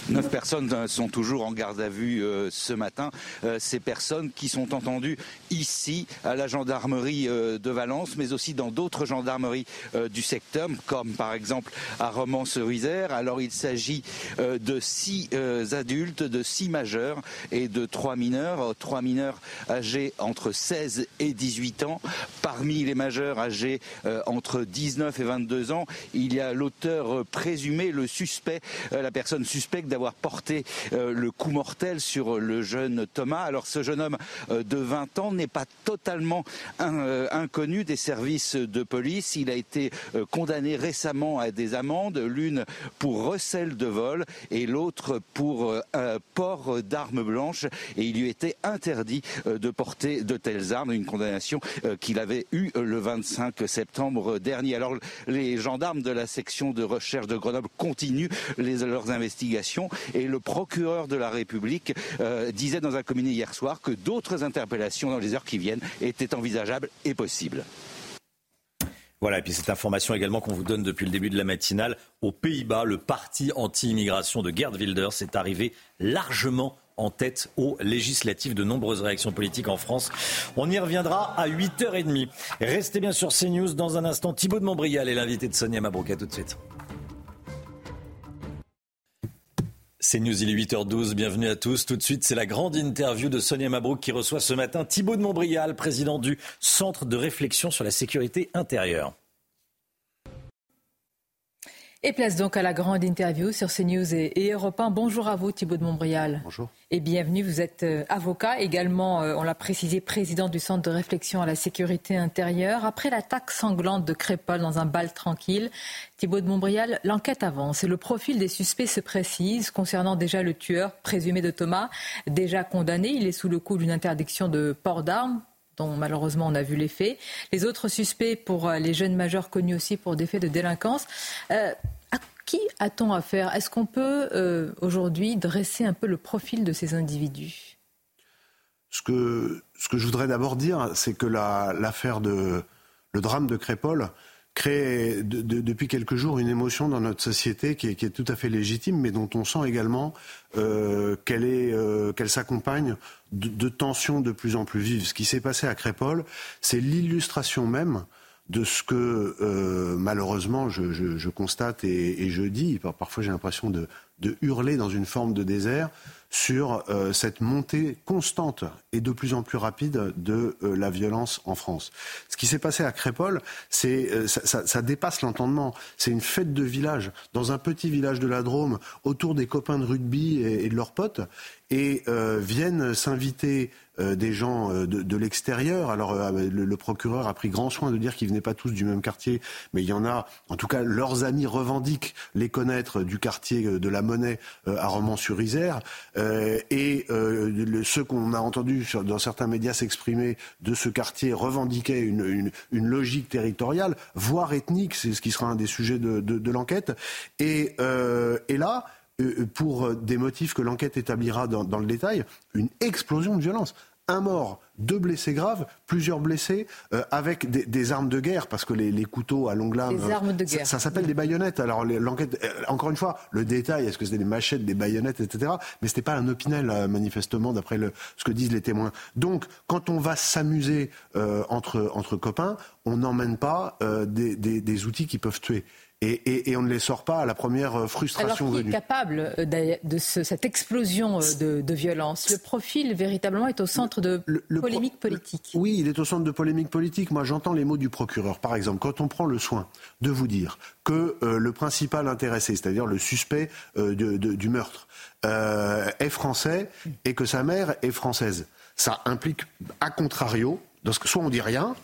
Neuf personnes sont toujours en garde à vue euh, ce matin. Euh, ces personnes qui sont entendues ici à la gendarmerie euh, de Valence, mais aussi dans d'autres gendarmeries du secteur, comme par exemple à Romans-sur-Isère. Alors il s'agit de six adultes, de six majeurs et de trois mineurs, trois mineurs âgés entre 16 et 18 ans. Parmi les majeurs âgés entre 19 et 22 ans, il y a l'auteur présumé, le suspect, la personne suspecte d'avoir porté euh, le coup mortel sur le jeune Thomas. Alors ce jeune homme euh, de 20 ans n'est pas totalement euh, inconnu des services de police. Il a été condamné récemment à des amendes, l'une pour recel de vol et l'autre pour port d'armes blanches. Et il lui était interdit de porter de telles armes, une condamnation qu'il avait eue le 25 septembre dernier. Alors les gendarmes de la section de recherche de Grenoble continuent leurs investigations et le procureur de la République euh, disait dans un communiqué hier soir que d'autres interpellations dans les heures qui viennent étaient envisageables et possibles. Voilà, et puis cette information également qu'on vous donne depuis le début de la matinale, aux Pays-Bas, le parti anti-immigration de Gerd Wilders est arrivé largement en tête aux législatives de nombreuses réactions politiques en France. On y reviendra à 8h30. Restez bien sur CNews dans un instant. Thibaut de Montbrial est l'invité de Sonia Mabrouk. tout de suite. C'est News, il est 8h12, bienvenue à tous. Tout de suite, c'est la grande interview de Sonia Mabrouk qui reçoit ce matin Thibault de Montbrial, président du Centre de réflexion sur la sécurité intérieure. Et place donc à la grande interview sur CNews et, et Europe 1. Bonjour à vous Thibault de Montbrial. Bonjour. Et bienvenue, vous êtes euh, avocat, également, euh, on l'a précisé, président du Centre de réflexion à la sécurité intérieure. Après l'attaque sanglante de Crépol dans un bal tranquille, Thibault de Montbrial, l'enquête avance et le profil des suspects se précise concernant déjà le tueur présumé de Thomas, déjà condamné. Il est sous le coup d'une interdiction de port d'armes dont malheureusement on a vu les faits. Les autres suspects pour euh, les jeunes majeurs connus aussi pour des faits de délinquance. Euh, à qui a-t-on affaire? Est-ce qu'on peut euh, aujourd'hui dresser un peu le profil de ces individus? Ce que, ce que je voudrais d'abord dire, c'est que l'affaire de le drame de Crépol crée depuis quelques jours une émotion dans notre société qui est, tout à fait légitime, mais dont on sent également euh, qu'elle euh, s'accompagne de, de, tensions de plus en plus vives. Ce qui s'est passé à Crépol, c'est l'illustration même de ce que euh, malheureusement je, constate et, je dis. Parfois j'ai l'impression de, de hurler dans une forme de désert sur euh, cette montée constante et de plus en plus rapide de euh, la violence en France. Ce qui s'est passé à Crépol, c'est euh, ça, ça, ça, dépasse l'entendement. C'est une fête de village dans un petit village de la Drôme autour des copains de rugby et, et de leurs potes et viennent s'inviter euh, des gens euh, de, de l'extérieur. Alors euh, le, le, procureur a pris grand soin de dire qu'ils venaient pas tous du même quartier, mais il y en a, en tout cas, leurs amis revendiquent les connaître du quartier de la Monnaie à Romans-sur-Isère. et le, ceux qu'on a entendus dans certains médias s'exprimer de ce quartier revendiquaient une, une, une, logique territoriale, voire ethnique, c'est ce qui sera un des sujets de, de, de l'enquête. Et, et là, euh, pour des motifs que l'enquête établira dans, dans, le détail, une explosion de violence. Un mort, deux blessés graves, plusieurs blessés, euh, avec des, des, armes de guerre, parce que les, les couteaux à longue lame, des armes de guerre. ça, ça s'appelle des baïonnettes. Alors l'enquête, euh, encore une fois, le détail, est-ce que c'était des machettes, des baïonnettes, etc. Mais c'était pas un opinel, euh, manifestement, d'après ce que disent les témoins. Donc, quand on va s'amuser euh, entre, entre copains, on n'emmène pas des, des, des outils qui peuvent tuer. Et, et, et, on ne les sort pas à la première euh, frustration Alors, qui venue. est capable de, de ce, cette explosion euh, de, de, violence? Le profil, véritablement, est au centre de le, pro politiques. Oui, il est au centre de polémiques politiques. Moi, j'entends les mots du procureur. Par exemple, quand on prend le soin de vous dire que euh, le principal intéressé, c'est-à-dire le suspect euh, de, de, du meurtre, euh, est français et que sa mère est française, ça implique, à contrario, donc, soit on dit rien,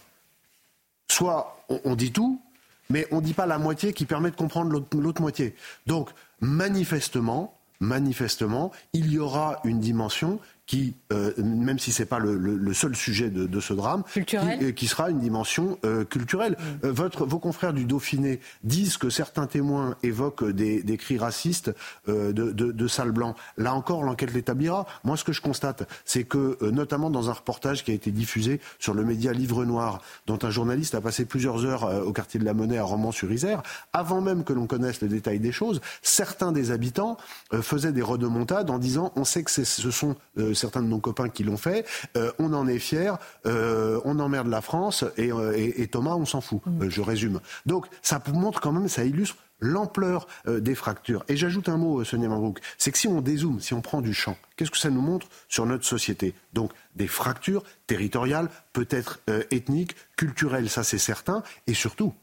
soit on, on dit tout, mais on ne dit pas la moitié qui permet de comprendre l'autre moitié. Donc, manifestement, manifestement, il y aura une dimension qui, euh, même si ce n'est pas le, le, le, seul sujet de, de ce drame, qui, euh, qui, sera une dimension euh, culturelle. Votre, vos confrères du Dauphiné disent que certains témoins évoquent des, des cris racistes de, de, de salles blancs. Là encore, l'enquête l'établira. Moi, ce que je constate, c'est que, notamment dans un reportage qui a été diffusé sur le média Livre Noir, dont un journaliste a passé plusieurs heures au quartier de la Monnaie à Romans-sur-Isère, avant même que l'on connaisse le détail des choses, certains des habitants faisaient des redemontades en disant on sait que ce sont certains de nos copains qui l'ont fait. Euh, on en est fiers, euh, on emmerde la France et, euh, et, et Thomas, on s'en fout. Mmh. je résume. Donc ça montre quand même, ça illustre l'ampleur euh, des fractures. Et j'ajoute un mot, Sonia Mabrouk, c'est que si on dézoome, si on prend du champ, qu'est-ce que ça nous montre sur notre société? Donc des fractures territoriales, peut-être euh, ethniques, culturelles, ça c'est certain, et surtout,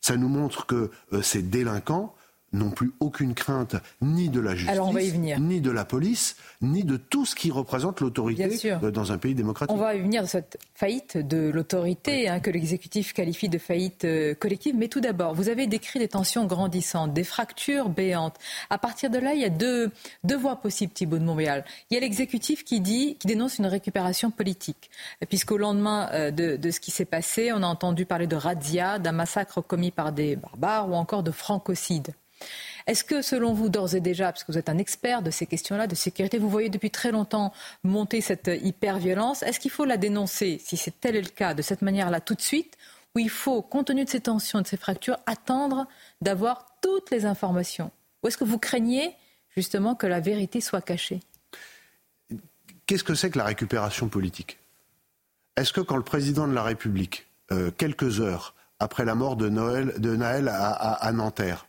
ça nous montre que euh, ces délinquants n'ont plus aucune crainte ni de la justice, ni de la police, ni de tout ce qui représente l'autorité dans un pays démocratique. On va y venir de cette faillite de l'autorité oui. hein, que l'exécutif qualifie de faillite euh, collective. Mais tout d'abord, vous avez décrit des tensions grandissantes, des fractures béantes. À partir de là, il y a deux, deux voies possibles, Thibault de Montréal. Il y a l'exécutif qui dit, qui dénonce une récupération politique, puisqu'au lendemain euh, de, de, ce qui s'est passé, on a entendu parler de razzia, d'un massacre commis par des barbares ou encore de francocide. Est-ce que, selon vous, d'ores et déjà, parce que vous êtes un expert de ces questions-là, de sécurité, vous voyez depuis très longtemps monter cette hyper-violence, est-ce qu'il faut la dénoncer, si c'est tel est le cas, de cette manière-là tout de suite, ou il faut, compte tenu de ces tensions, de ces fractures, attendre d'avoir toutes les informations? Ou est-ce que vous craignez justement que la vérité soit cachée? Qu'est-ce que c'est que la récupération politique? Est-ce que quand le président de la République, euh, quelques heures après la mort de, Noël, de Naël à, Nanterre,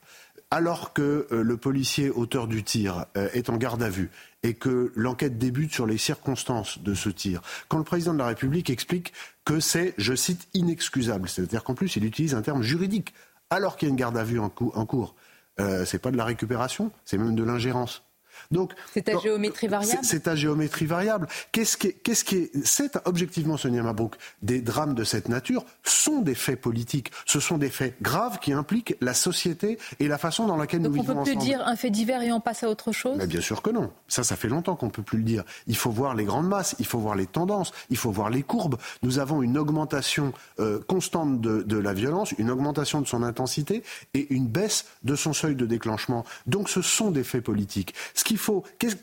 alors que euh, le policier auteur du tir euh, est en garde à vue et que l'enquête débute sur les circonstances de ce tir, quand le président de la République explique que c'est, je cite, inexcusable, c'est-à-dire qu'en plus il utilise un terme juridique, alors qu'il y a une garde à vue en, cou en cours, euh, c'est pas de la récupération, c'est même de l'ingérence. Donc, c'est à géométrie variable. C'est à géométrie variable. Qu'est-ce qui est, qu'est-ce qui est, c'est objectivement Sonia Mabrouk, des drames de cette nature sont des faits politiques. Ce sont des faits graves qui impliquent la société et la façon dans laquelle Donc nous vivons ensemble. on peut plus dire un fait divers et on passe à autre chose. Mais bien sûr que non. Ça, ça fait longtemps qu'on peut plus le dire. Il faut voir les grandes masses, il faut voir les tendances, il faut voir les courbes. Nous avons une augmentation euh, constante de, de la violence, une augmentation de son intensité et une baisse de son seuil de déclenchement. Donc, ce sont des faits politiques. Ce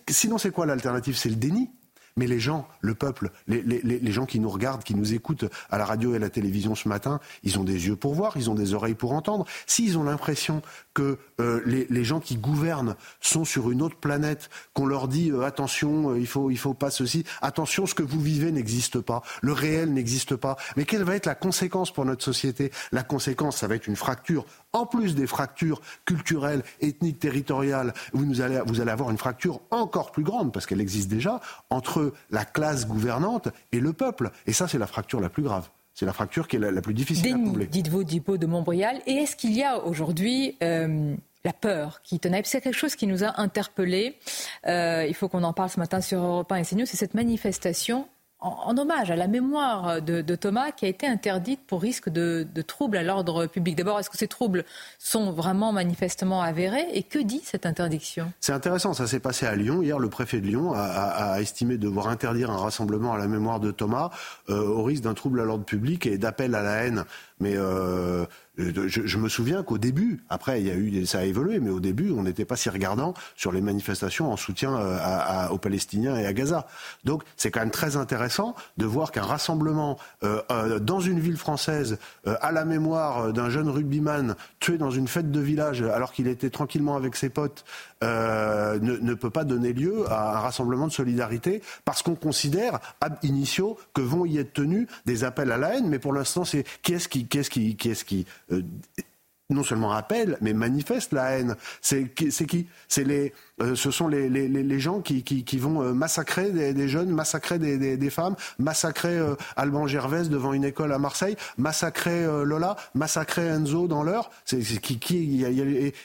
sinon, c'est quoi l'alternative? C'est le déni. Mais les gens, le peuple, les, gens qui nous regardent, qui nous écoutent à la radio et à la télévision ce matin, ils ont des yeux pour voir, ils ont des oreilles pour entendre. S'ils ont l'impression que euh, les, les, gens qui gouvernent sont sur une autre planète, qu'on leur dit euh, attention, euh, il faut, il faut pas ceci, attention, ce que vous vivez n'existe pas, le réel n'existe pas. Mais quelle va être la conséquence pour notre société? La conséquence, ça va être une fracture. En plus des fractures culturelles, ethniques, territoriales, vous, allez, vous allez avoir une fracture encore plus grande, parce qu'elle existe déjà, entre la classe gouvernante et le peuple. Et ça, c'est la fracture la plus grave. C'est la fracture qui est la, plus difficile à combler. Dites-vous, Dipo de Montbrial. Et est-ce qu'il y a aujourd'hui euh, la peur qui tenait? C'est quelque chose qui nous a interpellés. Euh, il faut qu'on en parle ce matin sur Europe 1 et CNews. C'est cette manifestation en, hommage à la mémoire de, Thomas qui a été interdite pour risque de, troubles à l'ordre public. D'abord, est-ce que ces troubles sont vraiment manifestement avérés et que dit cette interdiction? C'est intéressant, ça s'est passé à Lyon. Hier, le préfet de Lyon a, estimé devoir interdire un rassemblement à la mémoire de Thomas euh, au risque d'un trouble à l'ordre public et d'appel à la haine. Mais euh, je, me souviens qu'au début, après il y a eu, ça a évolué, mais au début on n'était pas si regardant sur les manifestations en soutien euh, aux Palestiniens et à Gaza. Donc c'est quand même très intéressant de voir qu'un rassemblement euh, euh, dans une ville française à la mémoire d'un jeune rugbyman tué dans une fête de village alors qu'il était tranquillement avec ses potes ne, ne, peut pas donner lieu à un rassemblement de solidarité parce qu'on considère ab initio que vont y être tenus des appels à la haine. Mais pour l'instant, c'est qui est-ce qui, qui, est qui, euh, non seulement appelle, mais manifeste la haine. C'est qui C'est les, euh, ce sont les, gens qui, vont euh, massacrer des, jeunes, massacrer des, femmes, massacrer Alban Gervais devant une école à Marseille, massacrer Lola, massacrer Enzo dans l'heure. C'est qui, qui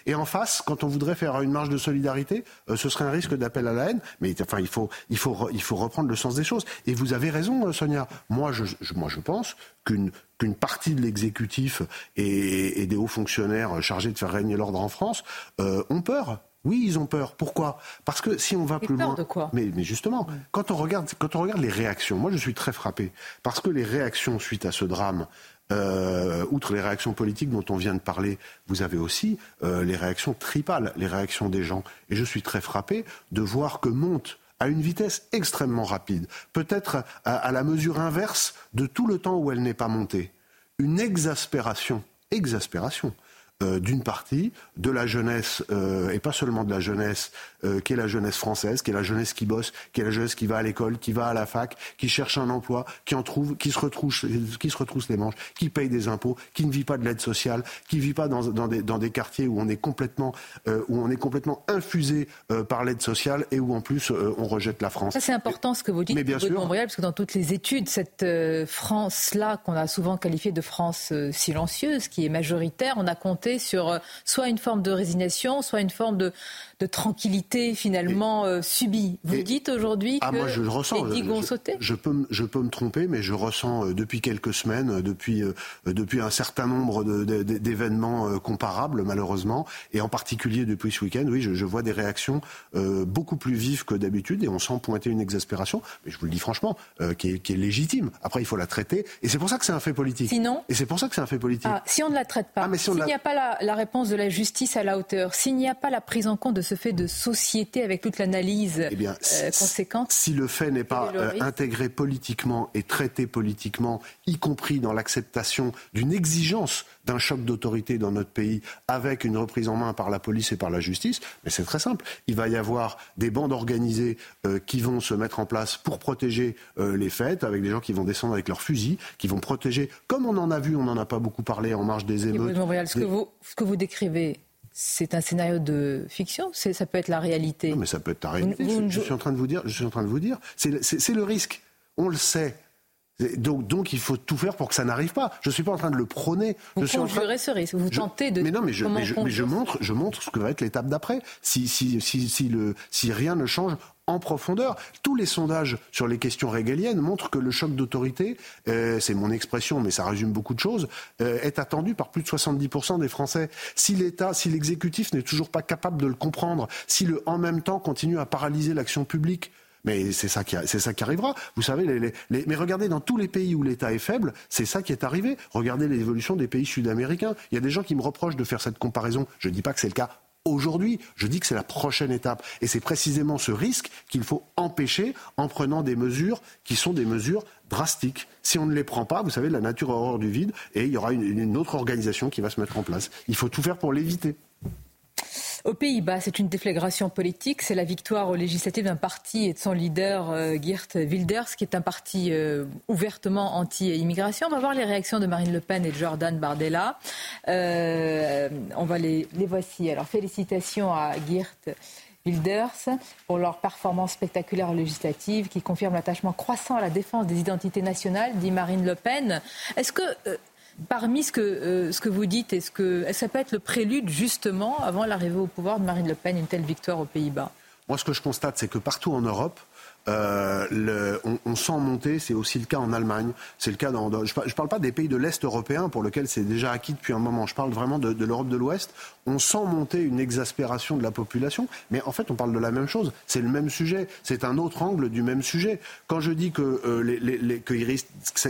et, en face, quand on voudrait faire une marche de solidarité, ce serait un risque d'appel à la haine. Mais enfin, il faut, il faut, il faut reprendre le sens des choses. Et vous avez raison, Sonia. Moi, je, moi, je pense qu'une qu'une partie de l'exécutif et, des hauts fonctionnaires chargés de faire régner l'ordre en France euh, ont peur. Oui, ils ont peur. Pourquoi? Parce que si on va plus loin, de quoi? Mais, mais, justement, quand on regarde, quand on regarde les réactions, moi je suis très frappé parce que les réactions suite à ce drame, euh, outre les réactions politiques dont on vient de parler, vous avez aussi euh, les réactions tripales, les réactions des gens. Et je suis très frappé de voir que monte à une vitesse extrêmement rapide, peut-être à, la mesure inverse de tout le temps où elle n'est pas montée. Une exaspération, exaspération d'une partie de la jeunesse, euh, et pas seulement de la jeunesse, euh, qui est la jeunesse française, qui est la jeunesse qui bosse, qui est la jeunesse qui va à l'école, qui va à la fac, qui cherche un emploi, qui en trouve, qui se retrousse, qui se retrousse les manches, qui paye des impôts, qui ne vit pas de l'aide sociale, qui ne vit pas dans, dans, des, dans, des, quartiers où on est complètement, où on est complètement infusé par l'aide sociale et où en plus on rejette la France. c'est important ce que vous dites, Mais bien sûr. Montréal, parce que dans toutes les études, cette France-là qu'on a souvent qualifiée de France silencieuse, qui est majoritaire, on a compté sur euh, soit une forme de résignation, soit une forme de, de tranquillité finalement euh, subie. Vous dites aujourd'hui ah, que moi je ressens, les digues ont sauté je, peux, je peux me tromper, mais je ressens euh, depuis quelques semaines, depuis, depuis un certain nombre d'événements comparables malheureusement, et en particulier depuis ce week-end, oui, je, vois des réactions beaucoup plus vives que d'habitude, et on sent pointer une exaspération, mais je vous le dis franchement, qui est, qui, est, légitime. Après, il faut la traiter, et c'est pour ça que c'est un fait politique. Sinon Et c'est pour ça que c'est un fait politique. Ah, si on ne la traite pas, ah, s'il n'y a pas la, réponse de la justice à la hauteur, s'il n'y a pas la prise en compte de ce fait de société avec toute l'analyse eh euh, conséquente. Si le fait n'est pas euh, intégré politiquement et traité politiquement, y compris dans l'acceptation d'une exigence d'un choc d'autorité dans notre pays avec une reprise en main par la police et par la justice, mais c'est très simple. Il va y avoir des bandes organisées euh, qui vont se mettre en place pour protéger les fêtes, avec des gens qui vont descendre avec leurs fusils, qui vont protéger, comme on en a vu, on n'en a pas beaucoup parlé en marge des émeutes. ce, que vous, ce que vous décrivez, c'est un scénario de fiction, ça peut être la réalité. Non, mais ça peut être la réalité. je, suis en train de vous dire, je suis en train de vous dire, c'est le risque. On le sait. Donc, donc, il faut tout faire pour que ça n'arrive pas. Je ne suis pas en train de le prôner. Vous je conjurez ce risque. Vous tentez de. Mais non, mais je, mais je, montre, je montre ce que va être l'étape d'après. Si, si, si, si, le, si rien ne change en profondeur. Tous les sondages sur les questions régaliennes montrent que le choc d'autorité, euh, c'est mon expression, mais ça résume beaucoup de choses, euh, est attendu par plus de 70% des Français. Si l'État, si l'exécutif n'est toujours pas capable de le comprendre, si le en même temps continue à paralyser l'action publique, mais c'est ça qui, arrivera. Vous savez, mais regardez dans tous les pays où l'État est faible, c'est ça qui est arrivé. Regardez l'évolution des pays sud-américains. Il y a des gens qui me reprochent de faire cette comparaison. Je ne dis pas que c'est le cas aujourd'hui. Je dis que c'est la prochaine étape. Et c'est précisément ce risque qu'il faut empêcher en prenant des mesures qui sont des mesures drastiques. Si on ne les prend pas, vous savez, la nature horreur du vide et il y aura une, autre organisation qui va se mettre en place. Il faut tout faire pour l'éviter. Aux Pays-Bas, c'est une déflagration politique. C'est la victoire aux législatives d'un parti et de son leader, euh, Geert Wilders, qui est un parti euh, ouvertement anti-immigration. On va voir les réactions de Marine Le Pen et de Jordan Bardella. Euh, on va les, les voici. Alors, félicitations à Geert Wilders pour leur performance spectaculaire législative qui confirme l'attachement croissant à la défense des identités nationales, dit Marine Le Pen. Est-ce que Parmi ce que, euh, ce que vous dites, est-ce que ça peut être le prélude justement, avant l'arrivée au pouvoir de Marine Le Pen, une telle victoire aux Pays-Bas? Moi, ce que je constate, c'est que partout en Europe, euh, on, sent monter, c'est aussi le cas en Allemagne, c'est le cas dans, dans je, ne parle pas des pays de l'Est européen pour lesquels c'est déjà acquis depuis un moment, je parle vraiment de, l'Europe de l'Ouest, on sent monter une exaspération de la population, mais en fait on parle de la même chose, c'est le même sujet, c'est un autre angle du même sujet. Quand je dis que, euh, les,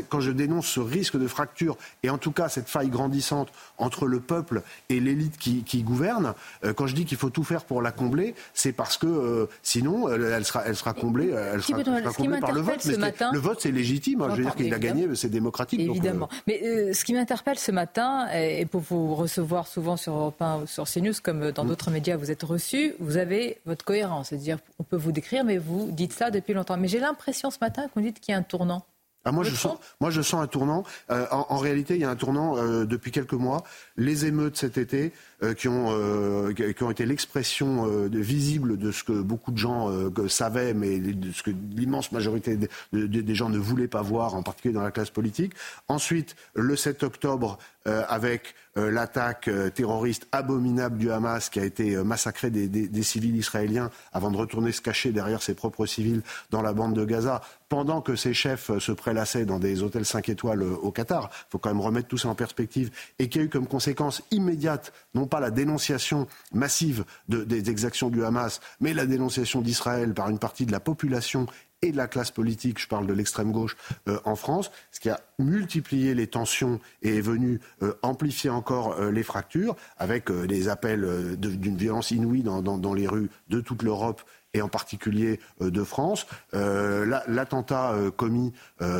quand je dénonce ce risque de fracture, et en tout cas cette faille grandissante entre le peuple et l'élite qui, gouverne, euh, quand je dis qu'il faut tout faire pour la combler, c'est parce que sinon elle sera comblée elle sera, sera comblée par le vote. Ce matin, le vote, c'est légitime. Je veux dire qu'il a gagné, c'est démocratique. Évidemment. Donc, euh... Mais euh, ce qui m'interpelle ce matin, et pour vous recevoir souvent sur Europe 1 ou sur CNews, comme dans d'autres médias, vous êtes reçu, vous avez votre cohérence. C'est-à-dire, on peut vous décrire, mais vous dites ça depuis longtemps. Mais j'ai l'impression ce matin qu'on dit qu'il y a un tournant. Ah, moi, je sens, moi, je sens un tournant. Euh, en, en, réalité, il y a un tournant euh, depuis quelques mois. Les émeutes cet été, qui, ont, euh, qui ont été l'expression euh, visible de ce que beaucoup de gens savaient, mais de ce que l'immense majorité de, de, des gens ne voulaient pas voir, en particulier dans la classe politique. Ensuite, le 7 octobre, avec l'attaque terroriste abominable du Hamas, qui a été massacré des, des, des civils israéliens avant de retourner se cacher derrière ses propres civils dans la bande de Gaza, pendant que ses chefs se prélassaient dans des hôtels 5 étoiles au Qatar. Il faut quand même remettre tout ça en perspective. Et qui a eu comme conséquence immédiate, non pas la dénonciation massive de, des exactions du Hamas, mais la dénonciation d'Israël par une partie de la population et de la classe politique, je parle de l'extrême gauche euh, en France, ce qui a multiplié les tensions et est venu euh, amplifier encore euh, les fractures, avec des appels d'une violence inouïe dans les rues de toute l'Europe et en particulier euh, de France. Euh, L'attentat euh, commis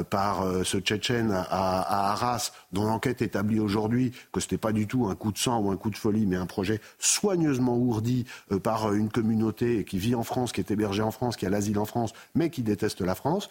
par ce Tchétchène à, Arras, dont l'enquête établit aujourd'hui que ce n'était pas du tout un coup de sang ou un coup de folie, mais un projet soigneusement ourdi par une communauté qui vit en France, qui est hébergée en France, qui a l'asile en France, mais qui déteste la France.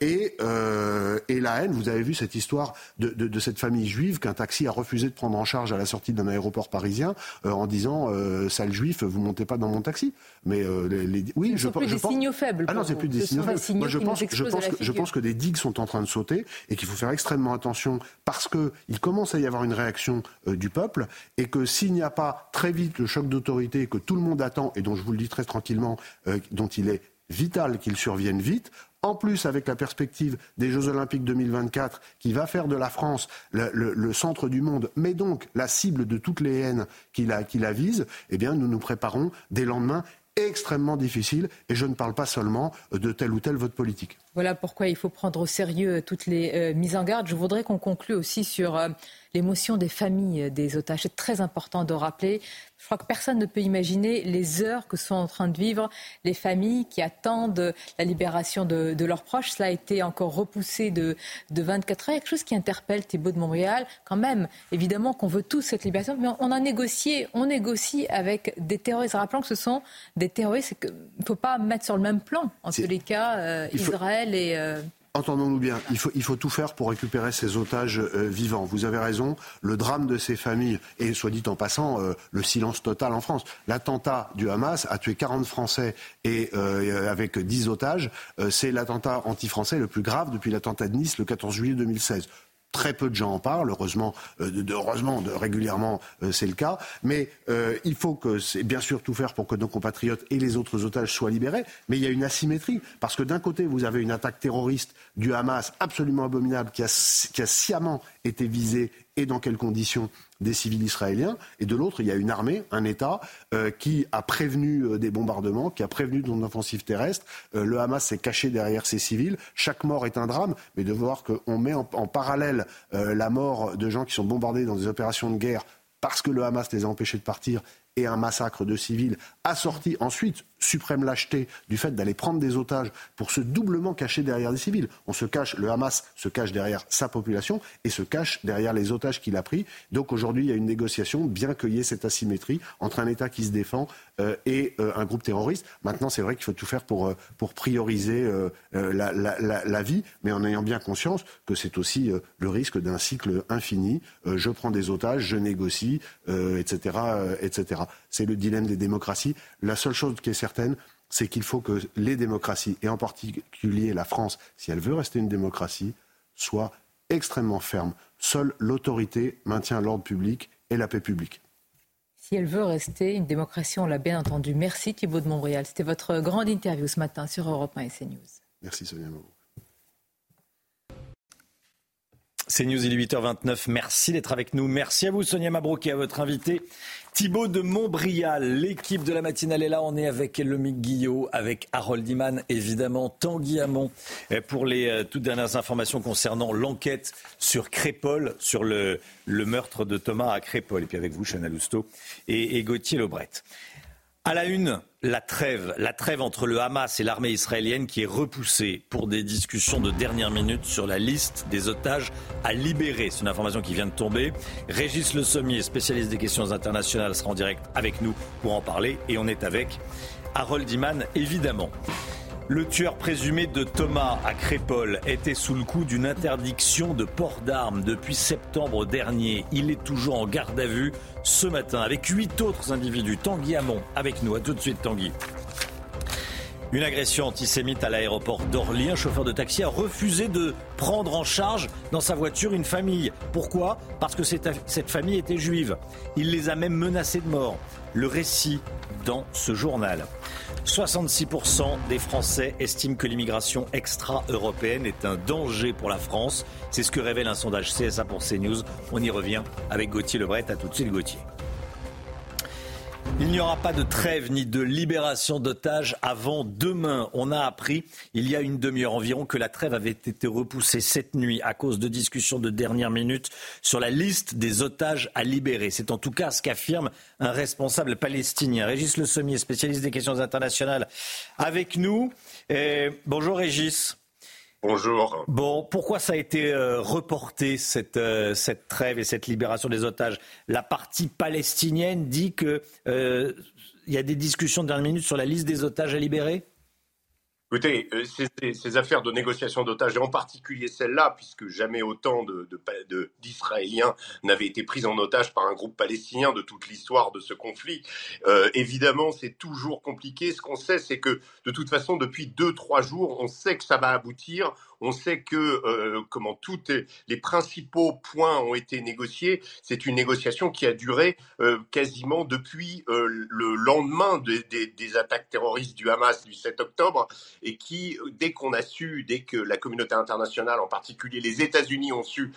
et, la haine, vous avez vu cette histoire de, cette famille juive qu'un taxi a refusé de prendre en charge à la sortie d'un aéroport parisien en disant sale juif, vous montez pas dans mon taxi. Mais les oui, je, plus je des pense. signaux faibles. Ah non, c'est plus des signaux faibles. Moi, je pense, je pense, que, je pense que des digues sont en train de sauter et qu'il faut faire extrêmement attention parce qu'il commence à y avoir une réaction euh, du peuple et que s'il n'y a pas très vite le choc d'autorité que tout le monde attend et dont je vous le dis très tranquillement, euh, dont il est vital qu'il survienne vite, en plus avec la perspective des Jeux Olympiques 2024 qui va faire de la France le, le, le centre du monde, mais donc la cible de toutes les haines qui la, qui la visent, eh bien nous nous préparons des lendemains extrêmement difficile et je ne parle pas seulement de tel ou tel vote politique. Voilà pourquoi il faut prendre au sérieux toutes les euh, mises en garde. Je voudrais qu'on conclue aussi sur euh, l'émotion des familles des otages. C'est très important de rappeler. Je crois que personne ne peut imaginer les heures que sont en train de vivre les familles qui attendent la libération de, de leurs proches. Cela a été encore repoussé de, de 24 heures. Quelque chose qui interpelle Thibault de Montréal. Quand même, évidemment qu'on veut tous cette libération, mais on a négocié, on négocie avec des terroristes. Rappelons que ce sont des terroristes. Il ne faut pas mettre sur le même plan, en tous les cas, euh, Israël Euh, Entendons-nous bien, il faut, tout faire pour récupérer ces otages euh, vivants. Vous avez raison, le drame de ces familles, et soit dit en passant, euh, le silence total en France. L'attentat du Hamas a tué 40 Français et avec 10 otages, c'est l'attentat anti-français le plus grave depuis l'attentat de Nice le 14 juillet 2016. Très peu de gens en parlent, heureusement, euh, heureusement régulièrement euh, c'est le cas. Mais euh, il faut que, c'est bien sûr tout faire pour que nos compatriotes et les autres otages soient libérés. Mais il y a une asymétrie parce que d'un côté vous avez une attaque terroriste du Hamas absolument abominable qui a sciemment été visée et dans quelles conditions des civils israéliens, et de l'autre, il y a une armée, un État, euh, qui a prévenu euh, des bombardements, qui a prévenu d'une offensive terrestre. Euh, le Hamas s'est caché derrière ses civils. Chaque mort est un drame, mais de voir qu'on met en, parallèle la mort de gens qui sont bombardés dans des opérations de guerre parce que le Hamas les a empêchés de partir et un massacre de civils, assorti ensuite, suprême lâcheté, du fait d'aller prendre des otages pour se doublement cacher derrière des civils. On se cache, le Hamas se cache derrière sa population et se cache derrière les otages qu'il a pris. Donc aujourd'hui, il y a une négociation, bien qu'il cette asymétrie entre un État qui se défend euh, et euh, un groupe terroriste. Maintenant, c'est vrai qu'il faut tout faire pour, euh, pour prioriser la, la, la, la, vie, mais en ayant bien conscience que c'est aussi le risque d'un cycle infini. je prends des otages, je négocie, etc., etc. C'est le dilemme des démocraties. La seule chose qui est certaine, c'est qu'il faut que les démocraties, et en particulier la France, si elle veut rester une démocratie, soient extrêmement fermes. Seule l'autorité maintient l'ordre public et la paix publique. Si elle veut rester une démocratie, on l'a bien entendu. Merci Thibault de Montbrial. C'était votre grande interview ce matin sur Europe 1 et CNews. Merci Sonia Mabou. C'est News, il est 8h29. Merci d'être avec nous. Merci à vous, Sonia Mabrouk, et à votre invité, Thibaut de Montbrial. L'équipe de la matinale est là. On est avec Lomique Guillot, avec Harold Iman, évidemment, Tanguy Hamon, pour les euh, toutes dernières informations concernant l'enquête sur Crépol, sur le, meurtre de Thomas à Crépol. Et puis avec vous, Chana Lousteau et, et Gauthier Lebret. À la une, la trêve, la trêve entre le Hamas et l'armée israélienne qui est repoussée pour des discussions de dernière minute sur la liste des otages à libérer. C'est une information qui vient de tomber. Régis Le Sommier, spécialiste des questions internationales, sera en direct avec nous pour en parler et on est avec Harold Iman évidemment. Le tueur présumé de Thomas à Crépol était sous le coup d'une interdiction de port d'armes depuis septembre dernier. Il est toujours en garde à vue ce matin avec huit autres individus. Tanguy Hamon avec nous. À tout de suite Tanguy. Une agression antisémite à l'aéroport d'Orly. Un chauffeur de taxi a refusé de prendre en charge dans sa voiture une famille. Pourquoi? Parce que cette famille était juive. Il les a même menacés de mort. Le récit dans ce journal. 66% des Français estiment que l'immigration extra-européenne est un danger pour la France. C'est ce que révèle un sondage CSA pour CNews. On y revient avec Gauthier Lebret. À tout de suite, Gauthier. Il n'y aura pas de trêve ni de libération d'otages avant demain. On a appris il y a une demi-heure environ que la trêve avait été repoussée cette nuit à cause de discussions de dernière minute sur la liste des otages à libérer. C'est en tout cas ce qu'affirme un responsable palestinien. Régis Le Sommier, spécialiste des questions internationales, avec nous. bonjour Régis. Bonjour. Bon, pourquoi ça a été euh, reporté, cette, euh, cette trêve et cette libération des otages? La partie palestinienne dit qu'il euh, y a des discussions de dernière minute sur la liste des otages à libérer? Écoutez, ces, affaires de négociation d'otages, et en particulier celle-là, puisque jamais autant d'Israéliens de, n'avaient été pris en otage par un groupe palestinien de toute l'histoire de ce conflit, évidemment, c'est toujours compliqué. Ce qu'on sait, c'est que de toute façon, depuis deux, trois jours, on sait que ça va aboutir. On sait que euh, comment tous les principaux points ont été négociés. C'est une négociation qui a duré euh, quasiment depuis euh, le lendemain des attaques terroristes du Hamas du 7 octobre et qui, dès qu'on a su, dès que la communauté internationale, en particulier les États-Unis, ont su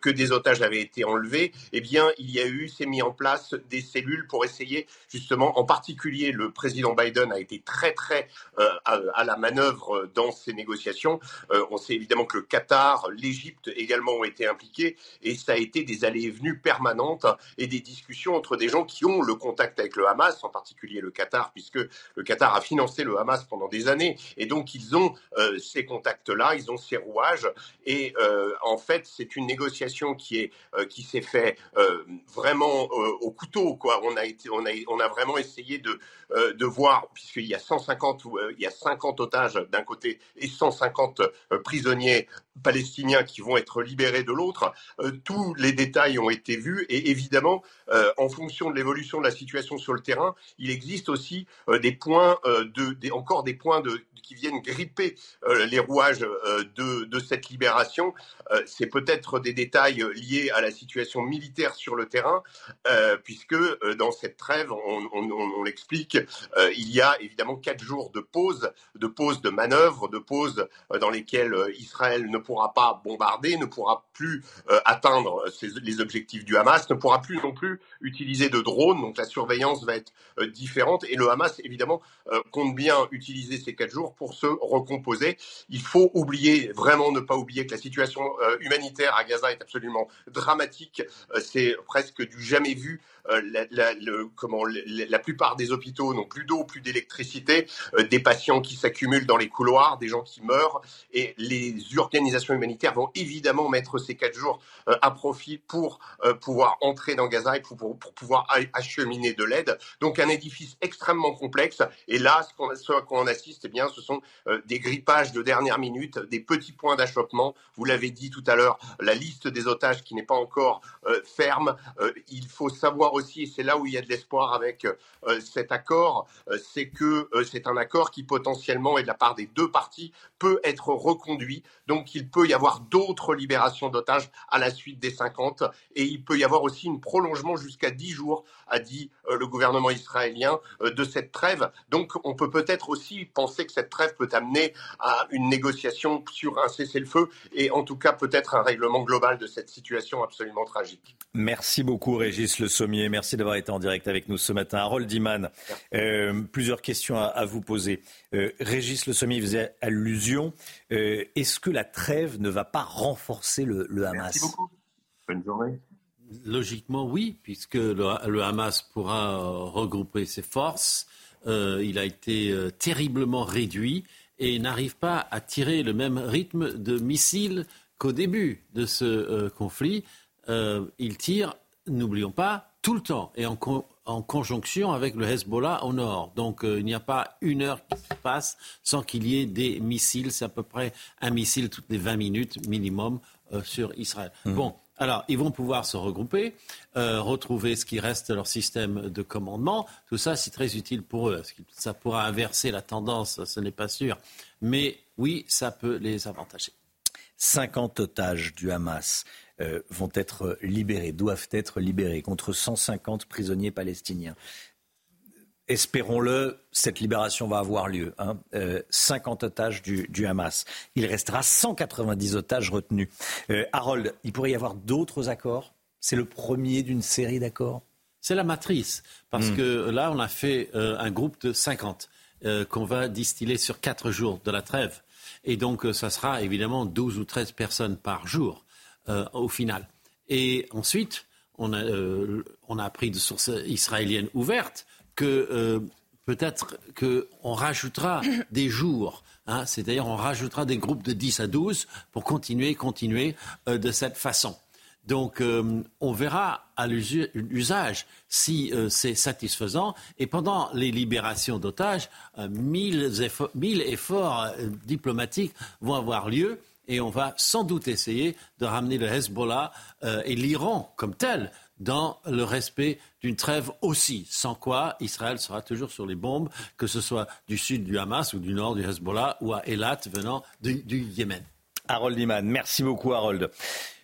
que des otages avaient été enlevés, eh bien, il y a eu, s'est mis en place des cellules pour essayer justement, en particulier, le président Biden a été très très à, à, la manœuvre dans ces négociations. on sait évidemment que le Qatar, l'Égypte également ont été impliqués et ça a été des allées et venues permanentes et des discussions entre des gens qui ont le contact avec le Hamas, en particulier le Qatar, puisque le Qatar a financé le Hamas pendant des années et donc ils ont euh, ces contacts-là, ils ont ces rouages et euh, en fait c'est une négociation qui est euh, qui s'est fait vraiment au couteau quoi. On a on a on a vraiment essayé de de voir puisqu'il y a 150 il y a 50 otages d'un côté et 150 prisonniers prisonniers palestiniens qui vont être libérés de l'autre. Euh, tous les détails ont été vus et évidemment, euh, en fonction de l'évolution de la situation sur le terrain, il existe aussi euh, des points de, encore des points de, qui viennent gripper les rouages de, cette libération. C'est peut-être des détails liés à la situation militaire sur le terrain, puisque dans cette trêve, on, on, on l'explique, il y a évidemment quatre jours de pause, de pause de manœuvre, de pause dans lesquelles Israël ne pourra pas bombarder, ne pourra plus atteindre les objectifs du Hamas, ne pourra plus non plus utiliser de drones. Donc la surveillance va être différente. Et le Hamas, évidemment, compte bien utiliser ces quatre jours pour se recomposer. Il faut oublier, vraiment ne pas oublier que la situation humanitaire à Gaza est absolument dramatique. C'est presque du jamais vu euh, la, comment, la, plupart des hôpitaux n'ont plus d'eau, plus d'électricité, euh, des patients qui s'accumulent dans les couloirs, des gens qui meurent, et les organisations humanitaires vont évidemment mettre ces quatre jours euh, à profit pour pouvoir entrer dans Gaza et pour, pour, pouvoir acheminer de l'aide. Donc un édifice extrêmement complexe. Et là, ce qu'on qu'on assiste, eh bien, ce sont des grippages de dernière minute, des petits points d'achoppement. Vous l'avez dit tout à l'heure, la liste des otages qui n'est pas encore ferme. il faut savoir aussi, et c'est là où il y a de l'espoir avec euh, cet accord, euh, c'est que euh, c'est un accord qui potentiellement, et de la part des deux parties, peut être reconduit. Donc il peut y avoir d'autres libérations d'otages à la suite des 50, et il peut y avoir aussi un prolongement jusqu'à 10 jours, a dit le gouvernement israélien, de cette trêve. Donc on peut peut-être aussi penser que cette trêve peut amener à une négociation sur un cessez-le-feu, et en tout cas peut-être un règlement global de cette situation absolument tragique. Merci beaucoup Régis Le Sommier. Merci d'avoir été en direct avec nous ce matin. Harold Diman, euh, plusieurs questions à, vous poser. Euh, Régis Le Sommier faisait allusion. Euh, est-ce que la trêve ne va pas renforcer le, Hamas Merci beaucoup. Bonne journée. Logiquement, oui, puisque le, Hamas pourra regrouper ses forces. il a été terriblement réduit et n'arrive pas à tirer le même rythme de missiles qu'au début de ce conflit. il tire, n'oublions pas, tout le temps et en, conjonction avec le Hezbollah au nord. Donc euh, il n'y a pas une heure qui se passe sans qu'il y ait des missiles. C'est à peu près un missile toutes les 20 minutes minimum euh, sur Israël. Mmh. Bon, alors, ils vont pouvoir se regrouper, euh, retrouver ce qui reste de leur système de commandement. Tout ça, c'est très utile pour eux. Ça pourra inverser la tendance, ce n'est pas sûr. Mais oui, ça peut les avantager. 50 otages du Hamas. Euh, vont être libérés, doivent être libérés, contre 150 prisonniers palestiniens. Espérons-le, cette libération va avoir lieu. 50 hein. euh, otages du, Hamas. Il restera 190 otages retenus. Euh, Harold, il pourrait y avoir d'autres accords? C'est le premier d'une série d'accords? C'est la matrice, parce hmm. que là, on a fait un groupe de 50 qu'on va distiller sur 4 jours de la trêve. Et donc, ça sera évidemment 12 ou 13 personnes par jour. Euh, au final. Et ensuite, on a, euh, on a appris de sources israéliennes ouvertes que euh, peut-être qu'on rajoutera des jours. Hein, C'est-à-dire on rajoutera des groupes de 10 à 12 pour continuer, continuer de cette façon. Donc, on verra à l'usage si c'est satisfaisant. Et pendant les libérations d'otages, mille efforts diplomatiques vont avoir lieu et on va sans doute essayer de ramener le Hezbollah euh, et l'Iran comme tel dans le respect d'une trêve aussi, sans quoi Israël sera toujours sur les bombes, que ce soit du sud du Hamas ou du nord du Hezbollah ou à Elat venant du, du Yémen. Harold Iman, merci beaucoup Harold.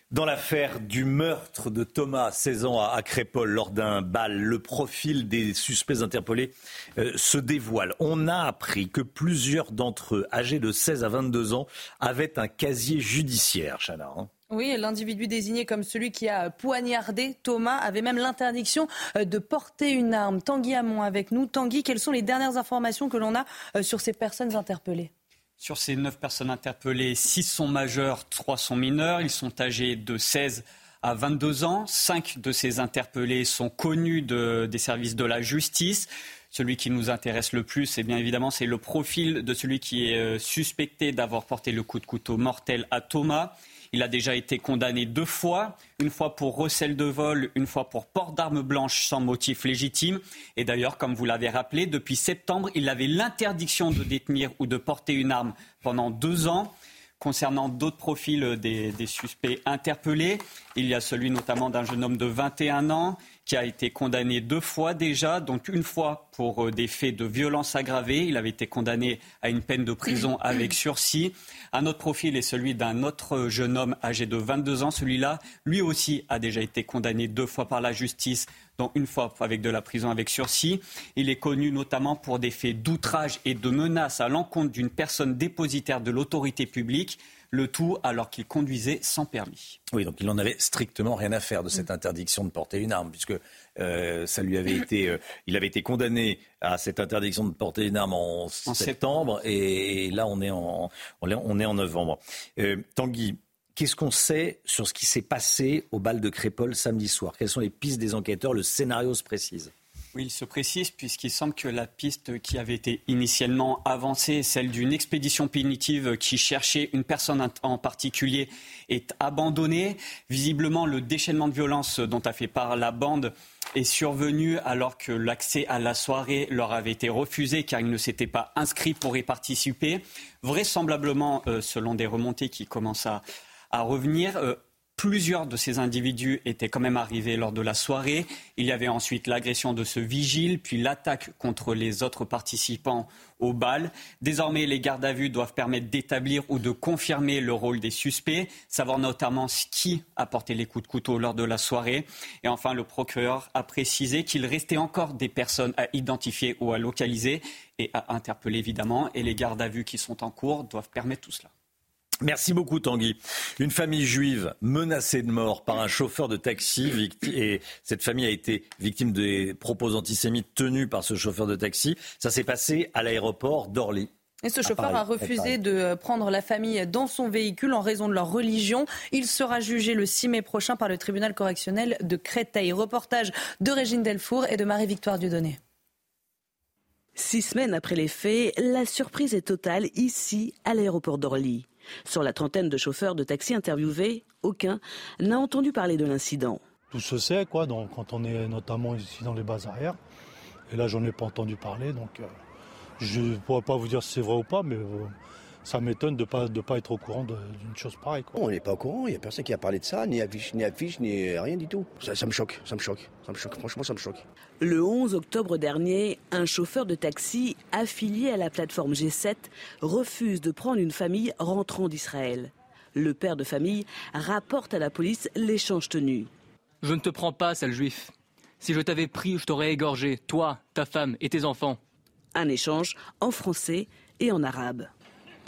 Dans l'affaire du meurtre de Thomas, 16 ans, à Crépol, lors d'un bal, le profil des suspects interpellés euh, se dévoile. On a appris que plusieurs d'entre eux, âgés de 16 à 22 ans, avaient un casier judiciaire, Chana. Hein. Oui, l'individu désigné comme celui qui a poignardé Thomas avait même l'interdiction euh, de porter une arme. Tanguy Hamon avec nous. Tanguy, quelles sont les dernières informations que l'on a euh, sur ces personnes interpellées? Sur ces neuf personnes interpellées, six sont majeures, trois sont mineurs. Ils sont âgés de 16 à 22 ans. Cinq de ces interpellés sont connus des services de la justice. Celui qui nous intéresse le plus, et eh bien évidemment, c'est le profil de celui qui est euh, suspecté d'avoir porté le coup de couteau mortel à Thomas. Il a déjà été condamné deux fois, une fois pour recel de vol, une fois pour port d'armes blanches sans motif légitime. Et d'ailleurs, comme vous l'avez rappelé, depuis septembre, il avait l'interdiction de détenir ou de porter une arme pendant deux ans. Concernant d'autres profils des, des, suspects interpellés, il y a celui notamment d'un jeune homme de 21 ans qui a été condamné deux fois déjà, donc une fois pour euh, des faits de violence aggravée. Il avait été condamné à une peine de prison avec sursis. Un autre profil est celui d'un autre jeune homme âgé de 22 ans. Celui-là, lui aussi, a déjà été condamné deux fois par la justice dont une fois avec de la prison avec sursis. Il est connu notamment pour des faits d'outrage et de menaces à l'encontre d'une personne dépositaire de l'autorité publique. le tout alors qu'il conduisait sans permis. Oui, donc il n'en avait strictement rien à faire de cette interdiction de porter une arme, puisque euh, ça lui avait été, euh, il avait été condamné à cette interdiction de porter une arme en, septembre, et, là on est en, on est en novembre. Euh, Tanguy, Qu'est-ce qu'on sait sur ce qui s'est passé au bal de Crépole samedi soir? Quelles sont les pistes des enquêteurs? Le scénario se précise. Oui, il se précise puisqu'il semble que la piste qui avait été initialement avancée, celle d'une expédition punitive qui cherchait une personne en particulier, est abandonnée. Visiblement, le déchaînement de violence dont a fait part la bande est survenu alors que l'accès à la soirée leur avait été refusé car ils ne s'étaient pas inscrits pour y participer. Vraisemblablement, euh, selon des remontées qui commencent à, à revenir. Euh, plusieurs de ces individus étaient quand même arrivés lors de la soirée. Il y avait ensuite l'agression de ce vigile, puis l'attaque contre les autres participants au bal. Désormais, les gardes à vue doivent permettre d'établir ou de confirmer le rôle des suspects, savoir notamment qui a porté les coups de couteau lors de la soirée. Et enfin, le procureur a précisé qu'il restait encore des personnes à identifier ou à localiser et à interpeller évidemment. Et les gardes à vue qui sont en cours doivent permettre tout cela. Merci beaucoup Tanguy. Une famille juive menacée de mort par un chauffeur de taxi et cette famille a été victime des propos antisémites tenus par ce chauffeur de taxi. Ça s'est passé à l'aéroport d'Orly. Et ce chauffeur a refusé de prendre la famille dans son véhicule en raison de leur religion. Il sera jugé le 6 mai prochain par le tribunal correctionnel de Créteil. Reportage de Régine Delfour et de Marie-Victoire Dudonné. Six semaines après les faits, la surprise est totale ici, à l'aéroport d'Orly. Sur la trentaine de chauffeurs de taxi interviewés, aucun n'a entendu parler de l'incident. Tout se sait, quoi, donc, quand on est notamment ici dans les bases arrières. Et là, j'en ai pas entendu parler, donc euh, je ne pourrais pas vous dire si c'est vrai ou pas, mais euh, ça m'étonne de ne pas, de pas être au courant d'une chose pareille. On n'est pas au courant, il n'y a personne qui a parlé de ça, ni affiche, ni affiche, ni rien du tout. Ça, me choque, ça me choque, ça me choque, franchement ça me choque. Le 11 octobre dernier, un chauffeur de taxi affilié à la plateforme G7 refuse de prendre une famille rentrant d'Israël. Le père de famille rapporte à la police l'échange tenu. Je ne te prends pas, sale juif. Si je t'avais pris, je t'aurais égorgé, toi, ta femme et tes enfants. Un échange en français et en arabe.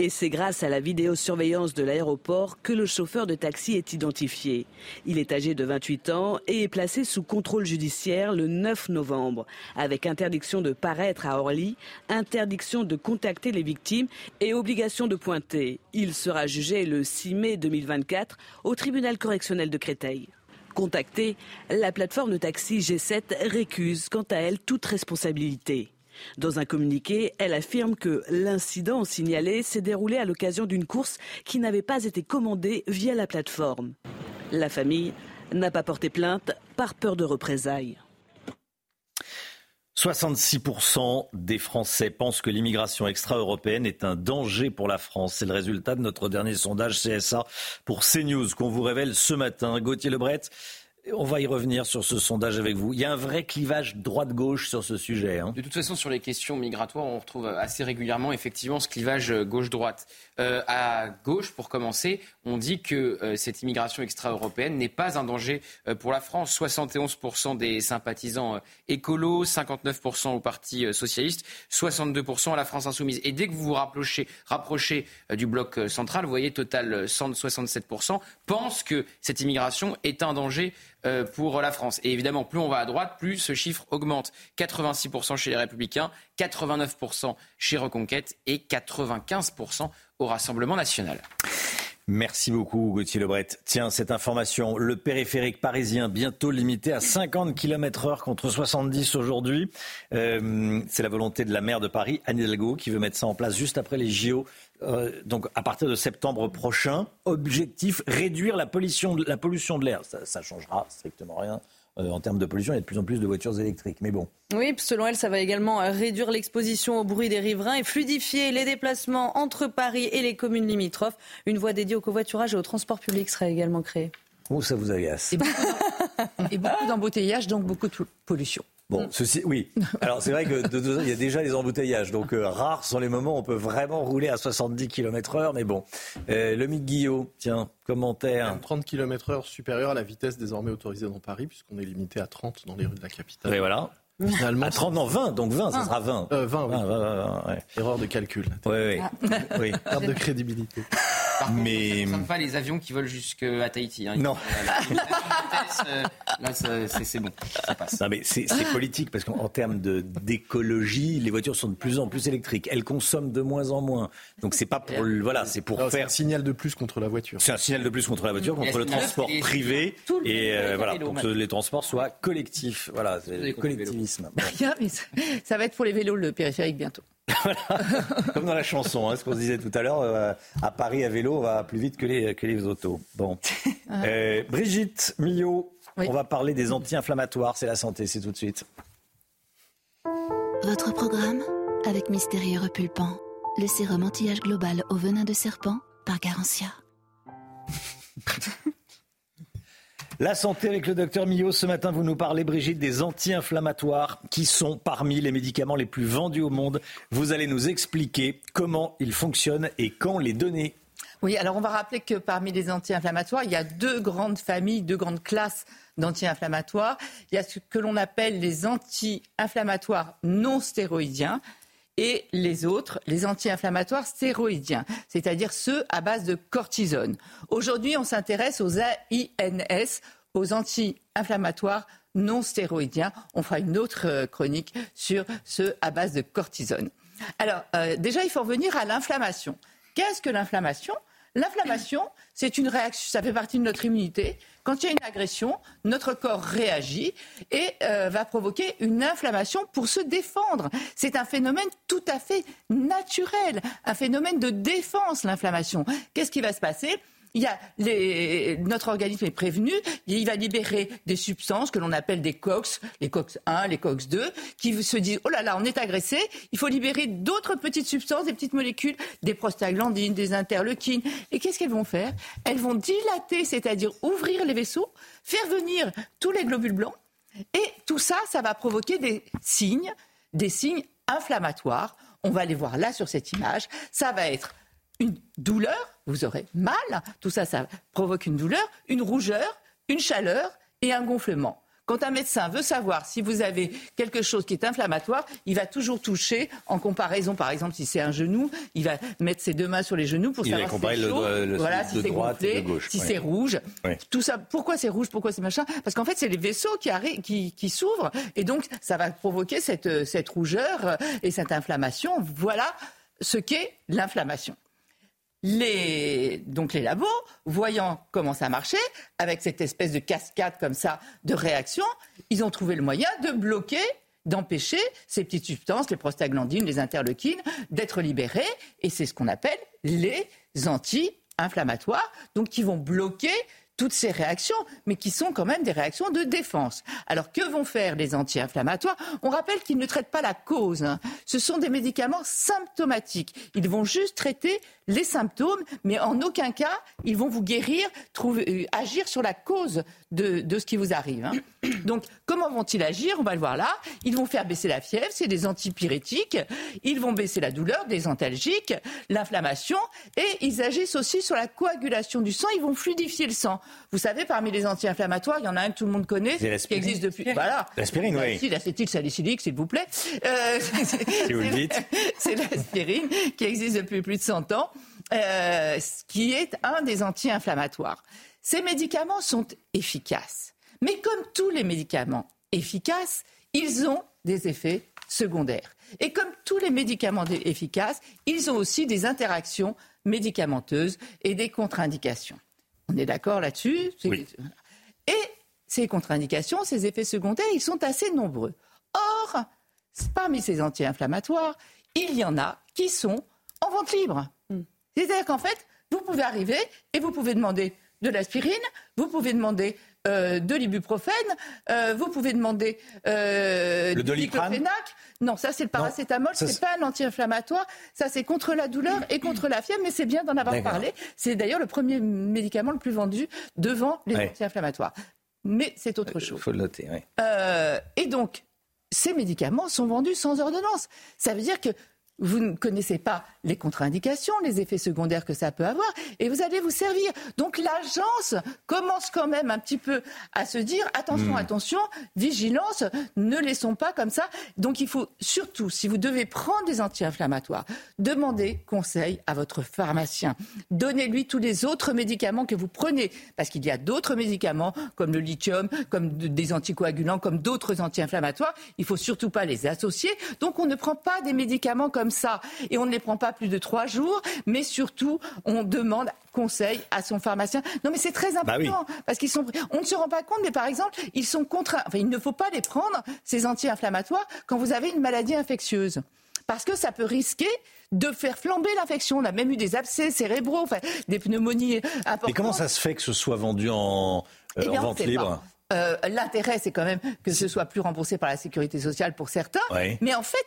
Et c'est grâce à la vidéosurveillance de l'aéroport que le chauffeur de taxi est identifié. Il est âgé de 28 ans et est placé sous contrôle judiciaire le 9 novembre, avec interdiction de paraître à Orly, interdiction de contacter les victimes et obligation de pointer. Il sera jugé le 6 mai 2024 au tribunal correctionnel de Créteil. Contacté, la plateforme de taxi G7 récuse quant à elle toute responsabilité. Dans un communiqué, elle affirme que l'incident signalé s'est déroulé à l'occasion d'une course qui n'avait pas été commandée via la plateforme. La famille n'a pas porté plainte par peur de représailles. 66% des Français pensent que l'immigration extra-européenne est un danger pour la France. C'est le résultat de notre dernier sondage CSA pour CNews qu'on vous révèle ce matin. Gauthier Lebret, on va y revenir sur ce sondage avec vous. Il y a un vrai clivage droite-gauche sur ce sujet. Hein. De toute façon, sur les questions migratoires, on retrouve assez régulièrement effectivement ce clivage gauche-droite. Euh, à gauche, pour commencer, on dit que euh, cette immigration extra-européenne n'est pas un danger euh, pour la France. 71% des sympathisants écolos, 59% au Parti socialiste, 62% à la France insoumise. Et dès que vous vous rapprochez, rapprochez du bloc central, vous voyez, total 167% pensent que cette immigration est un danger euh, pour la France. Et évidemment, plus on va à droite, plus ce chiffre augmente. 86% chez les Républicains, 89% chez Reconquête et 95% au Rassemblement national. Merci beaucoup Gauthier Lebret. Tiens, cette information, le périphérique parisien bientôt limité à 50 km heure contre 70 aujourd'hui. Euh, c'est la volonté de la maire de Paris, Anne Hidalgo, qui veut mettre ça en place juste après les JO euh, donc à partir de septembre prochain, objectif réduire la pollution, la pollution de l'air. Ça, ne changera strictement rien. Euh, en termes de pollution, il y a de plus en plus de voitures électriques. Mais bon. Oui, selon elle, ça va également euh, réduire l'exposition au bruit des riverains et fluidifier les déplacements entre Paris et les communes limitrophes. Une voie dédiée au covoiturage et au transport public sera également créée. Oh, ça vous agace. Et beaucoup d'embouteillages, donc beaucoup de pollution. Bon, mm. ceci, oui. Alors c'est vrai que de, il y a déjà des embouteillages, donc euh, rares sont les moments où on peut vraiment rouler à 70 km/h. Mais bon, euh, le Mick Guillot, tiens, commentaire. 30 km/h supérieur à la vitesse désormais autorisée dans Paris, puisqu'on est limité à 30 dans les rues de la capitale. Et voilà. Finalement, à 30, non, 20, donc 20, ça sera 20. Euh, 20, oui. Erreur de calcul. Oui, oui. Ah. oui. Perte de crédibilité. mais contre, ça ne pas les avions qui volent jusqu'à Tahiti. Hein. Non. Euh, là, c'est bon, ça passe. Non, mais c'est politique parce qu'en termes d'écologie, les voitures sont de plus en plus électriques. Elles consomment de moins en moins. Donc c'est pas pour voilà, c'est pour faire un signal de plus contre la voiture. C'est un signal de plus contre la voiture, contre le transport privé et euh, voilà pour que les transports soient collectifs. Voilà, c'est collectivisme. ça va être pour les vélos le périphérique bientôt. Comme dans la chanson, hein, ce qu'on se disait tout à l'heure, euh, à Paris à vélo, on va plus vite que les, que les autos. Bon. Euh, Brigitte Millot, on va parler des anti-inflammatoires, c'est la santé, c'est tout de suite. Votre programme avec Mystérieux Repulpant, le sérum anti-âge global au venin de serpent par Garantia. La santé avec le docteur Millot. Ce matin, vous nous parlez, Brigitte, des anti-inflammatoires qui sont parmi les médicaments les plus vendus au monde. Vous allez nous expliquer comment ils fonctionnent et quand les donner. Oui, alors on va rappeler que parmi les anti-inflammatoires, il y a deux grandes familles, deux grandes classes d'anti-inflammatoires. Il y a ce que l'on appelle les anti-inflammatoires non stéroïdiens et les autres, les anti-inflammatoires stéroïdiens, c'est-à-dire ceux à base de cortisone. Aujourd'hui, on s'intéresse aux AINS, aux anti-inflammatoires non stéroïdiens. On fera une autre euh, chronique sur ceux à base de cortisone. Alors, euh, déjà, il faut revenir à l'inflammation. Qu'est-ce que l'inflammation? L'inflammation, c'est une réaction, ça fait partie de notre immunité. Quand il y a une agression, notre corps réagit et euh, va provoquer une inflammation pour se défendre. C'est un phénomène tout à fait naturel, un phénomène de défense, l'inflammation. Qu'est-ce qui va se passer? Il y a notre organisme est prévenu, il va libérer des substances que l'on appelle des COX, les COX 1, les COX 2, qui se disent oh là là, on est agressé, il faut libérer d'autres petites substances, des petites molécules, des prostaglandines, des interleukines. Et qu'est-ce qu'elles vont faire? Elles vont dilater, c'est-à-dire ouvrir les vaisseaux, faire venir tous les globules blancs, et tout ça, ça va provoquer des signes, des signes inflammatoires. On va les voir là sur cette image. Ça va être une douleur, vous aurez mal, tout ça, ça provoque une douleur, une rougeur, une chaleur et un gonflement. Quand un médecin veut savoir si vous avez quelque chose qui est inflammatoire, il va toujours toucher en comparaison, par exemple, si c'est un genou, il va mettre ses deux mains sur les genoux pour savoir si c'est chaud, voilà, si c'est gonflé, si c'est rouge. Tout ça, pourquoi c'est rouge, pourquoi c'est machin? Parce qu'en fait, c'est les vaisseaux qui, qui, qui s'ouvrent et donc ça va provoquer cette, cette rougeur et cette inflammation. Voilà ce qu'est l'inflammation les, donc les labos, voyant comment ça marchait, avec cette espèce de cascade comme ça de réaction, ils ont trouvé le moyen de bloquer d'empêcher ces petites substances, les prostaglandines, les interleukines, d'être libérées. Et c'est ce qu'on appelle les anti-inflammatoires, donc qui vont bloquer toutes ces réactions, mais qui sont quand même des réactions de défense. Alors que vont faire les anti-inflammatoires? On rappelle qu'ils ne traitent pas la cause. Hein. Ce sont des médicaments symptomatiques. Ils vont juste traiter les symptômes, mais en aucun cas, ils vont vous guérir, trouver, euh, agir sur la cause de, ce qui vous arrive. Hein. Donc, comment vont-ils agir? On va le voir là. Ils vont faire baisser la fièvre, c'est des antipyrétiques. Ils vont baisser la douleur, des antalgiques, l'inflammation, et ils agissent aussi sur la coagulation du sang. Ils vont fluidifier le sang. Vous savez, parmi les anti-inflammatoires, il y en a un que tout le monde connaît, qui existe depuis. Voilà. L'aspirine, oui. L'acétylsalicylique, s'il vous plaît. Euh, si vous le dites. C'est l'aspirine qui existe depuis plus de 100 ans. Euh, qui est un des anti-inflammatoires. Ces médicaments sont efficaces. Mais comme tous les médicaments efficaces, ils ont des effets secondaires. Et comme tous les médicaments efficaces, ils ont aussi des interactions médicamenteuses et des contre-indications. On est d'accord là-dessus? Et ces contre-indications, ces effets secondaires, ils sont assez nombreux. Or, parmi ces anti-inflammatoires, il y en a qui sont en vente libre. C'est-à-dire qu'en fait, vous pouvez arriver et vous pouvez demander de l'aspirine, vous pouvez demander euh, de l'ibuprofène, euh, vous pouvez demander euh, le du Non, ça c'est le paracétamol, c'est pas un anti-inflammatoire, ça c'est contre la douleur et contre la fièvre, mais c'est bien d'en avoir parlé. C'est d'ailleurs le premier médicament le plus vendu devant les anti-inflammatoires. Mais c'est autre chose. Il faut le noter, et donc, ces médicaments sont vendus sans ordonnance. Ça veut dire que vous ne connaissez pas les contre-indications, les effets secondaires que ça peut avoir, et vous allez vous servir. Donc l'agence commence quand même un petit peu à se dire attention, Hmm. attention, vigilance, ne laissons pas comme ça. Donc il faut surtout, si vous devez prendre des anti-inflammatoires, demander conseil à votre pharmacien. Donnez-lui tous les autres médicaments que vous prenez, parce qu'il y a d'autres médicaments comme le lithium, comme de- des anticoagulants, comme d'autres anti-inflammatoires. Il faut surtout pas les associer. Donc on ne prend pas des médicaments comme ça et on ne les prend pas plus de trois jours, mais surtout on demande conseil à son pharmacien. Non mais c'est très Bah important parce qu'ils sont. On ne se rend pas compte, mais par exemple ils sont contraints. Enfin il ne faut pas les prendre ces anti-inflammatoires quand vous avez une maladie infectieuse parce que ça peut risquer de faire flamber l'infection. On a même eu des abcès cérébraux, enfin, des pneumonies importantes. Et comment ça se fait que ce soit vendu en, euh, Eh bien, en on vente libre pas. Euh, L'intérêt, c'est quand même que ce soit plus remboursé par la sécurité sociale pour certains. Ouais. Mais en fait,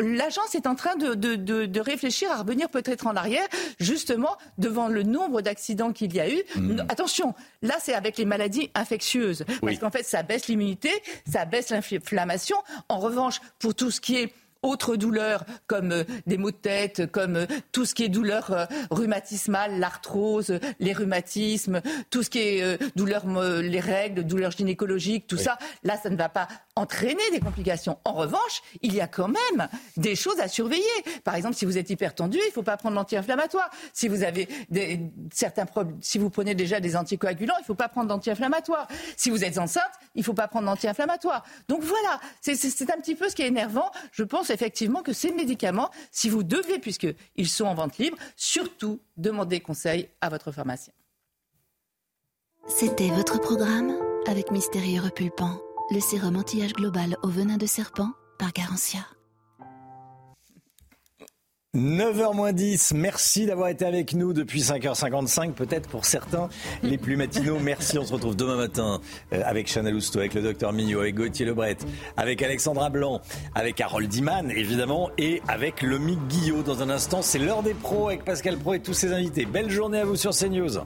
l'agence est en train de, de- de- de réfléchir à revenir peut-être en arrière, justement, devant le nombre d'accidents qu'il y a eu. Hmm. Attention, là, c'est avec les maladies infectieuses. Oui. Parce qu'en fait, ça baisse l'immunité, ça baisse l'inflammation. En revanche, pour tout ce qui est autres douleurs comme euh, des maux de tête, comme euh, tout ce qui est douleur euh, rhumatismale, l'arthrose, les rhumatismes, tout ce qui est douleur, les règles, douleurs gynécologiques, tout Oui. ça, là, ça ne va pas entraîner des complications. En revanche, il y a quand même des choses à surveiller. Par exemple, si vous êtes hypertendu, il ne faut pas prendre l'anti-inflammatoire. Si vous avez certains problèmes, si vous prenez déjà des anticoagulants, il ne faut pas prendre d'anti-inflammatoire. Si vous êtes enceinte, il ne faut pas prendre d'anti-inflammatoire. Donc voilà, c'est un petit peu ce qui est énervant. Je pense effectivement que ces médicaments, si vous devez, puisqu'ils sont en vente libre, surtout demandez conseil à votre pharmacien. C'était votre programme avec Mystérieux Repulpant, le sérum anti-âge global au venin de serpent par Garantia. 9h moins 10, merci d'avoir été avec nous depuis 5h55, peut-être pour certains les plus matinaux. Merci, on se retrouve demain matin euh, avec Chanel Housteau, avec le docteur Mignot, avec Gauthier Lebret, avec Alexandra Blanc, avec Harold Diman évidemment, et avec Lomique Guillot. Dans un instant, c'est l'heure des pros avec Pascal Pro et tous ses invités. Belle journée à vous sur CNews.